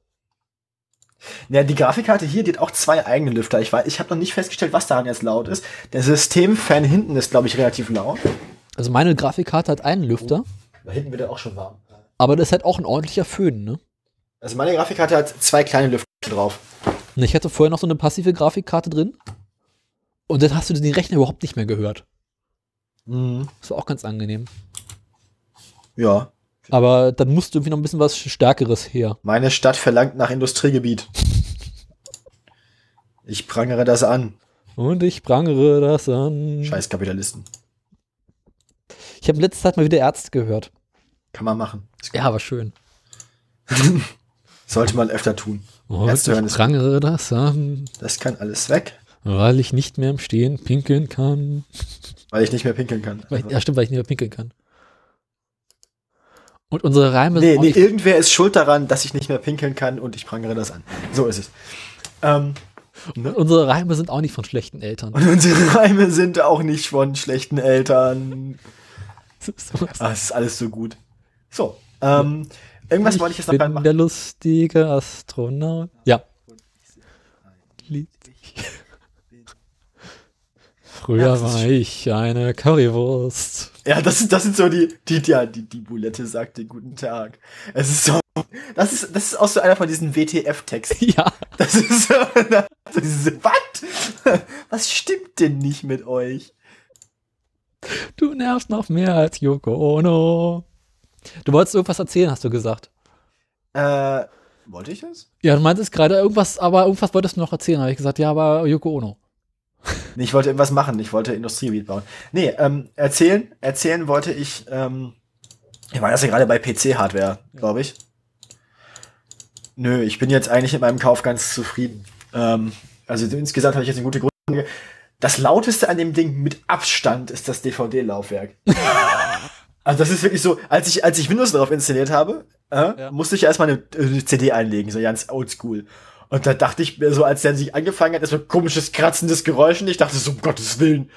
S1: Ja, die Grafikkarte hier, die hat auch zwei eigene Lüfter. Ich weiß, ich habe noch nicht festgestellt, was daran jetzt laut ist. Der Systemfan hinten ist, glaube ich, relativ laut.
S2: Also meine Grafikkarte hat einen Lüfter,
S1: Da hinten wird er auch schon warm.
S2: aber das ist halt auch ein ordentlicher Föhn, ne?
S1: Also meine Grafikkarte hat zwei kleine Lüfter drauf.
S2: Und ich hatte vorher noch so eine passive Grafikkarte drin. Und dann hast du den Rechner überhaupt nicht mehr gehört.
S1: Mhm.
S2: Das war auch ganz angenehm.
S1: Ja.
S2: Aber dann musste irgendwie noch ein bisschen was Stärkeres her.
S1: Meine Stadt verlangt nach Industriegebiet. Ich prangere das an.
S2: Und ich prangere das an.
S1: Scheiß Kapitalisten.
S2: Ich habe letzte Zeit mal wieder Ärzte gehört.
S1: Kann man machen.
S2: Ja, war schön.
S1: Sollte man öfter tun. Hören
S2: ich prangere das an,
S1: Das kann alles weg,
S2: weil ich nicht mehr im Stehen pinkeln kann.
S1: weil ich nicht mehr pinkeln kann.
S2: Weil, ja, stimmt, weil ich nicht mehr pinkeln kann. Und unsere Reime
S1: Nee,
S2: sind
S1: nee,
S2: nicht
S1: irgendwer ist schuld daran, dass ich nicht mehr pinkeln kann und ich prangere das an. So ist es. Ähm,
S2: Und unsere Reime sind auch nicht von schlechten Eltern.
S1: und unsere Reime sind auch nicht von schlechten Eltern. Ah, es ist alles so gut. So, ähm, irgendwas wollte ich jetzt noch
S2: bin
S1: reinmachen.
S2: der lustige Astronaut. Ja. Früher
S1: Ja, das ist
S2: war ich eine Currywurst.
S1: Ja, das, ist, das sind so die, die, ja, die, die Bulette sagt dir guten Tag. Es ist so, das ist, das ist auch so einer von diesen WTF-Texten.
S2: Ja.
S1: Das ist so, so diese, was? Was stimmt denn nicht mit euch?
S2: Du nervst noch mehr als Yoko Ono. Du wolltest irgendwas erzählen, hast du gesagt.
S1: Äh, wollte ich das?
S2: Ja, du meintest gerade irgendwas, aber irgendwas wolltest du noch erzählen. Habe ich gesagt, ja, aber Yoko Ono.
S1: Nee, ich wollte irgendwas machen. Ich wollte Industriegebiet bauen. Nee, ähm, erzählen, erzählen wollte ich, ähm, ich war das ja gerade bei PC-Hardware, glaube ich. Nö, ich bin jetzt eigentlich mit meinem Kauf ganz zufrieden. Ähm, also insgesamt habe ich jetzt eine gute Grundlage. Das lauteste an dem Ding mit Abstand ist das DVD-Laufwerk. also das ist wirklich so, als ich, als ich Windows darauf installiert habe, äh,
S2: Ja.
S1: musste ich erstmal eine, eine CD einlegen, so ganz oldschool. Und da dachte ich mir so, als der sich angefangen hat, ein komisches, kratzendes Geräusch und ich dachte so, um Gottes Willen.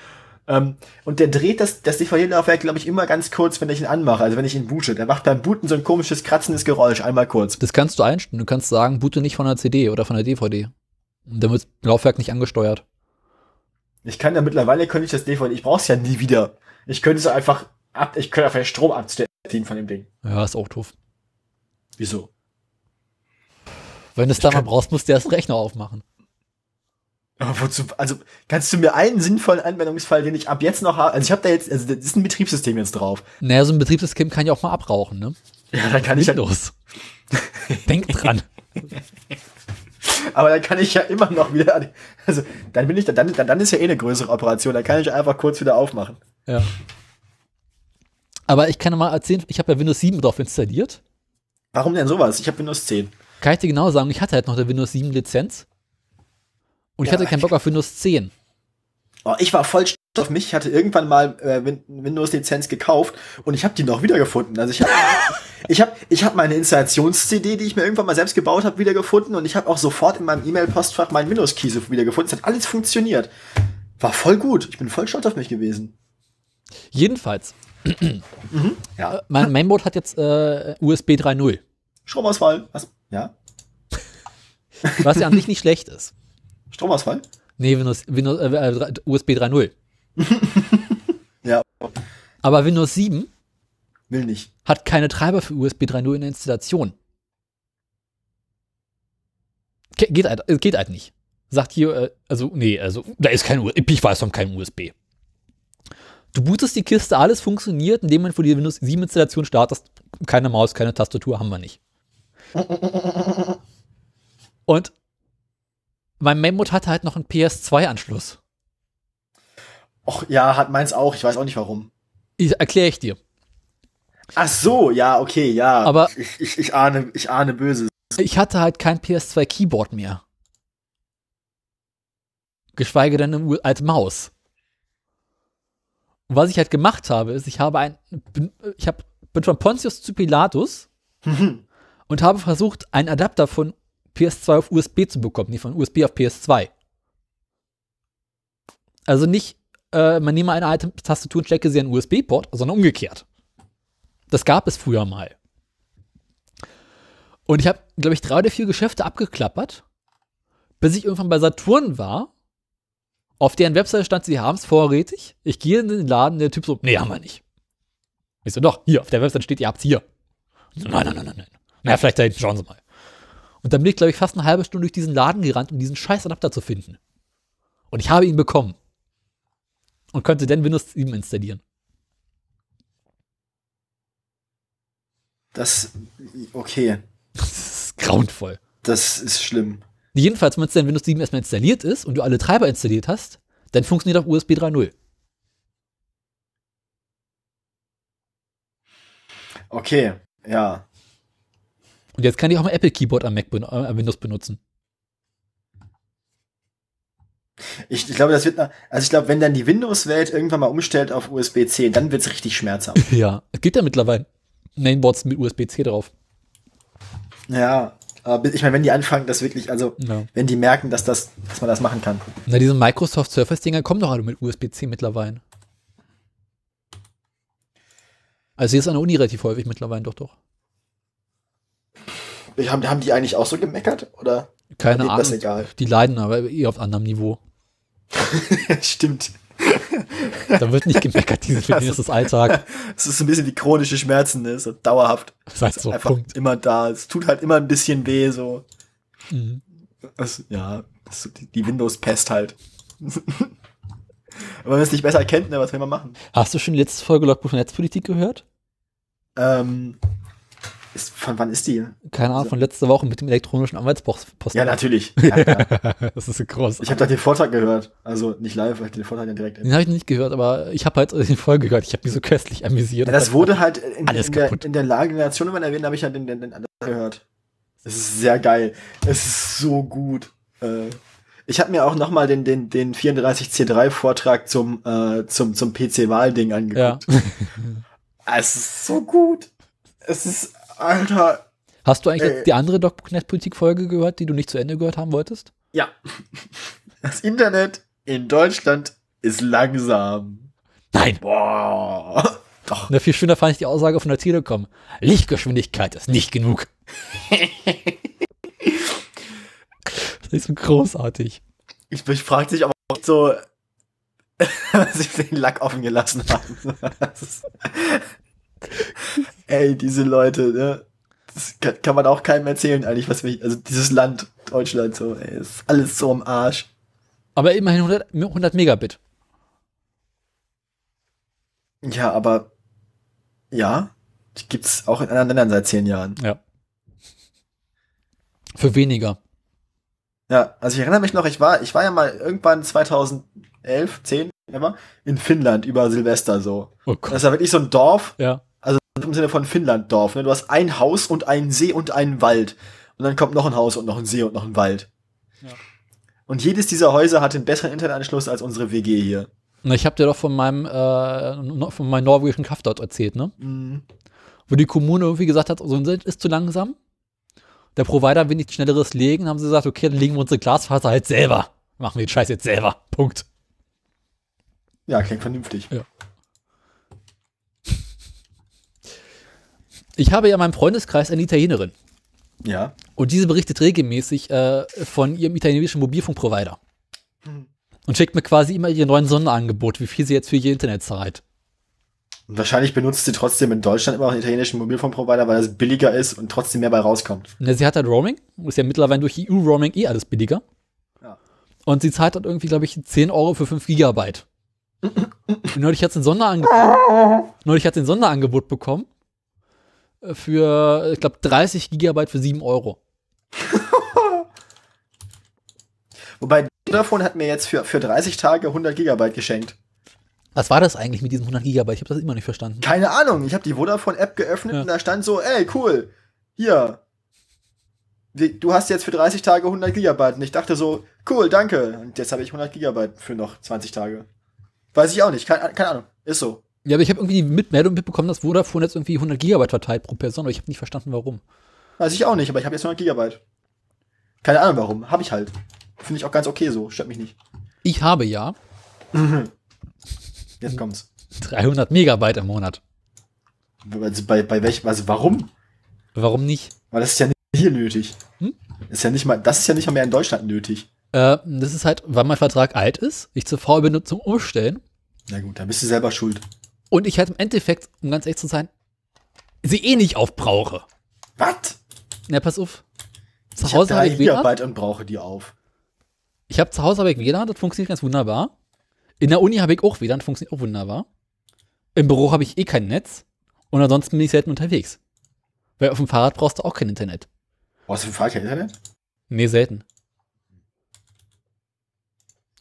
S1: Ähm, und der dreht das, das DVD-Laufwerk, glaube ich, immer ganz kurz, wenn ich ihn anmache, also wenn ich ihn boote. Der macht beim Booten so ein komisches, kratzendes Geräusch, einmal kurz.
S2: Das kannst du einstellen. Du kannst sagen, boote nicht von der CD oder von der DVD. Und dann wird das Laufwerk nicht angesteuert.
S1: Ich kann ja mittlerweile, könnte ich das DVD, ich brauch's ja nie wieder. Ich könnte es einfach ab, ich könnte einfach den Strom abziehen von dem Ding.
S2: Ja, ist auch doof.
S1: Wieso?
S2: Wenn du es da mal brauchst, musst du erst Rechner aufmachen.
S1: Aber wozu, also, kannst du mir einen sinnvollen Anwendungsfall, den ich ab jetzt noch habe, also ich habe da jetzt, also das ist ein Betriebssystem jetzt drauf.
S2: Naja, so ein Betriebssystem kann ja auch mal abrauchen, ne?
S1: Ja, dann kann ich ja,
S2: Windows. Denk dran.
S1: aber dann kann ich ja immer noch wieder, also, dann bin ich, dann, dann, dann ist ja eh eine größere Operation, dann kann ich einfach kurz wieder aufmachen.
S2: Ja. Aber ich kann mal erzählen, ich habe ja Windows 7 drauf installiert.
S1: Warum denn sowas? Ich habe Windows 10.
S2: Kann ich dir genau sagen, ich hatte halt noch eine Windows 7 Lizenz. Und ich
S1: Ja,
S2: hatte keinen Bock auf Windows 10.
S1: Oh, ich war voll stolz auf mich. Ich hatte irgendwann mal äh, Win Windows-Lizenz gekauft und ich habe die noch wiedergefunden. Also ich habe ich hab, ich hab meine Installations-CD, die ich mir irgendwann mal selbst gebaut habe, wiedergefunden und ich habe auch sofort in meinem E-Mail-Postfach meinen Windows-Key so wiedergefunden. Es hat alles funktioniert. War voll gut. Ich bin voll stolz auf mich gewesen.
S2: Jedenfalls.
S1: Ja.
S2: Mein Mainboard hat jetzt äh, USB 3.0,
S1: Stromausfall. Was? Ja?
S2: was ja an sich nicht schlecht ist.
S1: Stromausfall?
S2: Nee, Windows, Windows äh, äh, USB 3.0.
S1: Ja,
S2: Aber Windows 7
S1: will nicht.
S2: hat keine Treiber für USB 3.0 in der Installation. Ge geht halt, äh, geht halt nicht. Sagt hier, äh, also, nee, also, da ist kein, U- ich weiß von keinem USB. Du bootest die Kiste, alles funktioniert, in dem Moment, wo du die Windows 7 Installation startest, keine Maus, keine Tastatur, haben wir nicht. Und mein Mainboard hatte halt noch einen PS2-Anschluss.
S1: Och, ja, hat meins auch. Ich weiß auch nicht warum.
S2: Erkläre ich dir.
S1: Ach so, ja, okay, ja.
S2: Aber-
S1: ich, ich, ich ahne, ich ahne Böses.
S2: Ich hatte halt kein PS2-Keyboard mehr. Geschweige denn alte Maus. Und was ich halt gemacht habe, ist, ich habe ein, bin, ich hab, bin von Pontius zu Pilatus und habe versucht, einen Adapter von PS2 auf USB zu bekommen, nee, von USB auf PS2. Also nicht, äh, man nehme eine alte Tastatur und stecke sie einen USB-Port, sondern umgekehrt. Das gab es früher mal. Und ich habe, glaube ich, drei oder vier Geschäfte abgeklappert, bis ich irgendwann bei Saturn war. Auf deren Webseite stand, sie haben es vorrätig. Ich gehe in den Laden, der Typ so, nee, haben wir nicht. Ich so, doch, hier, auf der Webseite steht, ihr habt's hier. Ich so, nein, nein, nein, nein, nein. Naja, vielleicht da hinten, schauen Sie mal. Und dann bin ich, glaube ich, fast eine halbe Stunde durch diesen Laden gerannt, um diesen scheiß Adapter zu finden. Und ich habe ihn bekommen. Und konnte dann Windows 7 installieren.
S1: Das, okay,
S2: Das ist grauenvoll.
S1: das ist schlimm.
S2: Jedenfalls, wenn Windows 7 erstmal installiert ist und du alle Treiber installiert hast, dann funktioniert auch USB 3.0.
S1: Okay, ja.
S2: Und jetzt kann ich auch mal Apple Keyboard am Mac äh, am Windows benutzen.
S1: Ich, ich glaube, das wird, also ich glaube, wenn dann die Windows-Welt irgendwann mal umstellt auf USB-C, dann wird's richtig schmerzhaft.
S2: Ja, es gibt ja mittlerweile Mainboards mit USB-C drauf.
S1: ja, ich meine, wenn die anfangen, das wirklich, also,
S2: Ja.
S1: wenn die merken, dass das, dass man das machen kann.
S2: Na, diese Microsoft Surface-Dinger kommen doch alle mit USB-C mittlerweile. Also hier ist an der Uni relativ häufig mittlerweile doch doch.
S1: Haben, haben die eigentlich auch so gemeckert? Oder?
S2: Keine Ahnung. Die leiden aber eher auf anderem Niveau.
S1: Stimmt.
S2: Da wird nicht gemeckert, diese für die ist das Alltag.
S1: Es ist so ein bisschen wie chronische Schmerzen, ne? So dauerhaft.
S2: Das ist halt so,
S1: Einfach
S2: Punkt.
S1: immer da. Es tut halt immer ein bisschen weh, so.
S2: Mhm.
S1: Das, ja, so die, die Windows-Pest halt. Aber wenn man es nicht besser kennt, ne, was will man machen?
S2: Hast du schon die letzte Folge Logbuch Netzpolitik gehört?
S1: Ähm, ist, von wann ist die?
S2: Keine Ahnung, von letzter Woche mit dem elektronischen Anwaltspost.
S1: Ja, natürlich. Ja, ja.
S2: das ist so groß.
S1: Ich habe da den Vortrag gehört. Also nicht live, weil ich den Vortrag ja direkt.
S2: Den habe ich nicht gehört, aber ich habe halt die Folge gehört. Ich habe mich so köstlich amüsiert.
S1: Ja, das wurde halt in,
S2: Alles
S1: in, der,
S2: kaputt.
S1: in der Lage Nation immer erwähnt, habe ich ja den, den, den anderen gehört. Es ist sehr geil. Es ist so gut. Äh, ich habe mir auch noch mal den, den, den 34C3-Vortrag zum, äh, zum, zum PC-Wahl-Ding
S2: ja.
S1: angeguckt. Es ist so gut. Es ist, Alter.
S2: Hast du eigentlich jetzt die andere Logbuch Netzpolitik-Folge gehört, die du nicht zu Ende gehört haben wolltest?
S1: Ja. Das Internet in Deutschland ist langsam.
S2: Nein.
S1: Boah. Doch.
S2: Na, viel schöner fand ich die Aussage von der Telekom. Lichtgeschwindigkeit ist nicht genug. das ist so großartig.
S1: Ich, ich frage sich aber auch so, was ich den Lack offen gelassen haben. Ey, diese Leute, ne? Das kann, kann man auch keinem erzählen, eigentlich, was wir, also dieses Land, Deutschland, so, ey, ist alles so am Arsch.
S2: Aber immerhin 100, 100 Megabit.
S1: Ja, aber, ja, die gibt's auch in anderen Ländern seit zehn Jahren.
S2: Ja. Für weniger.
S1: Ja, also ich erinnere mich noch, ich war, ich war ja mal irgendwann 2011, 10, immer, in Finnland über Silvester so.
S2: Oh Gott.
S1: Das war wirklich so ein Dorf,
S2: Ja.
S1: im Sinne von Finnlanddorf. Ne? Du hast ein Haus und einen See und einen Wald. Und dann kommt noch ein Haus und noch ein See und noch ein Wald.
S2: Ja.
S1: Und jedes dieser Häuser hat einen besseren Internetanschluss als unsere WG hier.
S2: Na, ich habe dir doch von meinem, äh, von meinem norwegischen Kaff dort erzählt, ne?
S1: Mhm.
S2: Wo die Kommune irgendwie gesagt hat, so ein Internet ist zu langsam. Der Provider will nicht schnelleres legen, haben sie gesagt, okay, dann legen wir unsere Glasfaser halt selber. Machen wir den Scheiß jetzt selber. Punkt.
S1: Ja, klingt vernünftig.
S2: Ich habe ja in meinem Freundeskreis eine Italienerin.
S1: Ja.
S2: Und diese berichtet regelmäßig äh, von ihrem italienischen Mobilfunkprovider. Und schickt mir quasi immer ihr neuen Sonderangebot, wie viel sie jetzt für ihr Internet zahlt.
S1: Und wahrscheinlich benutzt sie trotzdem in Deutschland immer noch einen italienischen Mobilfunkprovider, weil das billiger ist und trotzdem mehr bei rauskommt.
S2: Ne, sie hat halt Roaming. Ist ja mittlerweile durch EU-Roaming eh alles billiger.
S1: Ja.
S2: Und sie zahlt halt irgendwie, glaube ich, 10 Euro für 5 Gigabyte. Neulich hat sie ein Sonderangebot. neulich hat ein Sonderangebot bekommen. äh, Für, ich glaube, 30 Gigabyte für 7 Euro.
S1: Wobei Vodafone hat mir jetzt für, für 30 Tage 100 Gigabyte geschenkt.
S2: Was war das eigentlich mit diesen 100 Gigabyte? Ich habe das immer nicht verstanden.
S1: Keine Ahnung, ich habe die Vodafone-App geöffnet
S2: Ja.
S1: und da stand so, ey, cool, hier, du hast jetzt für 30 Tage 100 Gigabyte. Und ich dachte so, cool, danke. Und jetzt habe ich 100 Gigabyte für noch 20 Tage. Weiß ich auch nicht, keine, keine Ahnung, ist so.
S2: Ja, aber ich habe irgendwie die Mitmeldung mitbekommen, dass Vodafone jetzt irgendwie 100 Gigabyte verteilt pro Person, aber ich habe nicht verstanden, warum.
S1: Weiß ich auch nicht, aber ich habe jetzt 100 Gigabyte. Keine Ahnung warum, habe ich halt. Finde ich auch ganz okay so, stört mich nicht.
S2: Ich habe ja
S1: Jetzt kommt's.
S2: 300 Megabyte im Monat.
S1: Also bei, bei welchem, also warum?
S2: Warum nicht?
S1: Weil das ist ja nicht hier nötig.
S2: Hm?
S1: Ist ja nicht mal, das ist ja nicht mal mehr in Deutschland nötig.
S2: Äh, das ist halt, weil mein Vertrag alt ist, ich zu faul bin zum Umstellen
S1: Na gut, dann bist du selber schuld.
S2: und ich halt im Endeffekt, um ganz ehrlich zu sein, sie eh nicht aufbrauche.
S1: Was?
S2: Na, pass auf. Zu
S1: Ich
S2: Hause habe
S1: drei
S2: ich WLAN.
S1: Gigabyte und brauche die auf.
S2: Ich habe zu Hause habe ich WLAN, das funktioniert ganz wunderbar. In der Uni habe ich auch WLAN, das funktioniert auch wunderbar. Im Büro habe ich eh kein Netz und ansonsten bin ich selten unterwegs. Weil auf dem Fahrrad brauchst du auch kein Internet.
S1: Brauchst du für kein Internet?
S2: Nee, selten.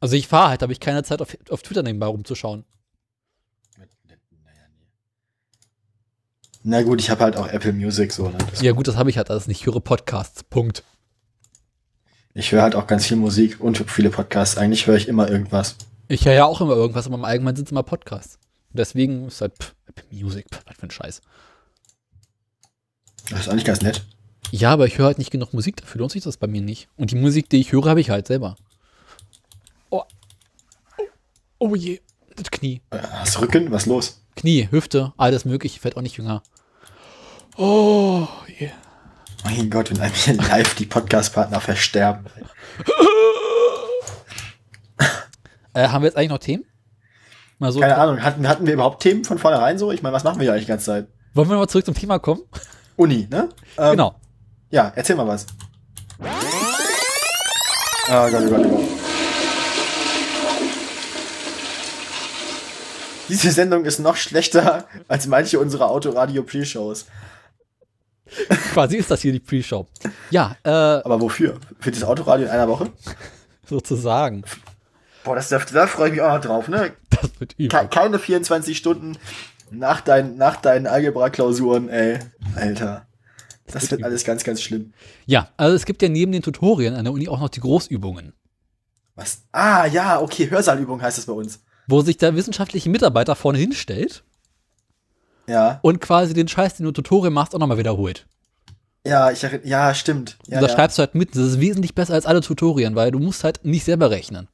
S2: Also ich fahre halt, habe ich keine Zeit auf, auf Twitter nebenbei rumzuschauen.
S1: Na gut, ich habe halt auch Apple Music so. Ne?
S2: Ja gut, das habe ich halt alles nicht. Ich höre Podcasts. Punkt.
S1: Ich höre halt auch ganz viel Musik und viele Podcasts. Eigentlich höre ich immer irgendwas.
S2: Ich höre ja auch immer irgendwas, aber im Allgemeinen sind es immer Podcasts. Und deswegen ist halt pff, Apple Music, pff, was für ein Scheiß.
S1: Das ist eigentlich ganz nett.
S2: Ja, aber ich höre halt nicht genug Musik, dafür lohnt sich das bei mir nicht. Und die Musik, die ich höre, habe ich halt selber. Oh. Oh, oh je, das Knie.
S1: Äh, Hast du Rücken? Was los?
S2: Knie, Hüfte, alles mögliche, fällt auch nicht jünger. Oh, je.
S1: Mein Gott, wenn einem hier live die Podcast-Partner versterben.
S2: Äh, haben wir jetzt eigentlich noch Themen? Mal so.
S1: Keine Ahnung, hatten, hatten wir überhaupt Themen von vornherein so? Ich meine, was machen wir hier eigentlich die ganze Zeit?
S2: Wollen wir mal zurück zum Thema kommen?
S1: Uni, ne? Ähm,
S2: genau.
S1: Ja, erzähl mal was. Ah, Gott, oh Gott, oh Gott. Diese Sendung ist noch schlechter als manche unserer Autoradio-Pre-Shows.
S2: Quasi ist das hier die Pre-Show. Ja, äh,
S1: Aber wofür? Für das Autoradio in einer Woche?
S2: sozusagen.
S1: Boah, das, da, da freue ich mich auch noch drauf, ne?
S2: Das wird übel.
S1: Ke keine 24 Stunden nach, dein, nach deinen Algebra-Klausuren, ey. Alter. Das
S2: wird
S1: wird
S2: übel.
S1: alles ganz, ganz schlimm.
S2: Ja, also es gibt ja neben den Tutorien an der Uni auch noch die Großübungen,
S1: Was? Ah, ja, okay, Hörsaalübung heißt das bei uns.
S2: Wo sich der wissenschaftliche Mitarbeiter vorne hinstellt
S1: Ja.
S2: und quasi den Scheiß, den du Tutorien machst, auch nochmal wiederholt.
S1: Ja, ich ja, stimmt. Ja,
S2: und da
S1: ja.
S2: schreibst du halt mit. Das ist wesentlich besser als alle Tutorien, weil du musst halt nicht selber rechnen.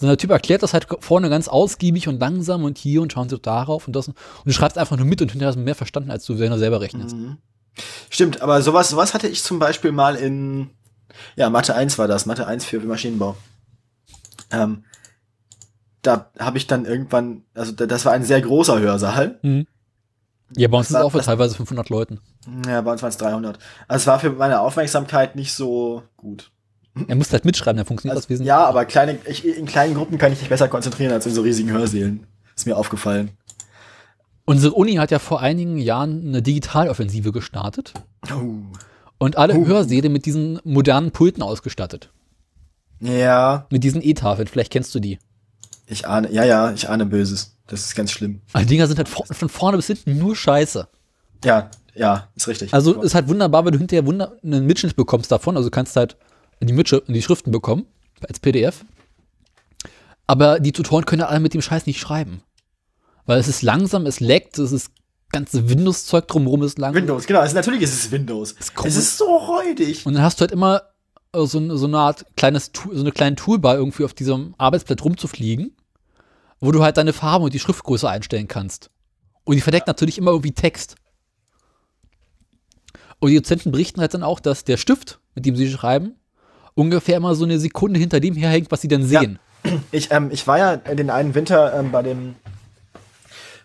S2: So der Typ erklärt das halt vorne ganz ausgiebig und langsam und hier und schauen Sie darauf und das. Und du schreibst einfach nur mit und hinterher hast du mehr verstanden, als du wenn du selber rechnest.
S1: Mhm. Stimmt, aber sowas, sowas hatte ich zum Beispiel mal in, ja, Mathe 1 war das, Mathe 1 für Maschinenbau. Ähm, da habe ich dann irgendwann, also da- das war ein sehr großer Hörsaal.
S2: Mhm. Ja, bei uns sind es auch
S1: das-
S2: teilweise 500 Leuten.
S1: Ja, bei uns waren es 300. Also es war für meine Aufmerksamkeit nicht so gut.
S2: Er muss halt mitschreiben, dann funktioniert das
S1: Also,
S2: wesentlich.
S1: ja, aber kleine, ich, in kleinen Gruppen kann ich mich besser konzentrieren als in so riesigen Hörsälen. Ist mir aufgefallen.
S2: Unsere Uni hat ja vor einigen Jahren eine Digitaloffensive gestartet
S1: Oh.
S2: und alle
S1: Oh.
S2: Hörsäle mit diesen modernen Pulten ausgestattet.
S1: Ja,
S2: Mit diesen E-Tafeln, vielleicht kennst du die.
S1: Ich ahne, ja, ja, ich ahne Böses. Das ist ganz schlimm.
S2: Die Dinger sind halt vor, von vorne bis hinten nur Scheiße.
S1: Ja, ja, ist richtig.
S2: Also ist halt wunderbar, wenn du hinterher wunder einen Mitschnitt bekommst davon. Also du kannst halt die, Mitschrift, die Schriften bekommen als PDF. Aber die Tutoren können ja alle mit dem Scheiß nicht schreiben. Weil es ist langsam, es leckt, es ist ganze Windows-Zeug drumherum ist langsam.
S1: Windows, genau. Also natürlich ist es Windows.
S2: Es
S1: Es, ist so räudig.
S2: Und dann hast du halt immer äh, so, so eine Art kleines, so eine kleine Toolbar irgendwie auf diesem Arbeitsblatt rumzufliegen, wo du halt deine Farben und die Schriftgröße einstellen kannst. Und die verdeckt natürlich immer irgendwie Text. Und die Dozenten berichten halt dann auch, dass der Stift, mit dem sie schreiben, ungefähr immer so eine Sekunde hinter dem herhängt, was sie dann sehen.
S1: Ich, ähm, ich war ja den einen Winter ähm, bei dem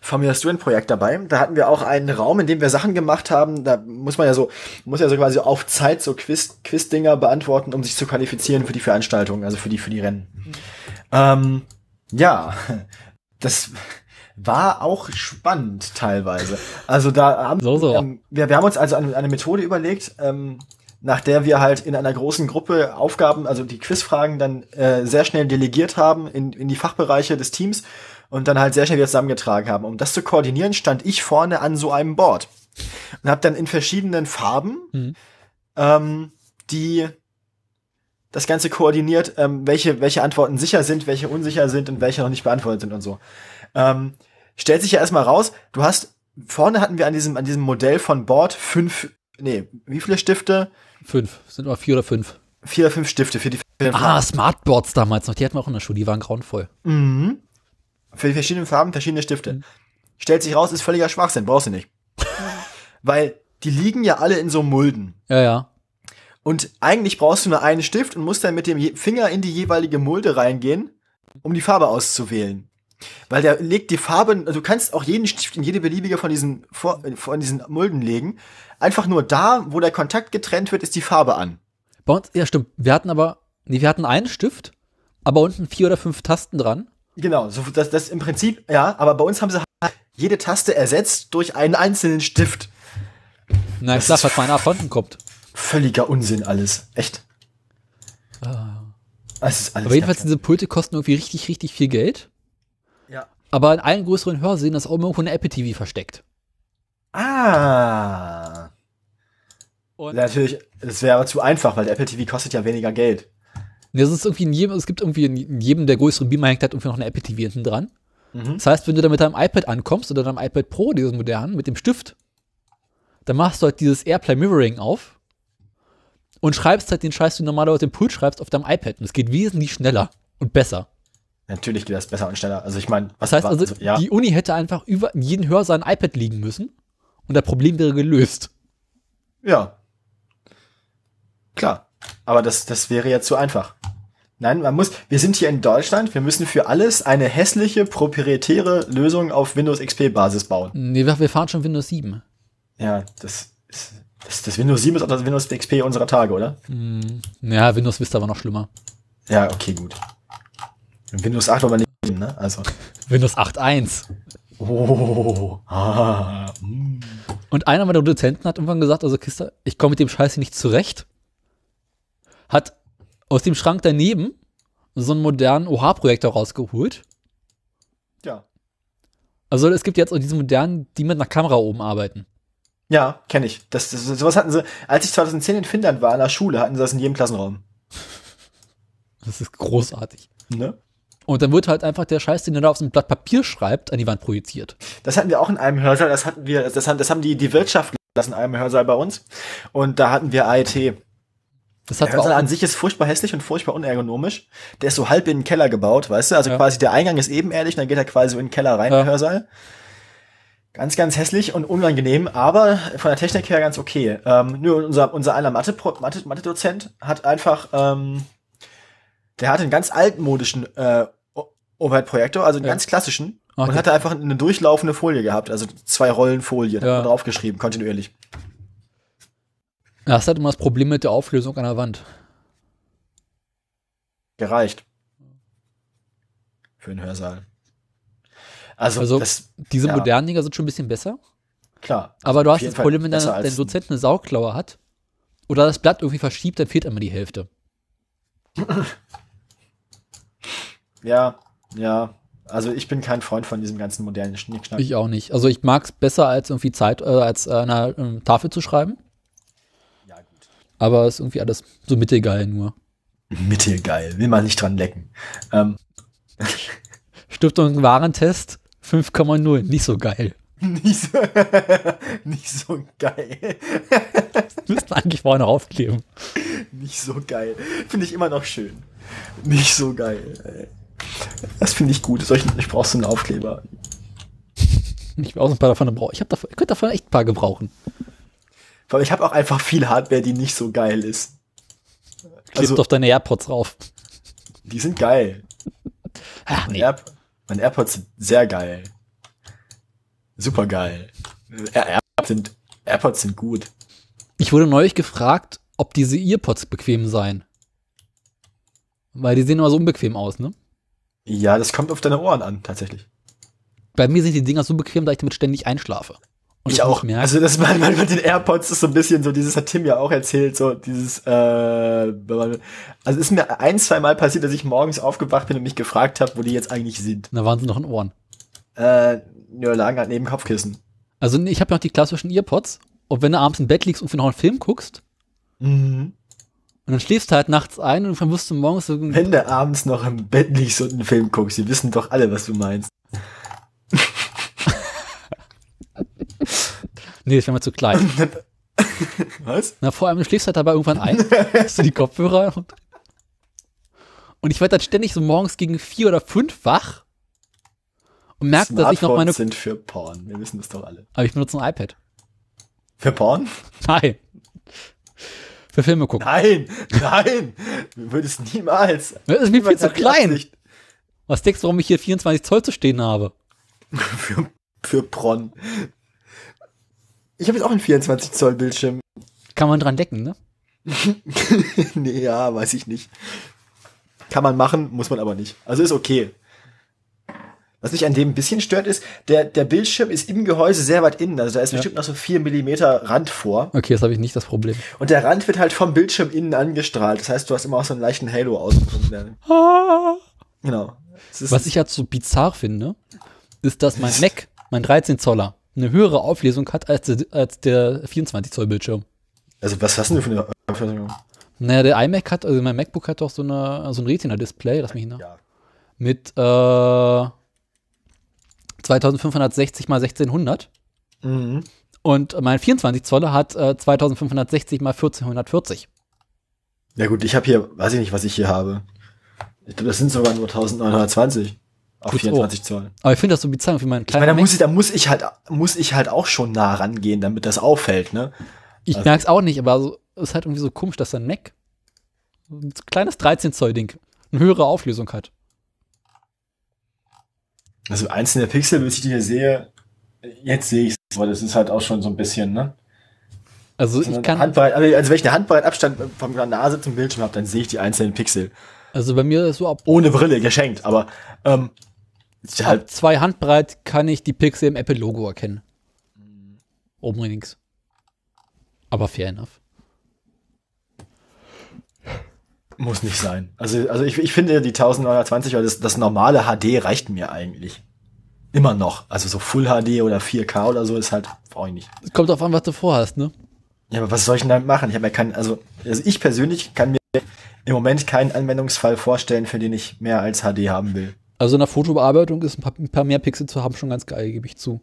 S1: Formula Student Projekt dabei. Da hatten wir auch einen Raum, in dem wir Sachen gemacht haben. Da muss man ja so, muss ja so quasi auf Zeit so Quiz, Quiz-Dinger beantworten, um sich zu qualifizieren für die Veranstaltung, also für die, für die Rennen. Ähm, ja, das war auch spannend teilweise. Also da haben
S2: So, so.
S1: Ähm, wir, wir haben uns also eine, eine Methode überlegt, ähm, nach der wir halt in einer großen Gruppe Aufgaben, also die Quizfragen dann äh, sehr schnell delegiert haben in, in die Fachbereiche des Teams und dann halt sehr schnell wieder zusammengetragen haben. Um das zu koordinieren, stand ich vorne an so einem Board und habe dann in verschiedenen Farben
S2: Mhm.
S1: ähm, die das Ganze koordiniert, ähm, welche, welche Antworten sicher sind, welche unsicher sind und welche noch nicht beantwortet sind und so. Ähm, stellt sich ja erstmal raus, du hast, vorne hatten wir an diesem, an diesem Modell von Board fünf, nee, wie viele Stifte?
S2: Fünf. Sind immer vier oder fünf.
S1: Vier oder fünf Stifte für die verschiedenen
S2: Ah, Smartboards damals noch. Die hatten wir auch in der Schule. Die waren grauenvoll.
S1: Mhm. Für die verschiedenen Farben verschiedene Stifte.
S2: Mhm.
S1: Stellt sich raus, ist völliger Schwachsinn, brauchst du nicht. Weil die liegen ja alle in so Mulden.
S2: Ja, ja.
S1: Und eigentlich brauchst du nur einen Stift und musst dann mit dem Finger in die jeweilige Mulde reingehen, um die Farbe auszuwählen. Weil der legt die Farbe, also du kannst auch jeden Stift in jede beliebige von diesen, von diesen Mulden legen. Einfach nur da, wo der Kontakt getrennt wird, ist die Farbe an.
S2: Bei uns, ja, stimmt. Wir hatten aber, nee, wir hatten einen Stift, aber unten vier oder fünf Tasten dran.
S1: Genau, so, das, das im Prinzip, ja, aber bei uns haben sie halt jede Taste ersetzt durch einen einzelnen Stift.
S2: Na
S1: Das
S2: klar,
S1: ist-
S2: falls mal einer davon kommt.
S1: Völliger Unsinn alles. Echt. Es ist alles
S2: Aber jedenfalls, diese Pulte kosten irgendwie richtig, richtig viel Geld.
S1: ja.
S2: Aber in allen größeren Hörsälen ist auch irgendwo eine Apple TV versteckt.
S1: Ah.
S2: Und
S1: Natürlich, das wäre aber zu einfach, weil der Apple TV kostet ja weniger Geld.
S2: das ist irgendwie in jedem, es gibt irgendwie in jedem der größeren Beamer hängt halt irgendwie noch eine Apple TV hinten dran.
S1: Mhm.
S2: Das heißt, wenn du da mit deinem iPad ankommst oder deinem iPad Pro, dieses modernen, mit dem Stift, dann machst du halt dieses Airplay Mirroring auf und schreibst halt den Scheiß, den du normalerweise dem Pult schreibst, auf deinem iPad. Und es geht wesentlich schneller und besser.
S1: Natürlich geht das besser und schneller. Also ich meine, was
S2: Das heißt
S1: war-
S2: also,
S1: ja,
S2: die Uni hätte einfach über in jeden Hörsaal ein iPad liegen müssen und das Problem wäre gelöst.
S1: ja. Klar. Aber das, das wäre ja zu einfach. Nein, man muss, wir sind hier in Deutschland, wir müssen für alles eine hässliche, proprietäre Lösung auf Windows XP Basis bauen.
S2: Nee, wir fahren schon Windows 7.
S1: Ja, das ist, das, das Windows 7 ist auch das Windows XP unserer Tage, oder?
S2: Ja, Windows Vista war noch schlimmer.
S1: Ja, okay, gut. Windows 8 wollen wir nicht nehmen, ne? Also.
S2: Windows 8.1.
S1: Oh. Ah. mm.
S2: Und einer meiner Dozenten hat irgendwann gesagt, also Kister, ich komme mit dem Scheiß hier nicht zurecht. Hat aus dem Schrank daneben so einen modernen OH-Projektor rausgeholt.
S1: Ja.
S2: Also es gibt jetzt auch diese modernen, die mit einer Kamera oben arbeiten.
S1: Ja, kenne ich. Das, das, sowas hatten sie, als ich 2010 in Finnland war, in der Schule, hatten sie das in jedem Klassenraum.
S2: Das ist großartig.
S1: Ne?
S2: Und dann wird halt einfach der Scheiß, den er da auf so ein Blatt Papier schreibt, an die Wand projiziert.
S1: Das hatten wir auch in einem Hörsaal, das hatten wir, das haben, das haben die, die Wirtschaft lassen in einem Hörsaal bei uns. Und da hatten wir AET.
S2: Das
S1: Der
S2: hat zwar
S1: Hörsaal
S2: auch,
S1: an sich ist furchtbar hässlich und furchtbar unergonomisch. Der ist so halb in den Keller gebaut, weißt du? Also
S2: Ja.
S1: quasi der Eingang ist ebenerdig, dann geht er quasi so in den Keller rein,
S2: Ja.
S1: der Hörsaal. Ganz, ganz hässlich und unangenehm, aber von der Technik her ganz okay. Ähm, nur unser, unser einer Mathe, Mathe, Mathe-Dozent hat einfach, ähm, der hatte einen ganz altmodischen äh, Overhead-Projektor, also einen
S2: Ja.
S1: ganz klassischen,
S2: Okay.
S1: und hatte einfach eine durchlaufende Folie gehabt, also zwei Rollen Folie,
S2: Ja.
S1: hat draufgeschrieben, kontinuierlich.
S2: das hat immer das Problem mit der Auflösung an der Wand.
S1: Gereicht. Für einen Hörsaal. Also,
S2: Also-
S1: das,
S2: Diese
S1: Ja.
S2: modernen Dinger sind schon ein bisschen besser.
S1: klar.
S2: Aber du hast das Problem, wenn dein, dein Dozent eine Sauklaue hat oder das Blatt irgendwie verschiebt, dann fehlt immer die Hälfte.
S1: Ja, ja. Also ich bin kein Freund von diesem ganzen modernen Schnickschnack.
S2: Ich auch nicht. Also ich mag es besser, als irgendwie Zeit, äh, als äh, eine ähm, Tafel zu schreiben.
S1: Ja, gut.
S2: Aber ist irgendwie alles so mittelgeil nur.
S1: Mittelgeil, will man nicht dran lecken. Ähm,
S2: Stiftung Warentest 5,0. Nicht so geil.
S1: nicht, so, nicht so geil.
S2: Müssten eigentlich vorne aufkleben.
S1: Nicht so geil. Finde ich immer noch schön. Nicht so geil. Das finde ich gut. Solchen, ich brauche so einen Aufkleber.
S2: Ich auch so ein paar davon gebrauchen. Ich, davon, ich könnte davon echt ein paar gebrauchen.
S1: Aber ich habe auch einfach viel Hardware, die nicht so geil ist.
S2: Klebt
S1: Also-
S2: auf deine AirPods drauf.
S1: Die sind geil.
S2: Ach nee.
S1: Air meine AirPods sind sehr geil. Super geil. Air AirPods sind, AirPods sind gut.
S2: Ich wurde neulich gefragt, ob diese Earpods bequem seien. Weil die sehen immer so unbequem aus, ne?
S1: Ja, das kommt auf deine Ohren an, tatsächlich.
S2: Bei mir sind die Dinger so bequem, dass ich damit ständig einschlafe. Und
S1: ich auch.
S2: merke.
S1: Also das manchmal mit den AirPods ist so ein bisschen so, dieses hat Tim ja auch erzählt, so dieses, äh, man, also ist mir ein, zwei Mal passiert, dass ich morgens aufgewacht bin und mich gefragt habe, wo die jetzt eigentlich sind.
S2: da waren sie noch in Ohren.
S1: Äh, ja, lagen halt neben Kopfkissen.
S2: Also ich habe ja noch die klassischen Earpods. Und wenn du abends im Bett liegst und noch einen Film guckst,
S1: Mhm.
S2: und dann schläfst du halt nachts ein und dann wirst du morgens so,
S1: Wenn du abends noch im Bett liegst und einen Film guckst, die wissen doch alle, was du meinst.
S2: Nee, das wäre mir zu klein.
S1: Was?
S2: Na, vor allem, du schläfst halt dabei irgendwann ein, hast du die Kopfhörer und, und ich werde dann ständig so morgens gegen vier oder fünf wach und merke, dass ich noch meine,
S1: sind für Porn. Wir wissen das doch alle.
S2: aber ich benutze ein iPad.
S1: Für Porn?
S2: Nein. Für Filme gucken.
S1: Nein, nein. Du würdest niemals.
S2: Das ist mir viel zu klein.
S1: Absicht
S2: Was denkst du, warum ich hier 24 Zoll zu stehen habe?
S1: Für, für Porn. Ich habe jetzt auch einen 24 Zoll Bildschirm.
S2: Kann man dran decken, ne?
S1: nee, ja, weiß ich nicht. Kann man machen, muss man aber nicht. Also ist okay. Was mich an dem ein bisschen stört, ist, der, der Bildschirm ist im Gehäuse sehr weit innen. Also da ist
S2: Ja.
S1: bestimmt noch so 4 Millimeter Rand vor.
S2: Okay, das habe ich nicht das Problem.
S1: Und der Rand wird halt vom Bildschirm innen angestrahlt. Das heißt, du hast immer auch so einen leichten Halo aus. Genau. Das ist-
S2: Was ich halt so bizarr finde, ist, dass mein Mac, mein 13 Zoller, eine höhere Auflösung hat als der, als der 24 Zoll Bildschirm.
S1: also was hast du denn für eine eine-
S2: Naja, der iMac hat, also mein MacBook hat doch so, eine, so ein Retina-Display, lass mich hin,
S1: Ja.
S2: mit äh, 2560 mal 1600
S1: Mhm.
S2: und mein 24 Zoller hat äh, 2560 mal 1440.
S1: Ja gut, ich habe hier, weiß ich nicht, was ich hier habe. Ich glaube, das sind sogar nur 1920 auf
S2: Gut,
S1: 24 Zoll.
S2: Aber ich finde das so bizarr, wie mein
S1: Ich meine,
S2: kleiner
S1: da
S2: Mac.
S1: muss ich, da muss ich halt, muss ich halt auch schon nah rangehen, damit das auffällt, ne?
S2: Ich
S1: also-
S2: merke es auch nicht, aber so, es ist halt irgendwie so komisch, dass ein Mac ein kleines 13 Zoll Ding eine höhere Auflösung hat.
S1: Also einzelne Pixel, bis ich die hier sehe, jetzt sehe ich es, aber das ist halt auch schon so ein bisschen, ne?
S2: Also
S1: So
S2: ich
S1: eine
S2: kann,
S1: Handbreit, also wenn ich eine Handbreit Abstand von der Nase zum Bildschirm habe, dann sehe ich die einzelnen Pixel.
S2: also bei mir ist so ab,
S1: Ohne Brille, geschenkt, aber ähm, ist halt,
S2: ab zwei Handbreit kann ich die Pixel im Apple-Logo erkennen. Oben links. Aber fair enough.
S1: muss nicht sein. Also, also ich, ich finde die 1920 oder das, das normale HD reicht mir eigentlich. Immer noch. Also so Full HD oder 4K oder so ist halt, brauche ich nicht.
S2: Es kommt drauf an, was du vorhast, ne?
S1: Ja, aber was soll ich denn damit machen? Ich habe ja keinen, also, also ich persönlich kann mir im Moment keinen Anwendungsfall vorstellen, für den ich mehr als HD haben will.
S2: Also in der Fotobearbeitung ist ein paar, mehr Pixel zu haben schon ganz geil, gebe ich zu.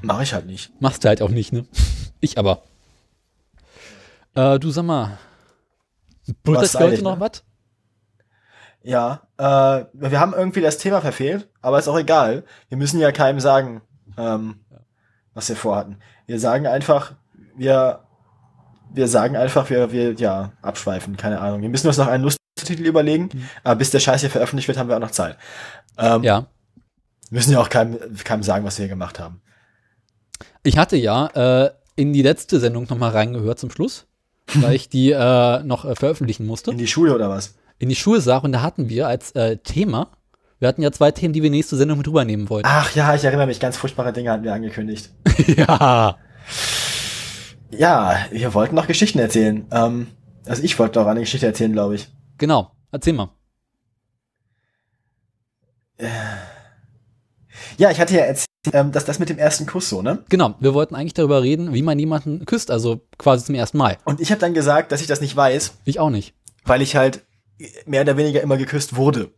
S1: Mache ich halt nicht.
S2: Machst du halt auch nicht, ne? Ich aber. Äh, du sag mal. Buttert
S1: sei
S2: heute noch
S1: ne?
S2: was?
S1: Ja, äh, wir haben irgendwie das Thema verfehlt, aber ist auch egal. Wir müssen ja keinem sagen, ähm, was wir vorhatten. Wir sagen einfach, wir, wir sagen einfach, wir, wir, ja, abschweifen, keine Ahnung. Wir müssen uns noch einen lustigen Titel überlegen, aber bis der Scheiß hier veröffentlicht wird, haben wir auch noch Zeit. Ähm,
S2: Ja.
S1: Müssen ja auch keinem, keinem sagen, was wir hier gemacht haben.
S2: Ich hatte ja äh, in die letzte Sendung nochmal reingehört zum Schluss, weil ich die äh, noch äh, veröffentlichen musste.
S1: In die Schule oder was?
S2: In die Schulsache und da hatten wir als äh, Thema, wir hatten ja zwei Themen, die wir nächste Sendung mit rübernehmen wollten.
S1: Ach ja, ich erinnere mich, ganz furchtbare Dinge hatten wir angekündigt.
S2: ja.
S1: Ja, wir wollten noch Geschichten erzählen. Ähm, also ich wollte doch eine Geschichte erzählen, glaube ich.
S2: Genau. Erzähl mal.
S1: Ja, ich hatte ja erzählt, ähm, dass das mit dem ersten Kuss so, ne?
S2: Genau. Wir wollten eigentlich darüber reden, wie man jemanden küsst, also quasi zum ersten Mal.
S1: Und ich habe dann gesagt, dass ich das nicht weiß,
S2: Ich auch nicht.
S1: weil ich halt mehr oder weniger immer geküsst wurde.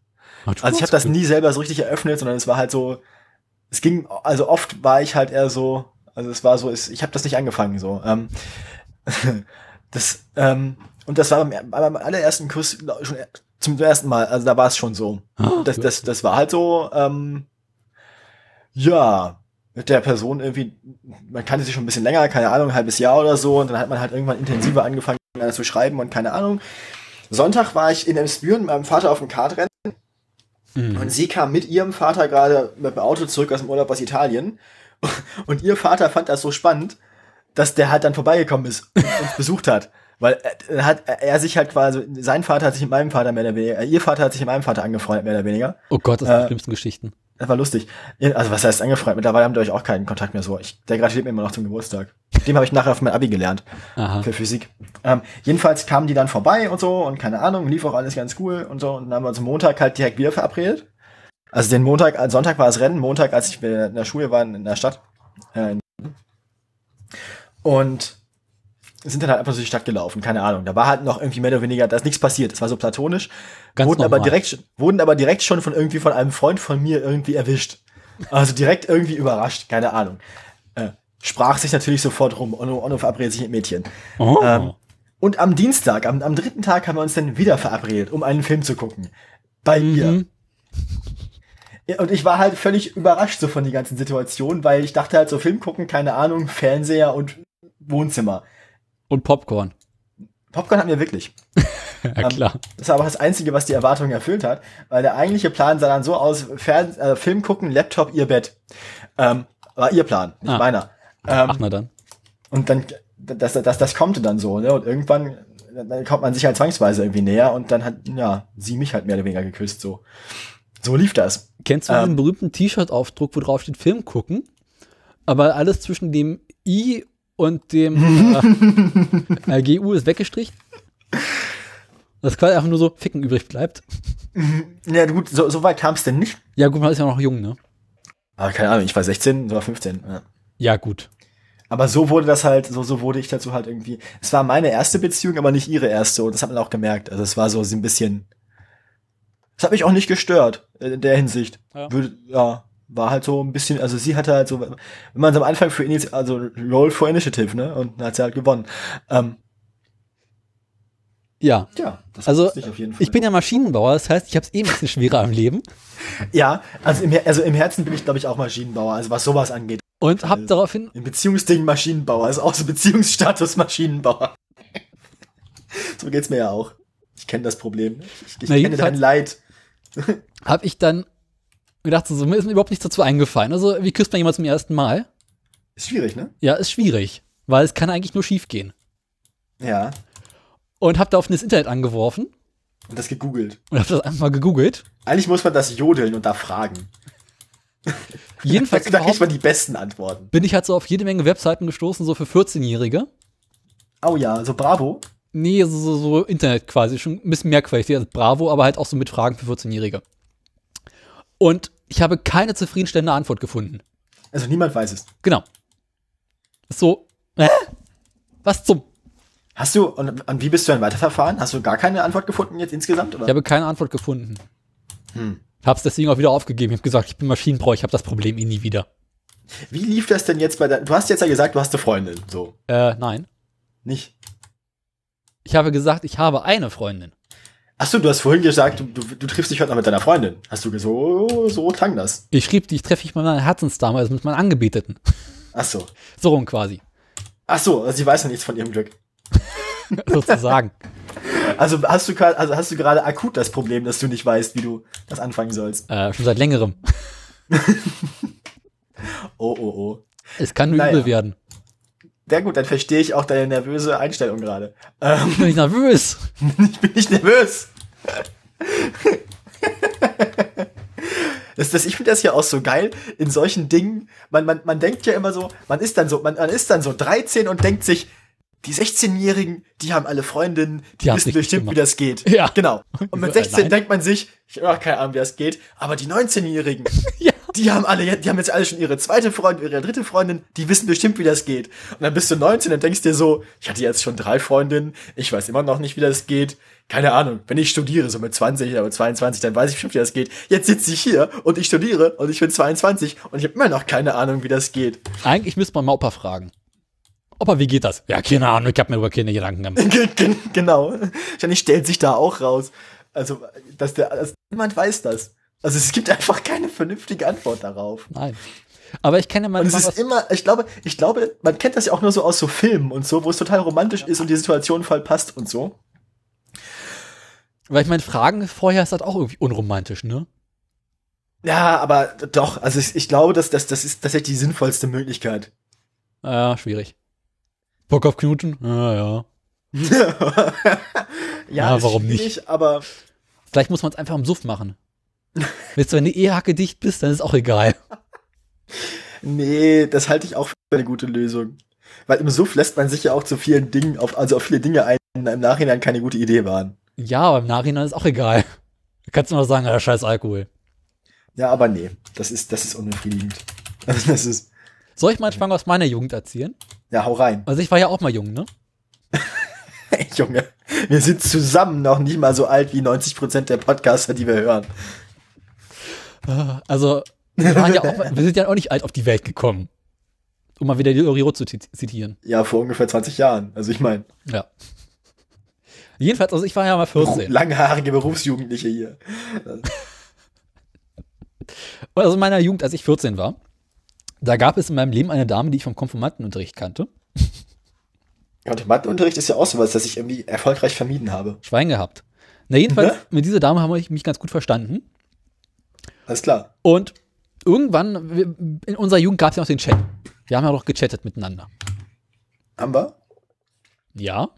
S1: Also ich habe das nie selber so richtig eröffnet, sondern es war halt so, es ging, also oft war ich halt eher so, also es war so, es, ich habe das nicht angefangen so. Ähm, das ähm, und das war beim, beim allerersten Kuss schon zum ersten Mal, also da war es schon so.
S2: Ah,
S1: Das, das, das war halt so, ähm, ja, mit der Person irgendwie, man kannte sich schon ein bisschen länger, keine Ahnung, ein halbes Jahr oder so, und dann hat man halt irgendwann intensiver angefangen, zu schreiben und keine Ahnung. Sonntag war ich in Emsbüren mit meinem Vater auf dem Kartrennen
S2: Mhm.
S1: und sie kam mit ihrem Vater gerade mit dem Auto zurück aus dem Urlaub aus Italien und ihr Vater fand das so spannend, dass der halt dann vorbeigekommen ist und uns besucht hat. Weil er hat er sich halt quasi, sein Vater hat sich mit meinem Vater mehr oder weniger, äh, ihr Vater hat sich mit meinem Vater angefreundet, mehr oder weniger.
S2: Oh Gott, das sind
S1: Äh,
S2: die schlimmsten Geschichten.
S1: Das war lustig. Also was heißt angefreundet? Mittlerweile haben wir euch auch keinen Kontakt mehr so. Ich, der gratuliert mir immer noch zum Geburtstag. Dem habe ich nachher auf mein Abi gelernt.
S2: Aha.
S1: Für Physik. Ähm, jedenfalls kamen die dann vorbei und so und keine Ahnung, lief auch alles ganz cool und so. Und dann haben wir uns Montag halt direkt wieder verabredet. Also den Montag, also Sonntag war das Rennen, Montag, als ich in der Schule war in der Stadt. Äh, und sind dann halt einfach so die Stadt gelaufen, keine Ahnung. Da war halt noch irgendwie mehr oder weniger, da ist nichts passiert. Das war so platonisch.
S2: Ganz
S1: wurden aber
S2: normal.
S1: direkt, wurden aber direkt schon von irgendwie von einem Freund von mir irgendwie erwischt. Also direkt irgendwie überrascht, keine Ahnung. Äh, sprach sich natürlich sofort rum. Onno, Onno verabredet sich mit Mädchen.
S2: Oh.
S1: Ähm, und am Dienstag, am, am dritten Tag haben wir uns dann wieder verabredet, um einen Film zu gucken. Bei ihr.
S2: Mhm.
S1: Ja, Und ich war halt völlig überrascht so von die ganzen Situationen, weil ich dachte halt so Film gucken, keine Ahnung, Fernseher und Wohnzimmer.
S2: Und Popcorn.
S1: Popcorn hatten wir wirklich.
S2: Ja,
S1: Ähm,
S2: klar.
S1: Das war aber das Einzige, was die Erwartungen erfüllt hat, weil der eigentliche Plan sah dann so aus, Fern äh, Film gucken, Laptop, ihr Bett. Ähm, war ihr Plan, nicht
S2: Ah.
S1: meiner. Ähm,
S2: Ach, na dann.
S1: und dann, das, das, das kommt dann so, ne? Und irgendwann, dann kommt man sich halt zwangsweise irgendwie näher und dann hat, ja, sie mich halt mehr oder weniger geküsst, so. So lief das.
S2: Kennst du
S1: ähm,
S2: diesen berühmten T-Shirt-Aufdruck, wo drauf steht Film gucken? Aber alles zwischen dem I und dem äh, äh, GU ist weggestrichen? Das quasi einfach nur so Ficken übrig bleibt.
S1: Ja, gut, so, so weit kam es denn nicht.
S2: Ja, gut, man ist ja noch jung, ne?
S1: Aber keine Ahnung, ich war 16, so war 15. Ja.
S2: Ja, gut.
S1: Aber so wurde das halt, so, so wurde ich dazu halt irgendwie. Es war meine erste Beziehung, aber nicht ihre erste. Und das hat man auch gemerkt. Also es war so ein bisschen. Das hat mich auch nicht gestört, in der Hinsicht.
S2: Ja.
S1: Würde, ja, war halt so ein bisschen, also sie hatte halt so, wenn man so am Anfang für Initi also Roll for Initiative, ne? Und dann hat sie halt gewonnen. Ähm,
S2: Ja.
S1: ja, das
S2: Also,
S1: ich auf jeden Fall.
S2: Ich bin ja Maschinenbauer, das heißt, ich habe es eh ein bisschen schwerer im Leben
S1: ja, also im, also im Herzen bin ich, glaube ich, auch Maschinenbauer, also was sowas angeht.
S2: und habe
S1: Also-
S2: daraufhin,
S1: Im Beziehungsding Maschinenbauer, also auch so Beziehungsstatus Maschinenbauer. so geht's mir ja auch. Ich kenne das Problem. Ich, ich kenne dein Leid.
S2: habe ich dann gedacht, so, so, mir ist mir überhaupt nichts dazu eingefallen. Also, wie küsst man jemand zum ersten Mal?
S1: Ist schwierig, ne?
S2: Ja, ist schwierig, weil es kann eigentlich nur schief gehen.
S1: Ja.
S2: Und habe da auf das Internet angeworfen
S1: Und das gegoogelt.
S2: und habe das einfach mal gegoogelt.
S1: Eigentlich muss man das jodeln und da fragen.
S2: Jedenfalls
S1: da kriegt man die besten Antworten.
S2: bin ich halt so auf jede Menge Webseiten gestoßen, so für 14-Jährige.
S1: Oh ja, so bravo.
S2: Nee, so, so, so Internet quasi, schon ein bisschen mehr Qualität als Bravo, aber halt auch so mit Fragen für 14-Jährige. Und ich habe keine zufriedenstellende Antwort gefunden.
S1: Also niemand weiß es.
S2: Genau. So, äh, was zum?
S1: Hast du, und, und wie bist du dann weiterverfahren? Hast du gar keine Antwort gefunden jetzt insgesamt? Oder?
S2: Ich habe keine Antwort gefunden.
S1: Hm.
S2: Hab's deswegen auch wieder aufgegeben. Ich habe gesagt, ich bin Maschinenbauer, ich habe das Problem eh nie wieder.
S1: Wie lief das denn jetzt bei der, du hast jetzt ja gesagt, du hast eine Freundin, so.
S2: Äh, nein.
S1: Nicht?
S2: Ich habe gesagt, ich habe eine Freundin.
S1: Ach so, du hast vorhin gesagt, du, du, du triffst dich heute noch mit deiner Freundin. Hast du gesagt, so, so klang das.
S2: Ich schrieb, die treffe ich mit meiner Herzensdame, also mit meinen Angebeteten.
S1: Ach so.
S2: So rum quasi.
S1: Ach so, also sie weiß noch nichts von ihrem Glück.
S2: Sozusagen.
S1: Also hast du also hast du gerade akut das Problem, dass du nicht weißt, wie du das anfangen sollst.
S2: äh, schon seit längerem.
S1: Oh, oh, oh.
S2: Es kann nur
S1: Naja.
S2: übel werden.
S1: Sehr gut, dann verstehe ich auch deine nervöse Einstellung gerade. Ähm,
S2: Ich bin nicht nervös.
S1: ich bin nicht nervös. Das, das, ich finde das ja auch so geil in solchen Dingen. Man, man, man denkt ja immer so, man ist dann so, man, man ist dann so 13 und denkt sich, die 16-Jährigen, die haben alle Freundinnen, die,
S2: Die
S1: wissen bestimmt,
S2: gemacht.
S1: wie das geht.
S2: Ja.
S1: Genau. Und mit
S2: Äh,
S1: 16
S2: nein.
S1: denkt man sich, ich habe auch keine Ahnung, wie das geht, aber die 19-Jährigen,
S2: Ja.
S1: Die haben alle, jetzt- die haben jetzt alle schon ihre zweite Freundin, ihre dritte Freundin, die wissen bestimmt, wie das geht. Und dann bist du 19 und denkst dir so, ich hatte jetzt schon drei Freundinnen, ich weiß immer noch nicht, wie das geht. Keine Ahnung, wenn ich studiere, so mit 20 oder mit 22, dann weiß ich bestimmt, wie das geht. Jetzt sitze ich hier und ich studiere und ich bin 22 und ich habe immer noch keine Ahnung, wie das geht.
S2: Eigentlich müsste man mal Opa fragen. Opa, wie geht das? Ja, keine Ahnung, ich habe mir über keine Gedanken gemacht.
S1: Ge- ge- genau. Wahrscheinlich stellt sich da auch raus. Also, dass der, dass niemand weiß das. Also es gibt einfach keine vernünftige Antwort darauf.
S2: Nein. Aber ich kenne
S1: Und
S2: manchmal
S1: es ist immer, ich glaube, ich glaube, man kennt das ja auch nur so aus so Filmen und so, wo es total romantisch ist und die Situation voll passt und so.
S2: weil ich meine, Fragen vorher ist halt auch irgendwie unromantisch, ne?
S1: Ja, aber doch, also ich, ich glaube, dass das, das ist tatsächlich die sinnvollste Möglichkeit.
S2: Ja, schwierig. Bock auf Knuten? Ja, ja.
S1: ja,
S2: Ja, warum
S1: schwierig, Aber
S2: Vielleicht muss man es einfach im Suff machen. Weißt du, wenn du eh hacke dicht bist, dann ist auch egal.
S1: nee, das halte ich auch für eine gute Lösung. Weil im Suff lässt man sich ja auch zu vielen Dingen, auf, also auf viele Dinge ein, die im Nachhinein keine gute Idee waren.
S2: Ja, aber im Nachhinein ist auch egal. Du kannst nur sagen, ja, scheiß Alkohol.
S1: Ja, aber nee, das ist, das ist unbefriedigend. Also das ist,
S2: Soll ich mal einen aus meiner Jugend erzählen?
S1: ja, hau rein.
S2: Also ich war ja auch mal jung, ne?
S1: Ey, Junge, wir sind zusammen noch nicht mal so alt wie 90% der Podcaster, die wir hören.
S2: Also, wir, ja auch, wir sind ja auch nicht alt auf die Welt gekommen. Um mal wieder die Oriot zu zi- zitieren.
S1: Ja, vor ungefähr 20 Jahren. Also ich meine,
S2: Ja. Jedenfalls, also ich war ja mal 14.
S1: langhaarige Berufsjugendliche hier.
S2: Also in meiner Jugend, als ich 14 war, da gab es in meinem Leben eine Dame, die ich vom Konfirmandenunterricht kannte.
S1: Und Matheunterricht ist ja auch sowas, das ich irgendwie erfolgreich vermieden habe.
S2: Schwein gehabt. Na, jedenfalls,
S1: Ne?
S2: mit dieser Dame haben wir mich ganz gut verstanden.
S1: Alles klar.
S2: Und irgendwann, in unserer Jugend gab es ja noch den Chat. Wir haben ja doch gechattet miteinander.
S1: Haben wir?
S2: Ja.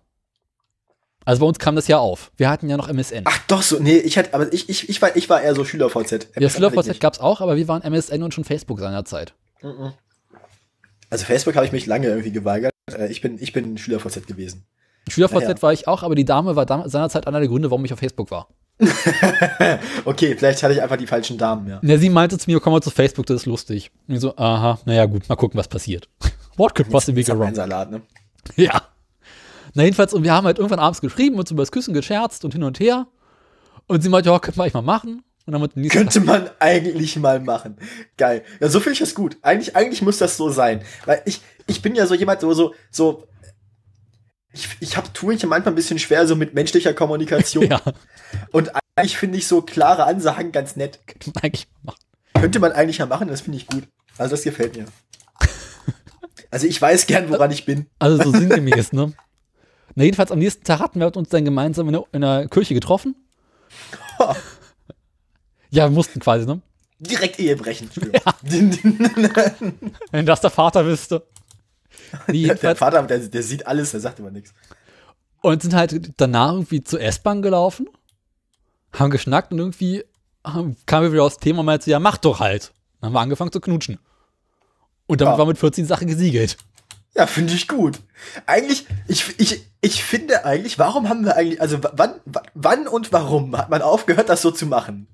S2: Also bei uns kam das ja auf. Wir hatten ja noch MSN.
S1: Ach doch, so, nee, ich hatte, aber ich, ich, ich war, ich war eher so Schüler-VZ.
S2: ja, SchülerVZ gab es auch, aber wir waren MSN und schon Facebook seinerzeit.
S1: Also Facebook habe ich mich lange irgendwie geweigert. Äh, Ich bin, ich bin Schüler-VZ gewesen.
S2: SchülerVZ
S1: Ah, ja.
S2: war ich auch, aber die Dame war seinerzeit einer der Gründe, warum ich auf Facebook war.
S1: Okay, vielleicht hatte ich einfach die falschen Damen, ja.
S2: Ja, sie meinte zu mir, komm mal zu Facebook, das ist lustig. Und ich so, aha, naja gut, mal gucken, was passiert. What could possibly go wrong?
S1: Salat, ne?
S2: Ja. Na jedenfalls, und wir haben halt irgendwann abends geschrieben und über das Küssen gescherzt und hin und her. Und sie meinte, ja, könnte man eigentlich mal machen. Und dann nächsten
S1: Könnte man eigentlich mal machen. Geil. Ja, so finde ich das gut. Eigentlich, eigentlich muss das so sein. Weil ich, ich bin ja so jemand, so, so, so ich, ich hab, tue mich ja manchmal ein bisschen schwer so mit menschlicher Kommunikation.
S2: Ja,
S1: Und eigentlich finde ich so klare Ansagen ganz nett.
S2: könnte man eigentlich mal machen.
S1: Könnte man eigentlich ja machen, das finde ich gut. Also das gefällt mir. Also ich weiß gern, woran ich bin.
S2: Also so sinngemäß, ne? Na jedenfalls, am nächsten Tag hatten wir uns dann gemeinsam in der, in der Kirche getroffen. Ja, wir mussten quasi, ne?
S1: Direkt Ehe brechen.
S2: Wenn das der Vater wüsste. Nee,
S1: der Vater, der, der sieht alles, der sagt immer nichts.
S2: und sind halt danach irgendwie zur S-Bahn gelaufen, haben geschnackt und irgendwie haben, kamen wir wieder aufs Thema und meinte, ja, mach doch halt. Dann haben wir angefangen zu knutschen. Und damit
S1: Ja.
S2: war mit 14 Sache gesiegelt.
S1: Ja, finde ich gut. Eigentlich, ich, ich, ich finde eigentlich, warum haben wir eigentlich, also wann, wann und warum hat man aufgehört, das so zu machen?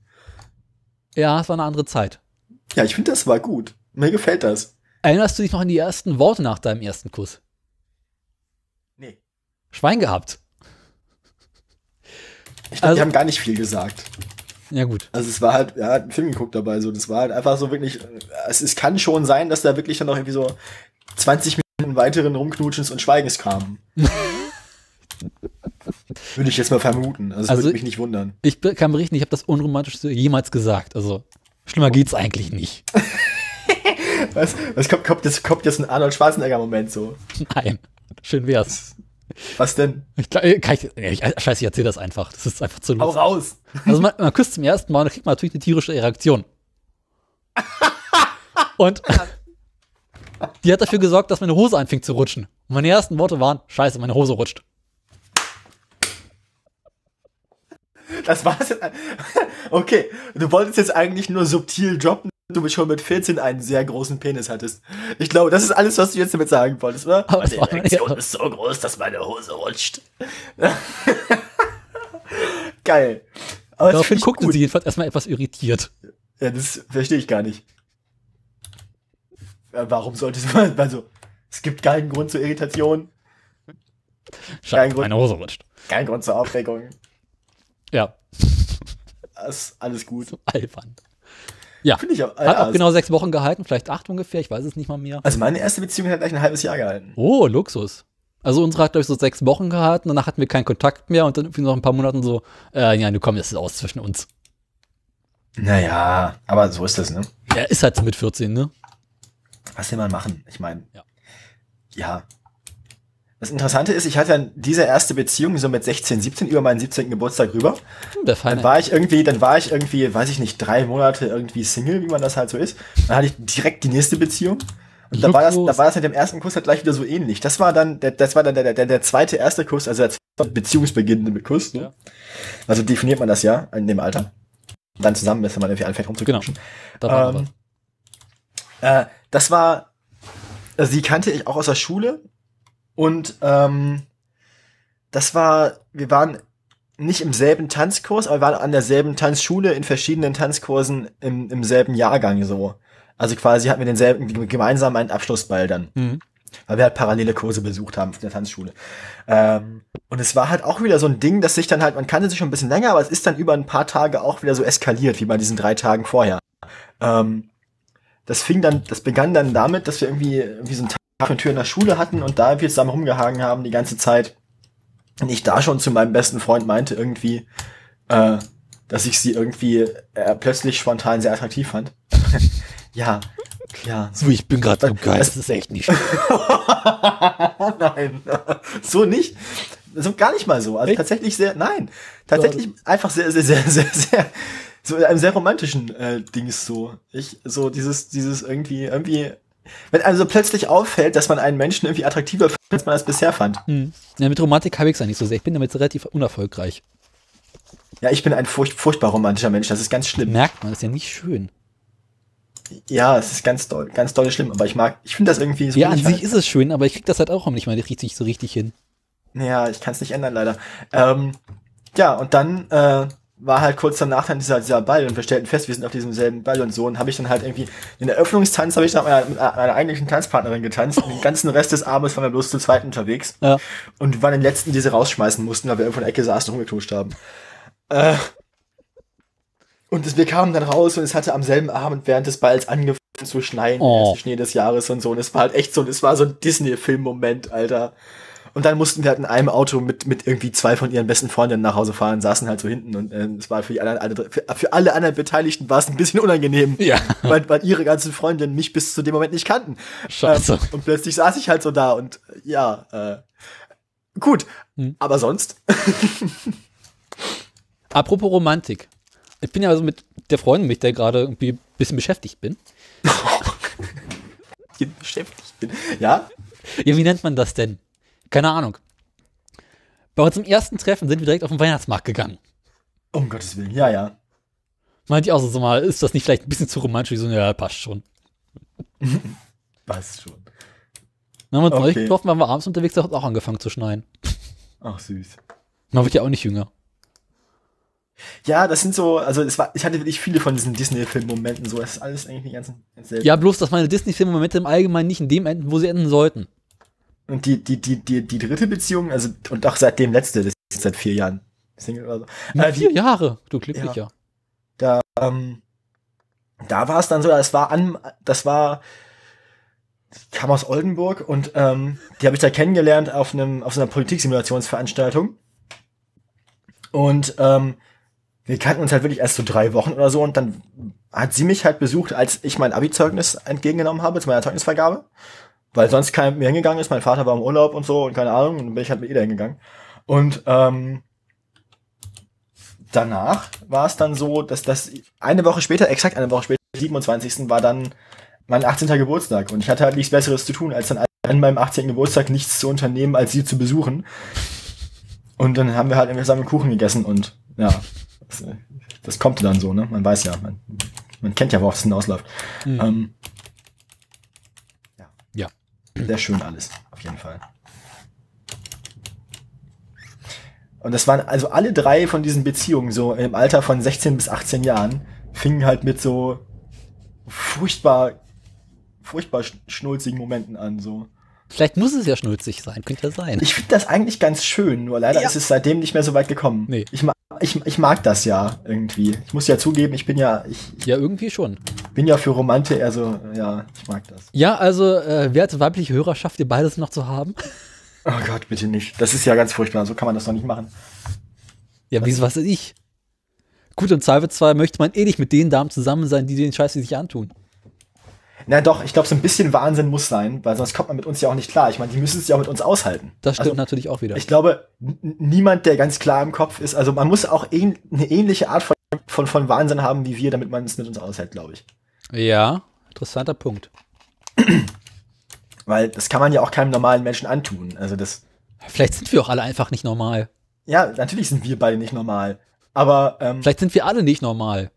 S2: Ja, es war eine andere Zeit.
S1: Ja, ich finde, das war gut. Mir gefällt das.
S2: Erinnerst du dich noch an die ersten Worte nach deinem ersten Kuss?
S1: Nee.
S2: Schwein gehabt.
S1: Ich glaube,
S2: Also-
S1: die haben gar nicht viel gesagt.
S2: Ja, gut.
S1: Also es war halt, er hat einen Film geguckt dabei, so. Das war halt einfach so wirklich, es, es kann schon sein, dass da wirklich dann noch irgendwie so 20 Minuten weiteren Rumknutschens und Schweigens kamen. Würde ich jetzt mal vermuten. Also, es
S2: Also-
S1: würde mich nicht wundern.
S2: Ich kann berichten, ich habe das Unromantischste jemals gesagt. Also, schlimmer geht's eigentlich nicht.
S1: Was, was kommt, kommt, jetzt, kommt jetzt ein Arnold Schwarzenegger-Moment so?
S2: Nein. Schön wär's.
S1: Was denn?
S2: Ich, kann ich, ich, scheiße, ich erzähl das einfach. Das ist einfach zu
S1: Hau
S2: lustig.
S1: raus!
S2: Also man, man küsst zum ersten Mal und dann kriegt man natürlich eine tierische Reaktion. Und die hat dafür gesorgt, dass meine Hose anfing zu rutschen. Und meine ersten Worte waren, scheiße, meine Hose rutscht.
S1: Das war's jetzt. Okay, du wolltest jetzt eigentlich nur subtil droppen, du schon mit 14 einen sehr großen Penis hattest. Ich glaube, das ist alles, was du jetzt damit sagen wolltest, oder?
S2: Aber war meine erste-
S1: ist so groß, dass meine Hose rutscht. Geil. Aber
S2: Daraufhin guckte
S1: gut.
S2: sie jedenfalls erstmal etwas irritiert.
S1: Ja, das verstehe ich gar nicht. Ja, Warum sollte es mal, also, es gibt keinen Grund zur Irritation, Kein Grund.
S2: meine Hose rutscht.
S1: keinen Grund zur Aufregung.
S2: Ja,
S1: Das ist alles gut.
S2: so albern. Ja,
S1: Finde ich auch.
S2: hat
S1: ja,
S2: auch genau sechs Wochen gehalten, vielleicht acht ungefähr, ich weiß es nicht mal mehr.
S1: Also meine erste Beziehung hat gleich ein halbes Jahr gehalten.
S2: Oh, Luxus. Also unsere hat, glaube ich, so sechs Wochen gehalten, danach hatten wir keinen Kontakt mehr und dann irgendwie noch ein paar Monaten so, äh, ja, du komm, jetzt ist aus zwischen uns.
S1: Naja, aber so ist das, ne?
S2: Ja, ist halt so mit 14, ne?
S1: Was will man machen? Ich meine,
S2: Ja.
S1: ja. Das Interessante ist, ich hatte dann diese erste Beziehung so mit 16, 17 über meinen 17. Geburtstag rüber.
S2: Hm, Der feine.
S1: Dann war ich irgendwie, dann war ich irgendwie, weiß ich nicht, drei Monate irgendwie Single, wie man das halt so ist. Dann hatte ich direkt die nächste Beziehung. Und da war das, da war das mit dem ersten Kuss halt gleich wieder so ähnlich. Das war dann, der, das war dann der, der, der zweite erste Kuss, also der zweite beziehungsbeginnende Kuss. Ne?
S2: Ja.
S1: Also definiert man das ja in dem Alter. Und dann zusammen ist, wenn man irgendwie anfängt rumzukutschen.
S2: Da war
S1: Ähm. Äh, das war, also die kannte ich auch aus der Schule und ähm, das war, wir waren nicht im selben Tanzkurs, aber wir waren an derselben Tanzschule in verschiedenen Tanzkursen im, im selben Jahrgang so. Also quasi hatten wir denselben gemeinsam einen Abschlussball dann,
S2: Mhm.
S1: weil wir halt parallele Kurse besucht haben in der Tanzschule. Ähm, und es war halt auch wieder so ein Ding, dass sich dann halt, man kannte sich schon ein bisschen länger, aber es ist dann über ein paar Tage auch wieder so eskaliert, wie bei diesen drei Tagen vorher. Ähm, das fing dann, das begann dann damit, dass wir irgendwie, irgendwie so einen Tag für Tür in der Schule hatten und da wir zusammen rumgehangen haben die ganze Zeit. Und ich da schon zu meinem besten Freund meinte irgendwie, äh, dass ich sie irgendwie äh, plötzlich spontan sehr attraktiv fand. ja, ja.
S2: So, ich bin gerade begeistert.
S1: das-
S2: ist echt nicht.
S1: nein, so nicht. So gar nicht mal so. Also
S2: Echt?
S1: tatsächlich sehr, nein, tatsächlich einfach sehr, sehr, sehr, sehr, sehr, so in einem sehr romantischen äh, Dings so. Ich so dieses, dieses irgendwie, irgendwie, wenn also plötzlich auffällt, dass man einen Menschen irgendwie attraktiver findet, als man das bisher fand.
S2: Hm. Ja, mit Romantik habe ich es ja nicht so sehr. Ich bin damit relativ unerfolgreich.
S1: Ja, ich bin ein furcht, furchtbar romantischer Mensch. Das ist ganz schlimm.
S2: Merkt man, ist ja nicht schön.
S1: Ja, es ist ganz doll, ganz doll schlimm. Aber ich mag, ich finde das irgendwie so.
S2: ja, an sich
S1: halt.
S2: ist es schön, aber ich krieg das halt auch nicht mal richtig so richtig hin.
S1: Ja, ich kann es nicht ändern, leider. Ähm, ja, und dann äh, war halt kurz danach dann dieser, dieser Ball und wir stellten fest, wir sind auf diesem selben Ball und so und habe ich dann halt irgendwie den Eröffnungstanz habe ich dann mit meiner, mit meiner eigentlichen Tanzpartnerin getanzt und den ganzen Rest des Abends waren wir bloß zu zweit unterwegs
S2: Ja.
S1: und wir waren den letzten, die sie rausschmeißen mussten, weil wir irgendwo in der Ecke saßen und rumgetuscht haben. Äh, und es, wir kamen dann raus und es hatte am selben Abend während des Balls angefangen zu schneien,
S2: Oh.
S1: Schnee des Jahres und so. Und es war halt echt so, es war so ein Disney-Film-Moment, Alter. Und dann mussten wir halt in einem Auto mit, mit irgendwie zwei von ihren besten Freundinnen nach Hause fahren, saßen halt so hinten und äh, es war für, die anderen, alle, für, für alle anderen Beteiligten war es ein bisschen unangenehm.
S2: Ja.
S1: Weil, weil ihre ganzen Freundinnen mich bis zu dem Moment nicht kannten.
S2: Scheiße.
S1: Ähm, und plötzlich saß ich halt so da und äh, ja, äh, gut.
S2: Hm.
S1: Aber sonst,
S2: Apropos Romantik. Ich bin ja also mit der Freundin, mit der gerade irgendwie ein bisschen beschäftigt bin.
S1: beschäftigt bin. Ja?
S2: Ja, wie nennt man das denn? Keine Ahnung. Bei unserem ersten Treffen sind wir direkt auf den Weihnachtsmarkt gegangen.
S1: Um Gottes Willen, ja, ja.
S2: Meinte ich auch so mal, ist das nicht vielleicht ein bisschen zu romantisch? Ich so, ja, passt schon.
S1: Was schon.
S2: Dann haben wir uns
S1: Okay.
S2: getroffen, waren wir abends unterwegs, da hat auch angefangen zu schneien.
S1: Ach, süß.
S2: Man wird ja auch nicht jünger.
S1: Ja, das sind so, also es war, ich hatte wirklich viele von diesen Disney-Film-Momenten, so, das ist alles irgendwie ganz, ganz selten.
S2: Ja, bloß, dass meine Disney-Filme-Momente im Allgemeinen nicht in dem enden, wo sie enden sollten.
S1: Und die, die, die, die, die dritte Beziehung, also, und auch seitdem letzte, das ist seit vier Jahren Single oder so. Äh, die,
S2: Vier Jahre, du glücklicher.
S1: da, ähm, da war es dann so, das war an, das war, ich kam aus Oldenburg und ähm, die habe ich da kennengelernt auf einem, auf so einer Politiksimulationsveranstaltung. Und ähm, wir kannten uns halt wirklich erst so drei Wochen oder so und dann hat sie mich halt besucht, als ich mein Abi-Zeugnis entgegengenommen habe, zu meiner Zeugnisvergabe. Weil sonst keiner mit mir hingegangen ist. Mein Vater war im Urlaub und so und keine Ahnung. Und dann bin ich halt mit ihr da hingegangen. Und ähm, danach war es dann so, dass das eine Woche später, exakt eine Woche später, 27. war dann mein 18. Geburtstag. Und ich hatte halt nichts Besseres zu tun, als dann an meinem 18. Geburtstag nichts zu unternehmen, als sie zu besuchen. Und dann haben wir halt irgendwie zusammen Kuchen gegessen und ja, das, das kommt dann so, ne? Man weiß ja, man, man kennt ja, worauf es hinausläuft.
S2: Mhm.
S1: Ähm. Sehr schön alles, auf jeden Fall. Und das waren also alle drei von diesen Beziehungen, so im Alter von 16 bis 18 Jahren, fingen halt mit so furchtbar, furchtbar sch- schnulzigen Momenten an, so.
S2: Vielleicht muss es ja schnulzig sein, könnte ja sein.
S1: Ich finde das eigentlich ganz schön, nur leider
S2: Ja.
S1: ist es seitdem nicht mehr so weit gekommen.
S2: Nee.
S1: Ich, ma ich, ich mag das ja irgendwie. Ich muss ja zugeben, ich bin ja, ich,
S2: Ja, irgendwie schon.
S1: bin ja für Romante eher so, ja, ich mag das.
S2: Ja, also, äh, werte weibliche Hörerschaft, ihr beides noch zu haben?
S1: Oh Gott, bitte nicht. Das ist ja ganz furchtbar, so kann man das doch nicht machen.
S2: Ja, wieso was weiß ich? Gut, im Zweifelsfall möchte man eh nicht mit den Damen zusammen sein, die den Scheiß sich antun.
S1: Na doch, ich glaube, so ein bisschen Wahnsinn muss sein, weil sonst kommt man mit uns ja auch nicht klar. Ich meine, die müssen es ja auch mit uns aushalten.
S2: Das stimmt
S1: Also,
S2: natürlich auch wieder.
S1: Ich glaube, niemand, der ganz klar im Kopf ist, also man muss auch ähn, eine ähnliche Art von, von, von Wahnsinn haben wie wir, damit man es mit uns aushält, glaube ich.
S2: ja, interessanter Punkt.
S1: Weil das kann man ja auch keinem normalen Menschen antun. Also das,
S2: Vielleicht sind wir auch alle einfach nicht normal.
S1: ja, natürlich sind wir beide nicht normal. Aber ähm,
S2: Vielleicht sind wir alle nicht normal.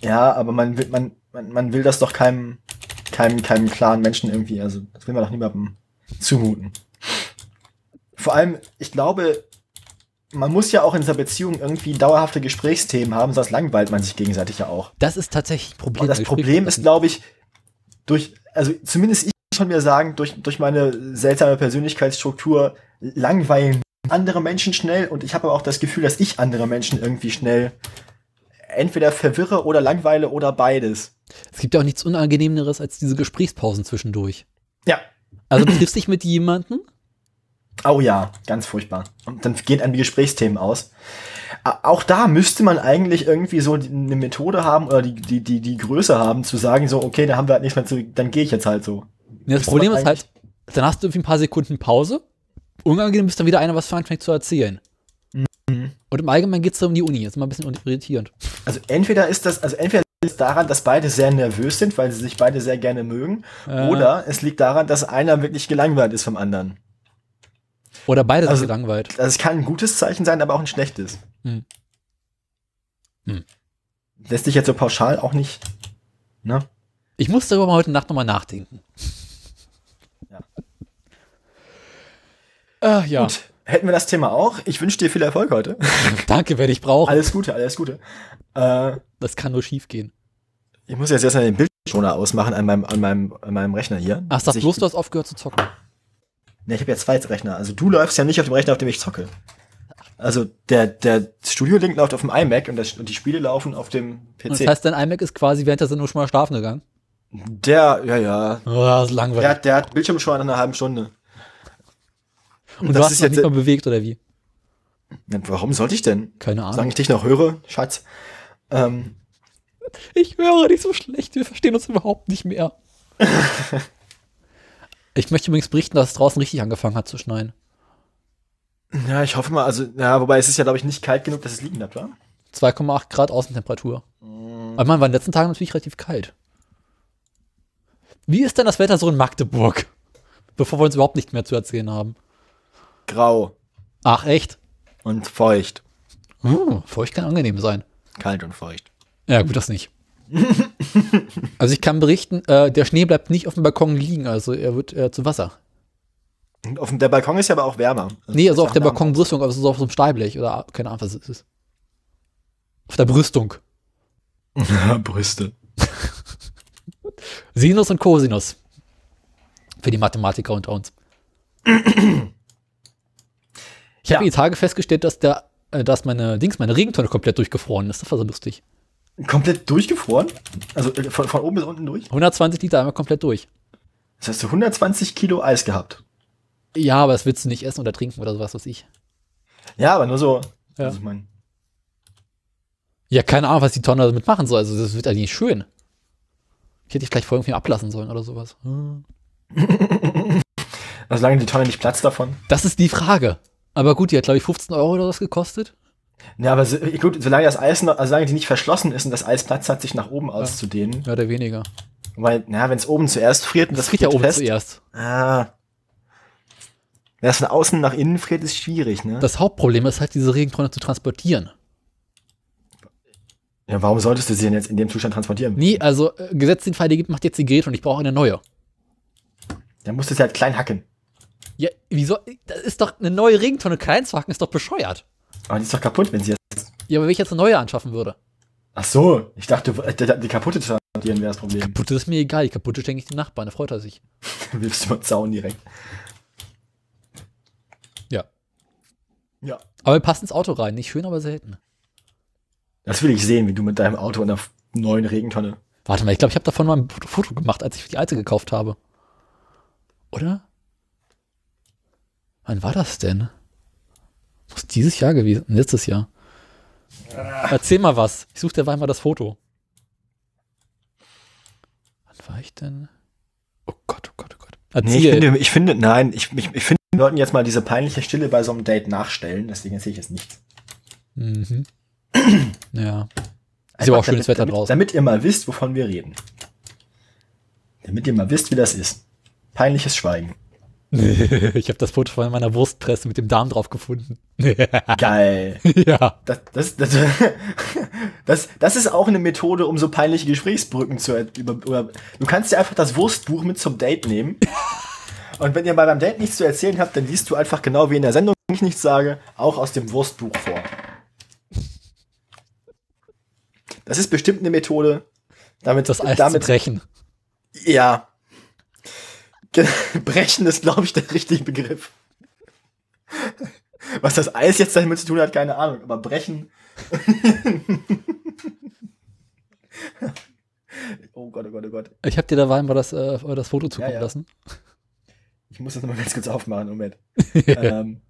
S1: ja, aber man will, man, man, man will das doch keinem, keinem, keinem klaren Menschen irgendwie, also das will man doch niemandem zumuten. Vor allem, ich glaube, man muss ja auch in dieser Beziehung irgendwie dauerhafte Gesprächsthemen haben, sonst langweilt man sich gegenseitig ja auch.
S2: Das ist tatsächlich ein Problem.
S1: Und das Problem ist, glaube ich, durch, also zumindest ich von mir sagen, durch, durch meine seltsame Persönlichkeitsstruktur langweilen andere Menschen schnell und ich habe aber auch das Gefühl, dass ich andere Menschen irgendwie schnell entweder verwirre oder langweile oder beides.
S2: Es gibt ja auch nichts Unangenehmeres als diese Gesprächspausen zwischendurch.
S1: Ja.
S2: Also du triffst dich mit jemandem,
S1: Oh ja, ganz furchtbar. Und dann gehen einem die Gesprächsthemen aus. Auch da müsste man eigentlich irgendwie so eine Methode haben oder die, die, die, die Größe haben, zu sagen, so, okay, da haben wir halt nichts mehr zu, dann gehe ich jetzt halt so.
S2: Ja, das Problem ist halt, dann hast du irgendwie ein paar Sekunden Pause. Unangenehm ist dann wieder einer, was anfängt zu erzählen.
S1: Mhm.
S2: Und im Allgemeinen geht es um die Uni. Ist immer ein bisschen irritierend.
S1: Also entweder ist das, also entweder liegt es daran, dass beide sehr nervös sind, weil sie sich beide sehr gerne mögen,
S2: Äh,
S1: oder es liegt daran, dass einer wirklich gelangweilt ist vom anderen.
S2: Oder beide
S1: also-
S2: sind gelangweilt.
S1: Also es kann ein gutes Zeichen sein, aber auch ein schlechtes.
S2: Hm. Hm.
S1: Lässt sich jetzt so pauschal auch nicht, ne?
S2: Ich muss darüber mal heute Nacht nochmal nachdenken.
S1: Ja.
S2: Äh, ja,
S1: Gut, hätten wir das Thema auch. Ich wünsche dir viel Erfolg heute.
S2: danke, werde ich brauchen.
S1: alles Gute, alles Gute. Äh,
S2: Das kann nur schief gehen.
S1: ich muss jetzt erstmal den Bildschirmschoner ausmachen an meinem, an meinem, an meinem Rechner hier.
S2: Ach, sag bloß, du hast aufgehört zu zocken.
S1: Ne, ich habe ja zwei Rechner. Also du läufst ja nicht auf dem Rechner, auf dem ich zocke. Also der, der Studio-Link läuft auf dem iMac und, das, und die Spiele laufen auf dem
S2: Und das
S1: PC.
S2: heißt, dein iMac ist quasi während der Sendung schon mal schlafen gegangen.
S1: Der, ja, ja.
S2: Oh, das ist
S1: Der,
S2: langweilig.
S1: hat- der hat Bildschirm schon nach einer halben Stunde.
S2: Und du
S1: das
S2: hast
S1: ist
S2: dich
S1: jetzt-
S2: nicht mal bewegt, oder wie?
S1: Warum sollte ich denn?
S2: Keine
S1: Solange
S2: Ahnung.
S1: ich dich noch höre, Schatz. Ähm,
S2: Ich höre dich so schlecht, wir verstehen uns überhaupt nicht mehr. ich möchte übrigens berichten, dass es draußen richtig angefangen hat zu schneien.
S1: ja, ich hoffe mal, also, ja, wobei es ist ja, glaube ich, nicht kalt genug, dass es liegen bleibt, oder?
S2: 2,8 Grad Außentemperatur. Aber man war in den letzten Tagen natürlich relativ kalt. Wie ist denn das Wetter so in Magdeburg? Bevor wir uns überhaupt nicht mehr zu erzählen haben.
S1: Grau
S2: Ach, echt?
S1: und feucht.
S2: Uh, feucht kann angenehm sein.
S1: Kalt und feucht.
S2: Ja, gut, das nicht. also ich kann berichten, äh, der Schnee bleibt nicht auf dem Balkon liegen, also er wird äh, zu Wasser.
S1: Und auf dem, der Balkon ist ja aber auch wärmer.
S2: Nee, also
S1: ist
S2: auf der. Balkonbrüstung, aber es ist auf so einem Stahlblech oder keine Ahnung, was es ist. Auf der Brüstung.
S1: Brüste.
S2: Sinus und Cosinus. Für die Mathematiker unter uns. Ich
S1: Ja.
S2: habe die Tage festgestellt, dass der, äh, dass meine Dings, meine Regentonne komplett durchgefroren ist. Das war so lustig.
S1: Komplett durchgefroren? Also äh, von, von oben bis unten durch?
S2: 120 Liter einmal komplett durch.
S1: Das heißt, du 120 Kilo Eis gehabt.
S2: Ja, aber das willst du nicht essen oder trinken oder sowas, was ich.
S1: Ja, aber nur so.
S2: Ja.
S1: Also ich mein,
S2: Ja, keine Ahnung, was die Tonne damit machen soll. Also, das wird eigentlich nicht schön. Ich hätte dich gleich vor irgendwie ablassen sollen oder sowas. Hm.
S1: solange die Tonne nicht platzt davon.
S2: Das ist die Frage. Aber gut, die hat, glaube ich, 15 Euro oder was gekostet.
S1: Ja, aber so, gut, solange das Eis noch, also solange die nicht verschlossen ist und das Eis Platz hat, sich nach oben auszudehnen.
S2: Mehr oder weniger.
S1: Weil, na, wenn es oben zuerst friert und
S2: Das
S1: das
S2: friert ja oben
S1: fest.
S2: zuerst.
S1: Ah. Wenn das von außen nach innen friert, ist schwierig, ne?
S2: Das Hauptproblem ist halt, diese Regentonne zu transportieren.
S1: ja, warum solltest du sie denn jetzt in dem Zustand transportieren?
S2: Nee, also äh, gesetzt den Fall, die gibt, macht jetzt die Grete und ich brauche eine neue.
S1: Dann musst du sie halt klein hacken.
S2: Ja, wieso? Das ist doch eine neue Regentonne klein zu hacken, ist doch bescheuert.
S1: Aber die ist doch kaputt, wenn sie jetzt.
S2: Ja, aber wenn ich jetzt eine neue anschaffen würde.
S1: Ach so, ich dachte, du- äh, die, die kaputte zu transportieren wäre das Problem.
S2: Kaputte ist mir egal, die kaputte schenke ich dem Nachbarn, da freut er sich.
S1: Du wirfst über den Zaun direkt.
S2: Ja.
S1: Ja.
S2: Aber wir passen ins Auto rein, nicht schön, aber selten.
S1: Das will ich sehen, wie du mit deinem Auto in einer neuen Regentonne.
S2: Warte mal, ich glaube, ich habe davon mal ein Foto gemacht, als ich die alte gekauft habe. Oder? Wann war das denn? Muss dieses Jahr gewesen, letztes Jahr. Erzähl mal was. Ich suche derweil mal das Foto. Wann war ich denn? Oh Gott, oh Gott, oh Gott.
S1: Nee, ich finde, ich finde, nein, ich, ich, ich finde, wir sollten jetzt mal diese peinliche Stille bei so einem Date nachstellen, deswegen erzähle ich jetzt nichts.
S2: Mhm. ja. Ist aber auch schönes
S1: damit,
S2: Wetter
S1: damit,
S2: draußen.
S1: Damit ihr mal wisst, wovon wir reden. Damit ihr mal wisst, wie das ist. Peinliches Schweigen.
S2: ich habe das Foto von meiner Wurstpresse mit dem Darm drauf gefunden.
S1: Geil.
S2: ja.
S1: Das, das, das, das, das ist auch eine Methode, um so peinliche Gesprächsbrücken zu über, über Du kannst dir einfach das Wurstbuch mit zum Date nehmen. Und wenn ihr mal beim Date nichts zu erzählen habt, dann liest du einfach genau wie in der Sendung, wenn ich nichts sage, auch aus dem Wurstbuch vor. Das ist bestimmt eine Methode, damit
S2: Das Eis
S1: damit
S2: zu brechen.
S1: Ja. Brechen ist, glaube ich, der richtige Begriff. Was das Eis jetzt damit zu tun hat, keine Ahnung. Aber brechen. oh Gott, oh Gott, oh Gott.
S2: Ich habe dir dabei mal das, äh, das Foto zukommen
S1: ja.
S2: lassen.
S1: Ich muss das nochmal ganz kurz aufmachen. Moment. ähm.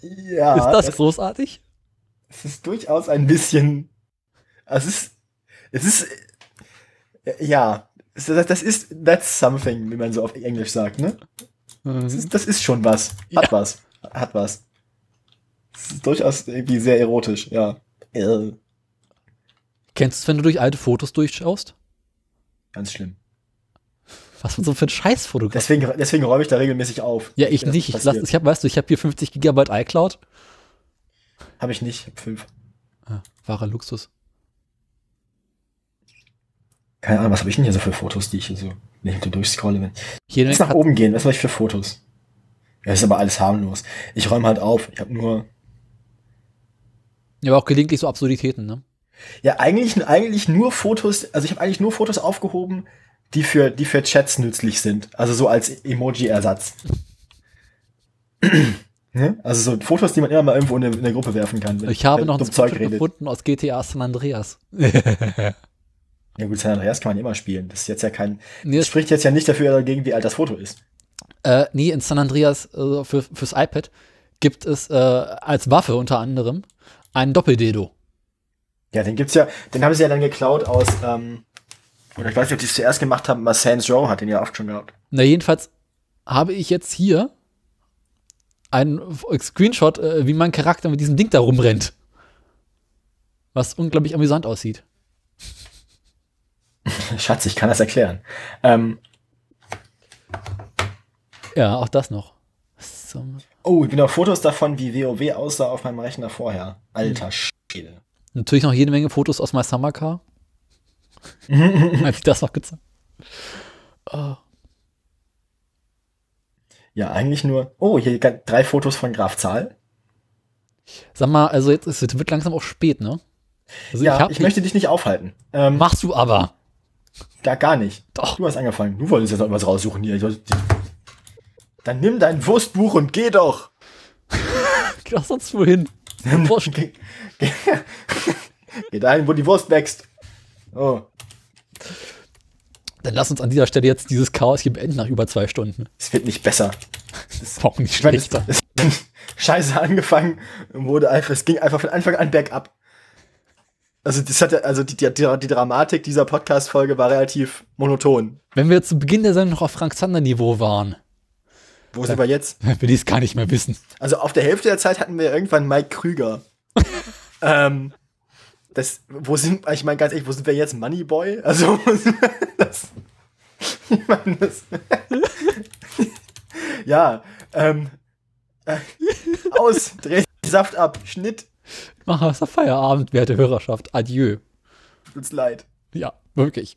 S1: ja.
S2: ist das
S1: es-
S2: großartig?
S1: Es ist durchaus ein bisschen. Es ist. Es ist. Ja. Das das ist. That's something, wie man so auf Englisch sagt, ne? Das ist, das ist schon was. Hat
S2: Ja.
S1: was. Hat was. Es ist durchaus irgendwie sehr erotisch, ja. Äh,
S2: Kennst du es, wenn du durch alte Fotos durchschaust?
S1: ganz schlimm.
S2: Was für so für ein Scheißfotograf.
S1: Deswegen, deswegen räume ich da regelmäßig auf.
S2: Ja, ich
S1: das
S2: nicht. Ich, lass, ich hab, weißt du, ich habe hier 50 Gigabyte iCloud.
S1: Hab ich nicht. Ich hab fünf.
S2: Ah, wahrer Luxus.
S1: Keine Ahnung, was habe ich denn hier so für Fotos, die ich hier so ich so durchscrolle. Wenn Lass
S2: Menge
S1: nach oben gehen, was habe ich für Fotos? Ja, ist aber alles harmlos. Ich räume halt auf. Ich habe nur.
S2: ja, aber auch gelegentlich so Absurditäten, ne?
S1: Ja, eigentlich, eigentlich nur Fotos, also ich habe eigentlich nur Fotos aufgehoben, die für, die für Chats nützlich sind. Also so als Emoji-Ersatz. ne? Also so Fotos, die man immer mal irgendwo in eine, in eine Gruppe werfen kann.
S2: Ich habe noch ein
S1: Zeug
S2: Foto gefunden aus GTA San Andreas.
S1: Ja gut, San Andreas kann man immer spielen. Das ist jetzt ja kein.
S2: nee,
S1: Das spricht jetzt ja nicht dafür dagegen, wie alt das Foto ist.
S2: äh, nee, in San Andreas äh, für, fürs iPad gibt es äh, als Waffe unter anderem einen Doppeldildo.
S1: Ja, den gibt's ja, den haben sie ja dann geklaut aus, ähm, oder ich weiß nicht, ob die es zuerst gemacht haben, aber Sans Row hat den ja oft schon gehabt.
S2: Na, jedenfalls habe ich jetzt hier einen Screenshot, äh, wie mein Charakter mit diesem Ding da rumrennt. Was unglaublich amüsant aussieht.
S1: Schatz, ich kann das erklären. Ähm,
S2: Ja, auch das noch. Was zum-
S1: oh, genau, Fotos davon, wie WoW aussah auf meinem Rechner vorher. Alter Schwede.
S2: Natürlich noch jede Menge Fotos aus My Summer Car. Als ich das noch gezeigt oh,
S1: Ja, eigentlich nur, oh, hier drei Fotos von Graf Zahl.
S2: Sag mal, also jetzt es wird langsam auch spät, ne? Also
S1: Ja, ich,
S2: hab-
S1: möchte dich nicht aufhalten. Ähm,
S2: Machst du aber.
S1: Gar, gar nicht.
S2: Doch.
S1: Du hast angefangen. Du wolltest jetzt noch was raussuchen hier. Wollte- Dann nimm dein Wurstbuch und geh doch.
S2: Geh doch sonst wohin. Wurscht.
S1: Geh, geh, geh dahin, wo die Wurst wächst. Oh,
S2: Dann lass uns an dieser Stelle jetzt dieses Chaos hier beenden nach über zwei Stunden.
S1: es wird nicht besser.
S2: Das war auch nicht
S1: Ich meine, es,
S2: schlechter.
S1: es hat scheiße angefangen wurde einfach, es ging einfach von Anfang an bergab. Also das hatte, also die, die, die Dramatik dieser Podcast-Folge war relativ monoton.
S2: Wenn wir zu Beginn der Sendung noch auf Frank Zander-Niveau waren,
S1: Wo sind wir jetzt?
S2: will ich es gar nicht mehr wissen.
S1: Also auf der Hälfte der Zeit hatten wir irgendwann Mike Krüger. ähm, das, wo sind, ich meine ganz ehrlich, wo sind wir jetzt? Moneyboy? Also, das, ich meine, das, ja, ähm, äh, aus, dreh Saft ab, Schnitt,
S2: Mach es Feierabend, werte Hörerschaft. Adieu.
S1: tut's leid.
S2: Ja, wirklich.